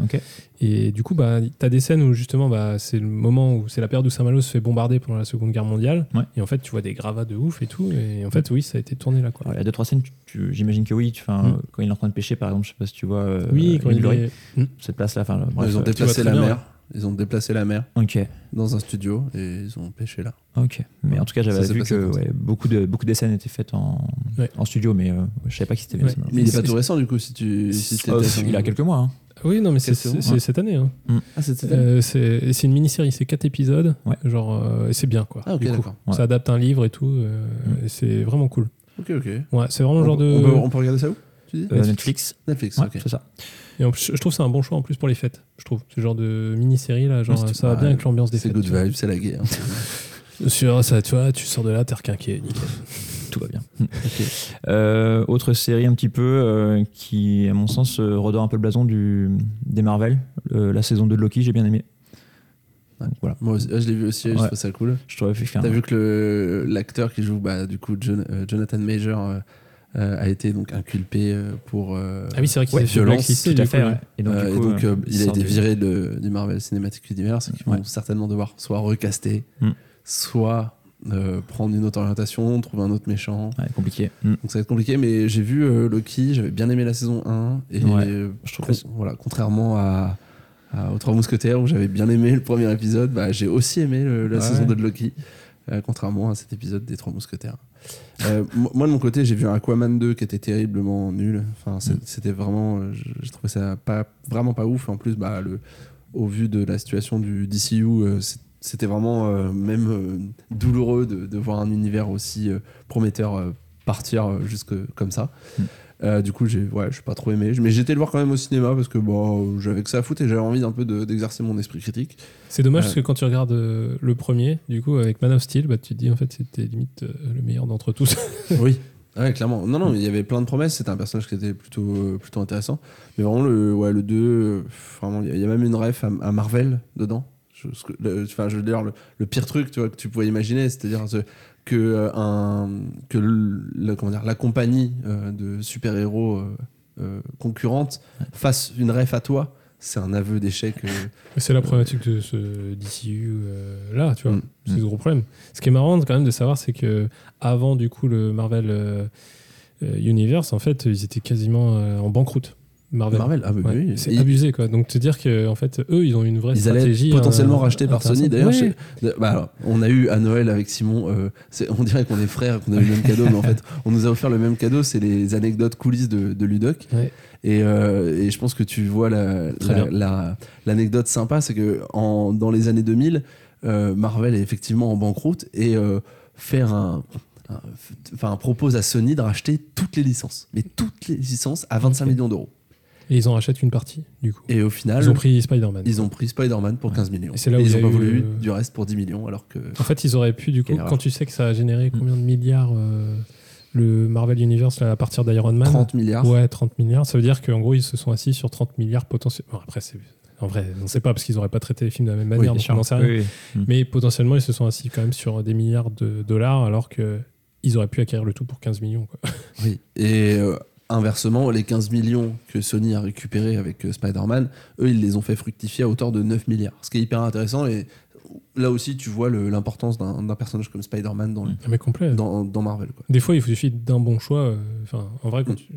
Et du coup, bah, tu as des scènes où justement, bah, c'est le moment où c'est la période où Saint-Malo se fait bombarder pendant la Seconde Guerre mondiale. Ouais. Et en fait, tu vois des gravats de ouf et tout. Et en fait, oui, ça a été tourné là. Quoi. Alors, il y a deux, trois scènes, tu- tu- j'imagine que oui. Mm. Quand il est en train de pêcher, par exemple, je sais pas si tu vois. euh, oui, quand il est. Mm. Cette place-là, enfin, ils ont déplacé la bien, mer. Ils ont déplacé la mer Ok. dans un studio et ils ont pêché là. Ok, mais en tout cas Ça j'avais s'est vu passé que comme ça. ouais, beaucoup, de, beaucoup des scènes étaient faites en, Ouais. en studio, mais euh, je savais pas que c'était bien. Ouais. ça m'a- Mais il est pas tout récent du coup si tu si Oh, t'étais à il a quelques mois. hein. Oui, non, mais c'est Question, c'est- ouais. cette année. hein. Ah, c'est cette année Euh, c'est c'est une mini-série, c'est quatre épisodes. Ouais. Genre, euh, et c'est bien quoi. Ah, ok, du coup. d'accord. Ouais. Ça adapte un livre et tout. euh, Mm. et c'est vraiment cool. Ok, ok. Ouais, c'est vraiment le genre on, de. on peut, on peut regarder ça où tu dis? Euh, Netflix, Ah, Netflix, ouais, ok. c'est ça. Et en plus, je trouve que c'est un bon choix en plus pour les fêtes. Je trouve ce genre de mini-série là, genre Ouais, c'est- ça va ouais, bien avec l'ambiance des C'est fêtes. good tu vois. vibe, c'est la guerre. Sur ça, tu vois, tu sors de là, t'es requinqué, nickel. Tout va bien. Euh, autre série un petit peu euh, qui, à mon sens, euh, redore un peu le blason du, des Marvel. Euh, la saison 2 de Loki, j'ai bien aimé. Donc, voilà. Moi aussi, ah, je l'ai vu aussi, je Ouais. trouve ça cool. Je T'as vu que le- l'acteur qui joue bah, du coup Jon- euh, Jonathan Major a été donc inculpé euh, pour euh, Ah oui, c'est vrai qu'il ouais, violence, blacklister, tout à du fait. coup, ouais. Et donc, Euh, et euh, il a été viré de- du Marvel Cinematic Universe qui Ouais. vont certainement devoir soit recaster, Mm. soit euh, prendre une autre orientation, trouver un autre méchant. Ouais, compliqué. Mm. Donc ça va être compliqué, mais j'ai vu euh, Loki, j'avais bien aimé la saison 1, et Ouais, euh, je trouve con- que- voilà, contrairement à, à- aux Trois Mousquetaires où j'avais bien aimé le premier épisode, bah, j'ai aussi aimé le- la Ouais. saison 2 de Loki, euh, contrairement à cet épisode des Trois Mousquetaires. Euh, mo- moi de mon côté, j'ai vu un Aquaman 2 qui était terriblement nul. Enfin, Mm. c'était vraiment, euh, j'ai trouvé ça pas vraiment pas ouf. En plus, bah, le, au vu de la situation du DCU, euh, c'était vraiment euh, même euh, douloureux de, de voir un univers aussi prometteur partir jusque comme ça. Mm. Euh, du coup, j'ai ouais, je suis pas trop aimé, mais été le voir quand même au cinéma parce que bon, j'avais que ça à foutre et j'avais envie un peu de- d'exercer mon esprit critique. C'est dommage Ouais. parce que quand tu regardes euh, le premier, du coup, avec Man of Steel, bah, tu te dis en fait c'était limite euh, le meilleur d'entre tous. oui. Ouais, clairement. Non, non, mais il y avait plein de promesses. C'était un personnage qui était plutôt, euh, plutôt intéressant. Mais vraiment, le, ouais, le 2, euh, vraiment, il y a- même une ref à, à Marvel dedans. Je, le- enfin, je veux dire, le, le pire truc tu vois, que tu pouvais imaginer, c'est-à-dire ce- que, euh, un, que le- comment dire, la compagnie euh, de super-héros euh, concurrente fasse une ref à toi. C'est un aveu d'échec. c'est la problématique de ce DCU là, tu vois. Mm. C'est le gros problème. Ce qui est marrant quand même de savoir, c'est que avant du coup le Marvel Universe, en fait, ils étaient quasiment en banqueroute. Marvel. Marvel, ah, bah, Ouais, oui. C'est abusé quoi. Donc te dire que en fait eux ils ont une vraie Ils stratégie être potentiellement euh, rachetés par Sony. D'ailleurs, bah, alors, on a eu à Noël avec Simon, euh, on dirait qu'on est frères, qu'on a eu le même cadeau, mais en fait, on nous a offert le même cadeau, c'est les anecdotes coulisses de, de Ludoc. Ouais. Et, euh, et je pense que tu vois la- Très la- bien. la- l'anecdote sympa, c'est que en, dans les années 2000, euh, Marvel est effectivement en banqueroute et euh, faire un, enfin propose à Sony de racheter toutes les licences, mais toutes les licences à 25 Ok. millions d'euros. Et ils en rachètent une partie du coup. Et au final, Ils ont pris Spider-Man. ils ont pris Spider-Man pour 15 millions. Et c'est là où ils il y ont a pas voulu euh, du reste pour 10 millions, alors que. En fait, ils auraient pu, du coup, erreur. quand tu sais que ça a généré combien de milliards euh, le Marvel Universe là, à partir d'Iron Man? 30 milliards. Ouais, 30 milliards. Ça veut dire qu'en gros, ils se sont assis sur 30 milliards potentiels. Bon, après, c'est. En vrai, on ne sait pas parce qu'ils n'auraient pas traité les films de la même manière, donc on n'en sait rien. Oui, oui. Mm. Mais potentiellement, ils se sont assis quand même sur des milliards de dollars alors que ils auraient pu acquérir le tout pour 15 millions. Quoi. Oui. Et euh, inversement, les 15 millions que Sony a récupérés avec euh, Spider-Man, eux, ils les ont fait fructifier à hauteur de 9 milliards. Ce qui est hyper intéressant. Et là aussi, tu vois l'importance d'un personnage comme Spider-Man dans, dans, dans Marvel. Quoi. Des fois, il suffit d'un bon choix. euh, Enfin, en vrai, quand Mm. tu.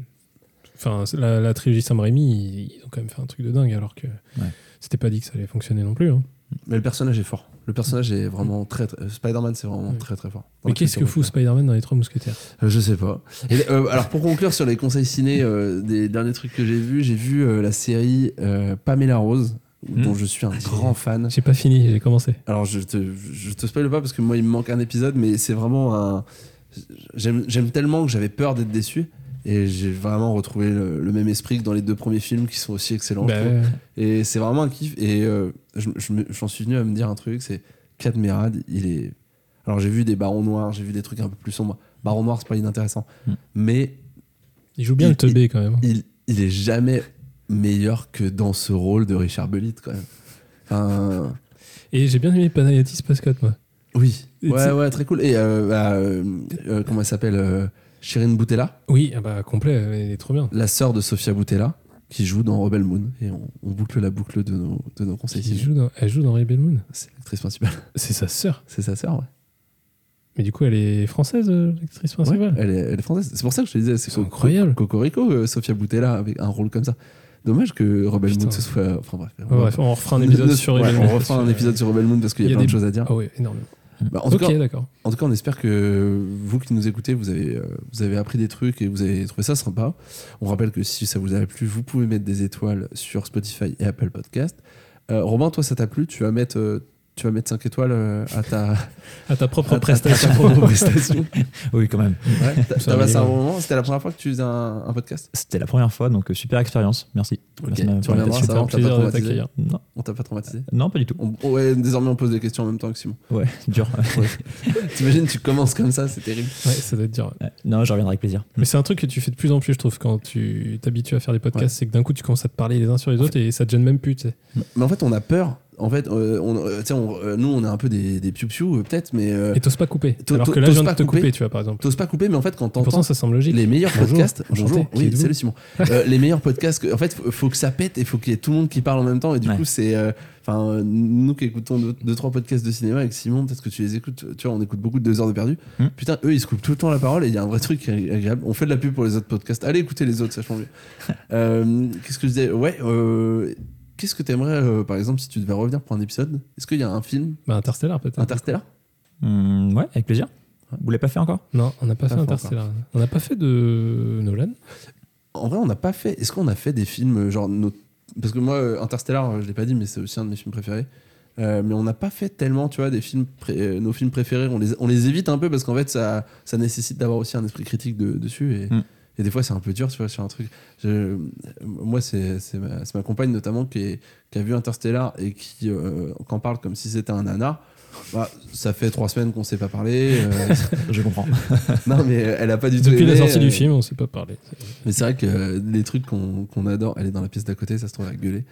Enfin, c'est la, la trilogie Sam Raimi, ils, ils ont quand même fait un truc de dingue alors que Ouais. c'était pas dit que ça allait fonctionner non plus. hein. Mais le personnage est fort. Le personnage est vraiment très, très- euh, Spider-Man, c'est vraiment Oui. très très fort. Mais qu'est-ce que fout. Spider-Man dans les Trois Mousquetaires? Euh, Je sais pas. Et, euh, alors pour conclure sur les conseils ciné euh, des derniers trucs que j'ai vus, j'ai vu euh, la série euh, Pamela Rose, Hmm. dont je suis un grand fan. J'ai pas fini, j'ai commencé. Alors je te, je te spoil pas parce que moi il me manque un épisode, mais c'est vraiment un. J'aime j'aime tellement que j'avais peur d'être déçu. Et j'ai vraiment retrouvé le, le même esprit que dans les deux premiers films qui sont aussi excellents. Bah, ouais. Et c'est vraiment un kiff. Et euh, je- je me- j'en suis venu à me dire un truc c'est Cadmerad, il est. Alors j'ai vu des barons noirs, j'ai vu des trucs un peu plus sombres. Baron noir, c'est pas inintéressant. Mm. Mais il joue bien il- le teubé quand même. il, il est jamais meilleur que dans ce rôle de Richard Bellitt quand même. Enfin, Et j'ai bien aimé Panayotis Pascott, moi. oui. Ouais, ouais, très cool. Et euh, bah, euh, comment elle s'appelle Shirin Boutella, Oui, ah bah complet, elle est trop bien. la sœur de Sofia Boutella, qui joue dans Rebel Moon. Et on, on boucle la boucle de nos, de nos conseils. Qui ciné. joue dans- elle joue dans Rebel Moon. C'est l'actrice principale. C'est sa sœur. C'est sa sœur, ouais. Mais du coup, elle est française, euh, l'actrice Ouais, principale. elle, est, elle est française. C'est pour ça que je te disais, c'est incroyable. Cocorico, euh, Sofia Boutella, avec un rôle comme ça. Dommage que Rebel Putain. Moon se soit. Enfin bref. Ouais, on refera un épisode sur ouais, Rebel Moon. On refera un épisode sur Rebel Moon parce qu'il y a, y a plein de des- choses à dire. Ah oui, énormément. Bah, en, tout cas, en tout cas, on espère que vous qui nous écoutez, vous avez, euh, vous avez appris des trucs et vous avez trouvé ça sympa. On rappelle que si ça vous a plu, vous pouvez mettre des étoiles sur Spotify et Apple Podcast. Euh, Robin, toi, ça t'a plu? Tu vas mettre euh, tu vas mettre 5 étoiles euh, à ta, À ta propre à ta- prestation. à ta propre prestation. Oui, quand même. Ouais, C'est t'as un passé un minimum. bon moment C'était la première fois que tu faisais un, un podcast? C'était la première fois, donc euh, super expérience. Merci. Ok, Merci tu reviendras, ça va, on t'a pas traumatisé. Non, On t'a pas traumatisé? Non, pas du tout. On- ouais, désormais on pose des questions en même temps que Simon. Ouais, dur. T'imagines, tu commences comme ça, c'est terrible. Ouais, ça doit être dur. Ouais. Non, je reviendrai avec plaisir. Mais c'est un truc que tu fais de plus en plus, je trouve, quand tu t'habitues à faire des podcasts, c'est que d'un coup tu commences à te parler les uns sur les autres et ça te gêne même plus. tu sais. Mais en fait, on a peur. En fait, euh, on, euh, on- euh, nous, on est un peu des, des piou-piou, euh, peut-être, mais euh, Et t'oses pas couper. t'o- Alors que là, je viens de pas te couper, couper. tu vois, par exemple. t'oses pas couper, mais en fait, quand t'entends pourtant, ça semble logique. les meilleurs Bonjour. podcasts, bonjour, oui, salut Simon. Euh, les meilleurs podcasts, en fait, faut, faut que ça pète et faut qu'il y ait tout le monde qui parle en même temps. Et du Ouais. coup, c'est, enfin, euh, nous qui écoutons deux, deux, trois podcasts de cinéma avec Simon, peut-être que tu les écoutes. Tu vois, on écoute beaucoup de deux heures de perdu. Hmm. Putain, eux, ils se coupent tout le temps la parole et il y a un vrai truc qui est agréable. On fait de la pub pour les autres podcasts. Allez écouter les autres, ça change mieux. Euh, Qu'est-ce que je disais? Ouais. Qu'est-ce que t'aimerais, euh, par exemple, si tu devais revenir pour un épisode? Est-ce qu'il y a un film? Bah, Interstellar, peut-être. Interstellar? Hum, ouais, avec plaisir. Vous l'avez pas fait encore? Non, on n'a pas, Pas fait fait Interstellar. On n'a pas fait de Nolan. En vrai, on n'a pas fait. Est-ce qu'on a fait des films euh, genre nos- parce que moi, euh, Interstellar, euh, je l'ai pas dit, mais c'est aussi un de mes films préférés. Euh, mais on n'a pas fait tellement, tu vois, des films, pré- nos films préférés. On les, on les évite un peu parce qu'en fait, ça, ça nécessite d'avoir aussi un esprit critique de- dessus. Et, Mm. Et des fois, c'est un peu dur, tu vois, sur un truc. Je- moi, c'est c'est ma, ma compagne notamment qui, est- qui a vu Interstellar et qui euh, qu'en parle comme si c'était un nanar. Bah, ça fait trois semaines qu'on s'est pas parlé. euh, Je comprends. non, mais elle a pas du tout Depuis la sortie euh, du film, on s'est pas parlé. mais c'est vrai que euh, les trucs qu'on qu'on adore, elle est dans la pièce d'à côté, ça se trouve à gueuler.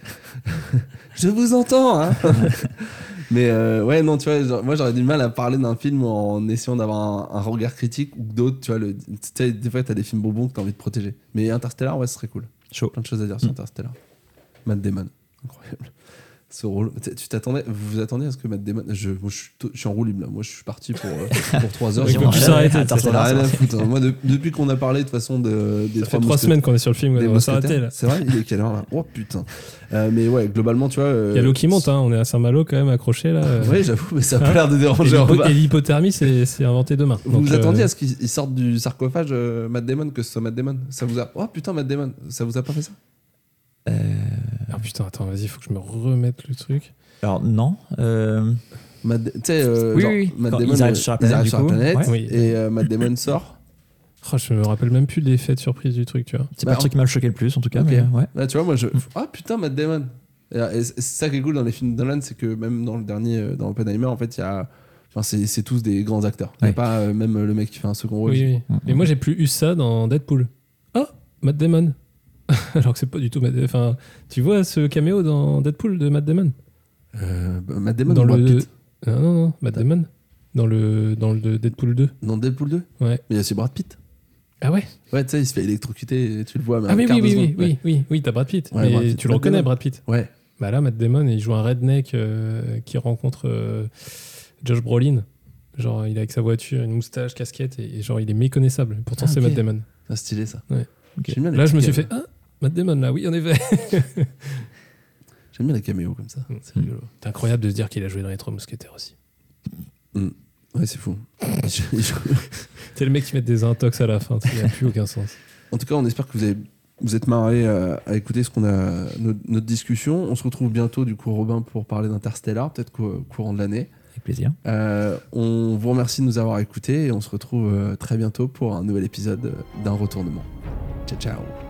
Je vous entends, hein Mais euh, ouais, non, tu vois, genre, moi j'aurais du mal à parler d'un film en essayant d'avoir un, un regard critique ou que d'autres, tu vois, le, tu sais, des fois t'as des films bonbons que t'as envie de protéger. Mais Interstellar, ouais, ce serait cool. Chaud. Plein de choses à dire sur Mm. Interstellar. Matt Damon, incroyable. Ce rôle, tu t'attendais, vous vous attendez à ce que Matt Damon, je, moi, je, suis, je suis en roue libre là, moi je suis parti pour, euh, pour 3 heures. Plus rien- s'arrêter, hein. Moi, de- depuis qu'on a parlé de façon de, des Ça fait trois trois mousquetaires- semaines qu'on est sur le film, on va s'arrêter là. C'est vrai, il est quelle heure là? Oh putain. Euh, mais ouais, globalement, tu vois. euh, Il y a l'eau qui monte, hein. on est à Saint-Malo quand même accroché là. Oui, j'avoue, mais ça a pas Hein l'air de déranger. Et l'hypothermie, c'est inventé demain. Vous vous euh, attendiez à ce qu'il il sorte du sarcophage, Matt Damon, que ce soit Matt Damon? Ça vous a. Oh putain, Matt Damon, ça vous a pas fait ça? Ah putain, attends, vas-y, il faut que je me remette le truc. Alors, non. euh, sais, euh, Oui, genre, oui, oui. Matt Quand Damon, ils arrivent euh, sur la ils planète, sur la planète, Ouais. Et euh, Matt Damon sort. Oh, je me rappelle même plus l'effet de surprise du truc, tu vois. c'est Bah, pas le truc qui m'a choqué le plus, en tout cas. Mais, ouais. Là, tu vois, moi, je. Ah putain, Matt Damon. C'est ça qui est cool dans les films de Nolan, c'est que même dans le dernier, euh, dans Oppenheimer, en fait, il y a. Enfin, c'est c'est tous des grands acteurs. Il y a Ouais. pas euh, même le mec qui fait un second rôle. Oui, oui. Mm, Et moi, j'ai plus eu ça dans Deadpool. Oh, Matt Damon. Alors que c'est pas du tout Matt Enfin, tu vois ce caméo dans Deadpool de Matt Damon? Euh, bah, Matt Damon Dans ou Brad le. Pitt? Non, non, non, Matt Damon. Dans le, dans le Deadpool 2. Dans Deadpool 2 Ouais. Mais il y a aussi Brad Pitt. Ah ouais? Ouais, tu sais, il se fait électrocuter, tu le vois. mais Ah un oui, oui, oui, seconde. oui, oui, oui, t'as Brad Pitt. Ouais, mais Brad Pitt. tu le Matt reconnais, Damon. Brad Pitt. Ouais. Bah là, Matt Damon, il joue un redneck euh, qui rencontre euh, Josh Brolin. Genre, il est avec sa voiture, une moustache, casquette, et, et genre, il est méconnaissable. Pourtant, Ah, c'est ok. Matt Damon. C'est stylé ça. Ouais. Les Là, je me suis fait, ah, Matt Damon, là, oui, en effet. J'aime bien les caméos comme ça. Mm. C'est rigolo. C'est incroyable de se dire qu'il a joué dans les Trois Mousquetaires aussi. Ouais, c'est fou. C'est le mec qui met des intox à la fin, ça n'a plus aucun sens. en tout cas, on espère que vous avez vous êtes marré à, à écouter ce qu'on a notre, notre discussion. On se retrouve bientôt du coup Robin pour parler d'Interstellar, peut-être qu'au courant de l'année. Avec plaisir. Euh, on vous remercie de nous avoir écoutés et on se retrouve euh, très bientôt pour un nouvel épisode d'un retournement. Ciao ciao.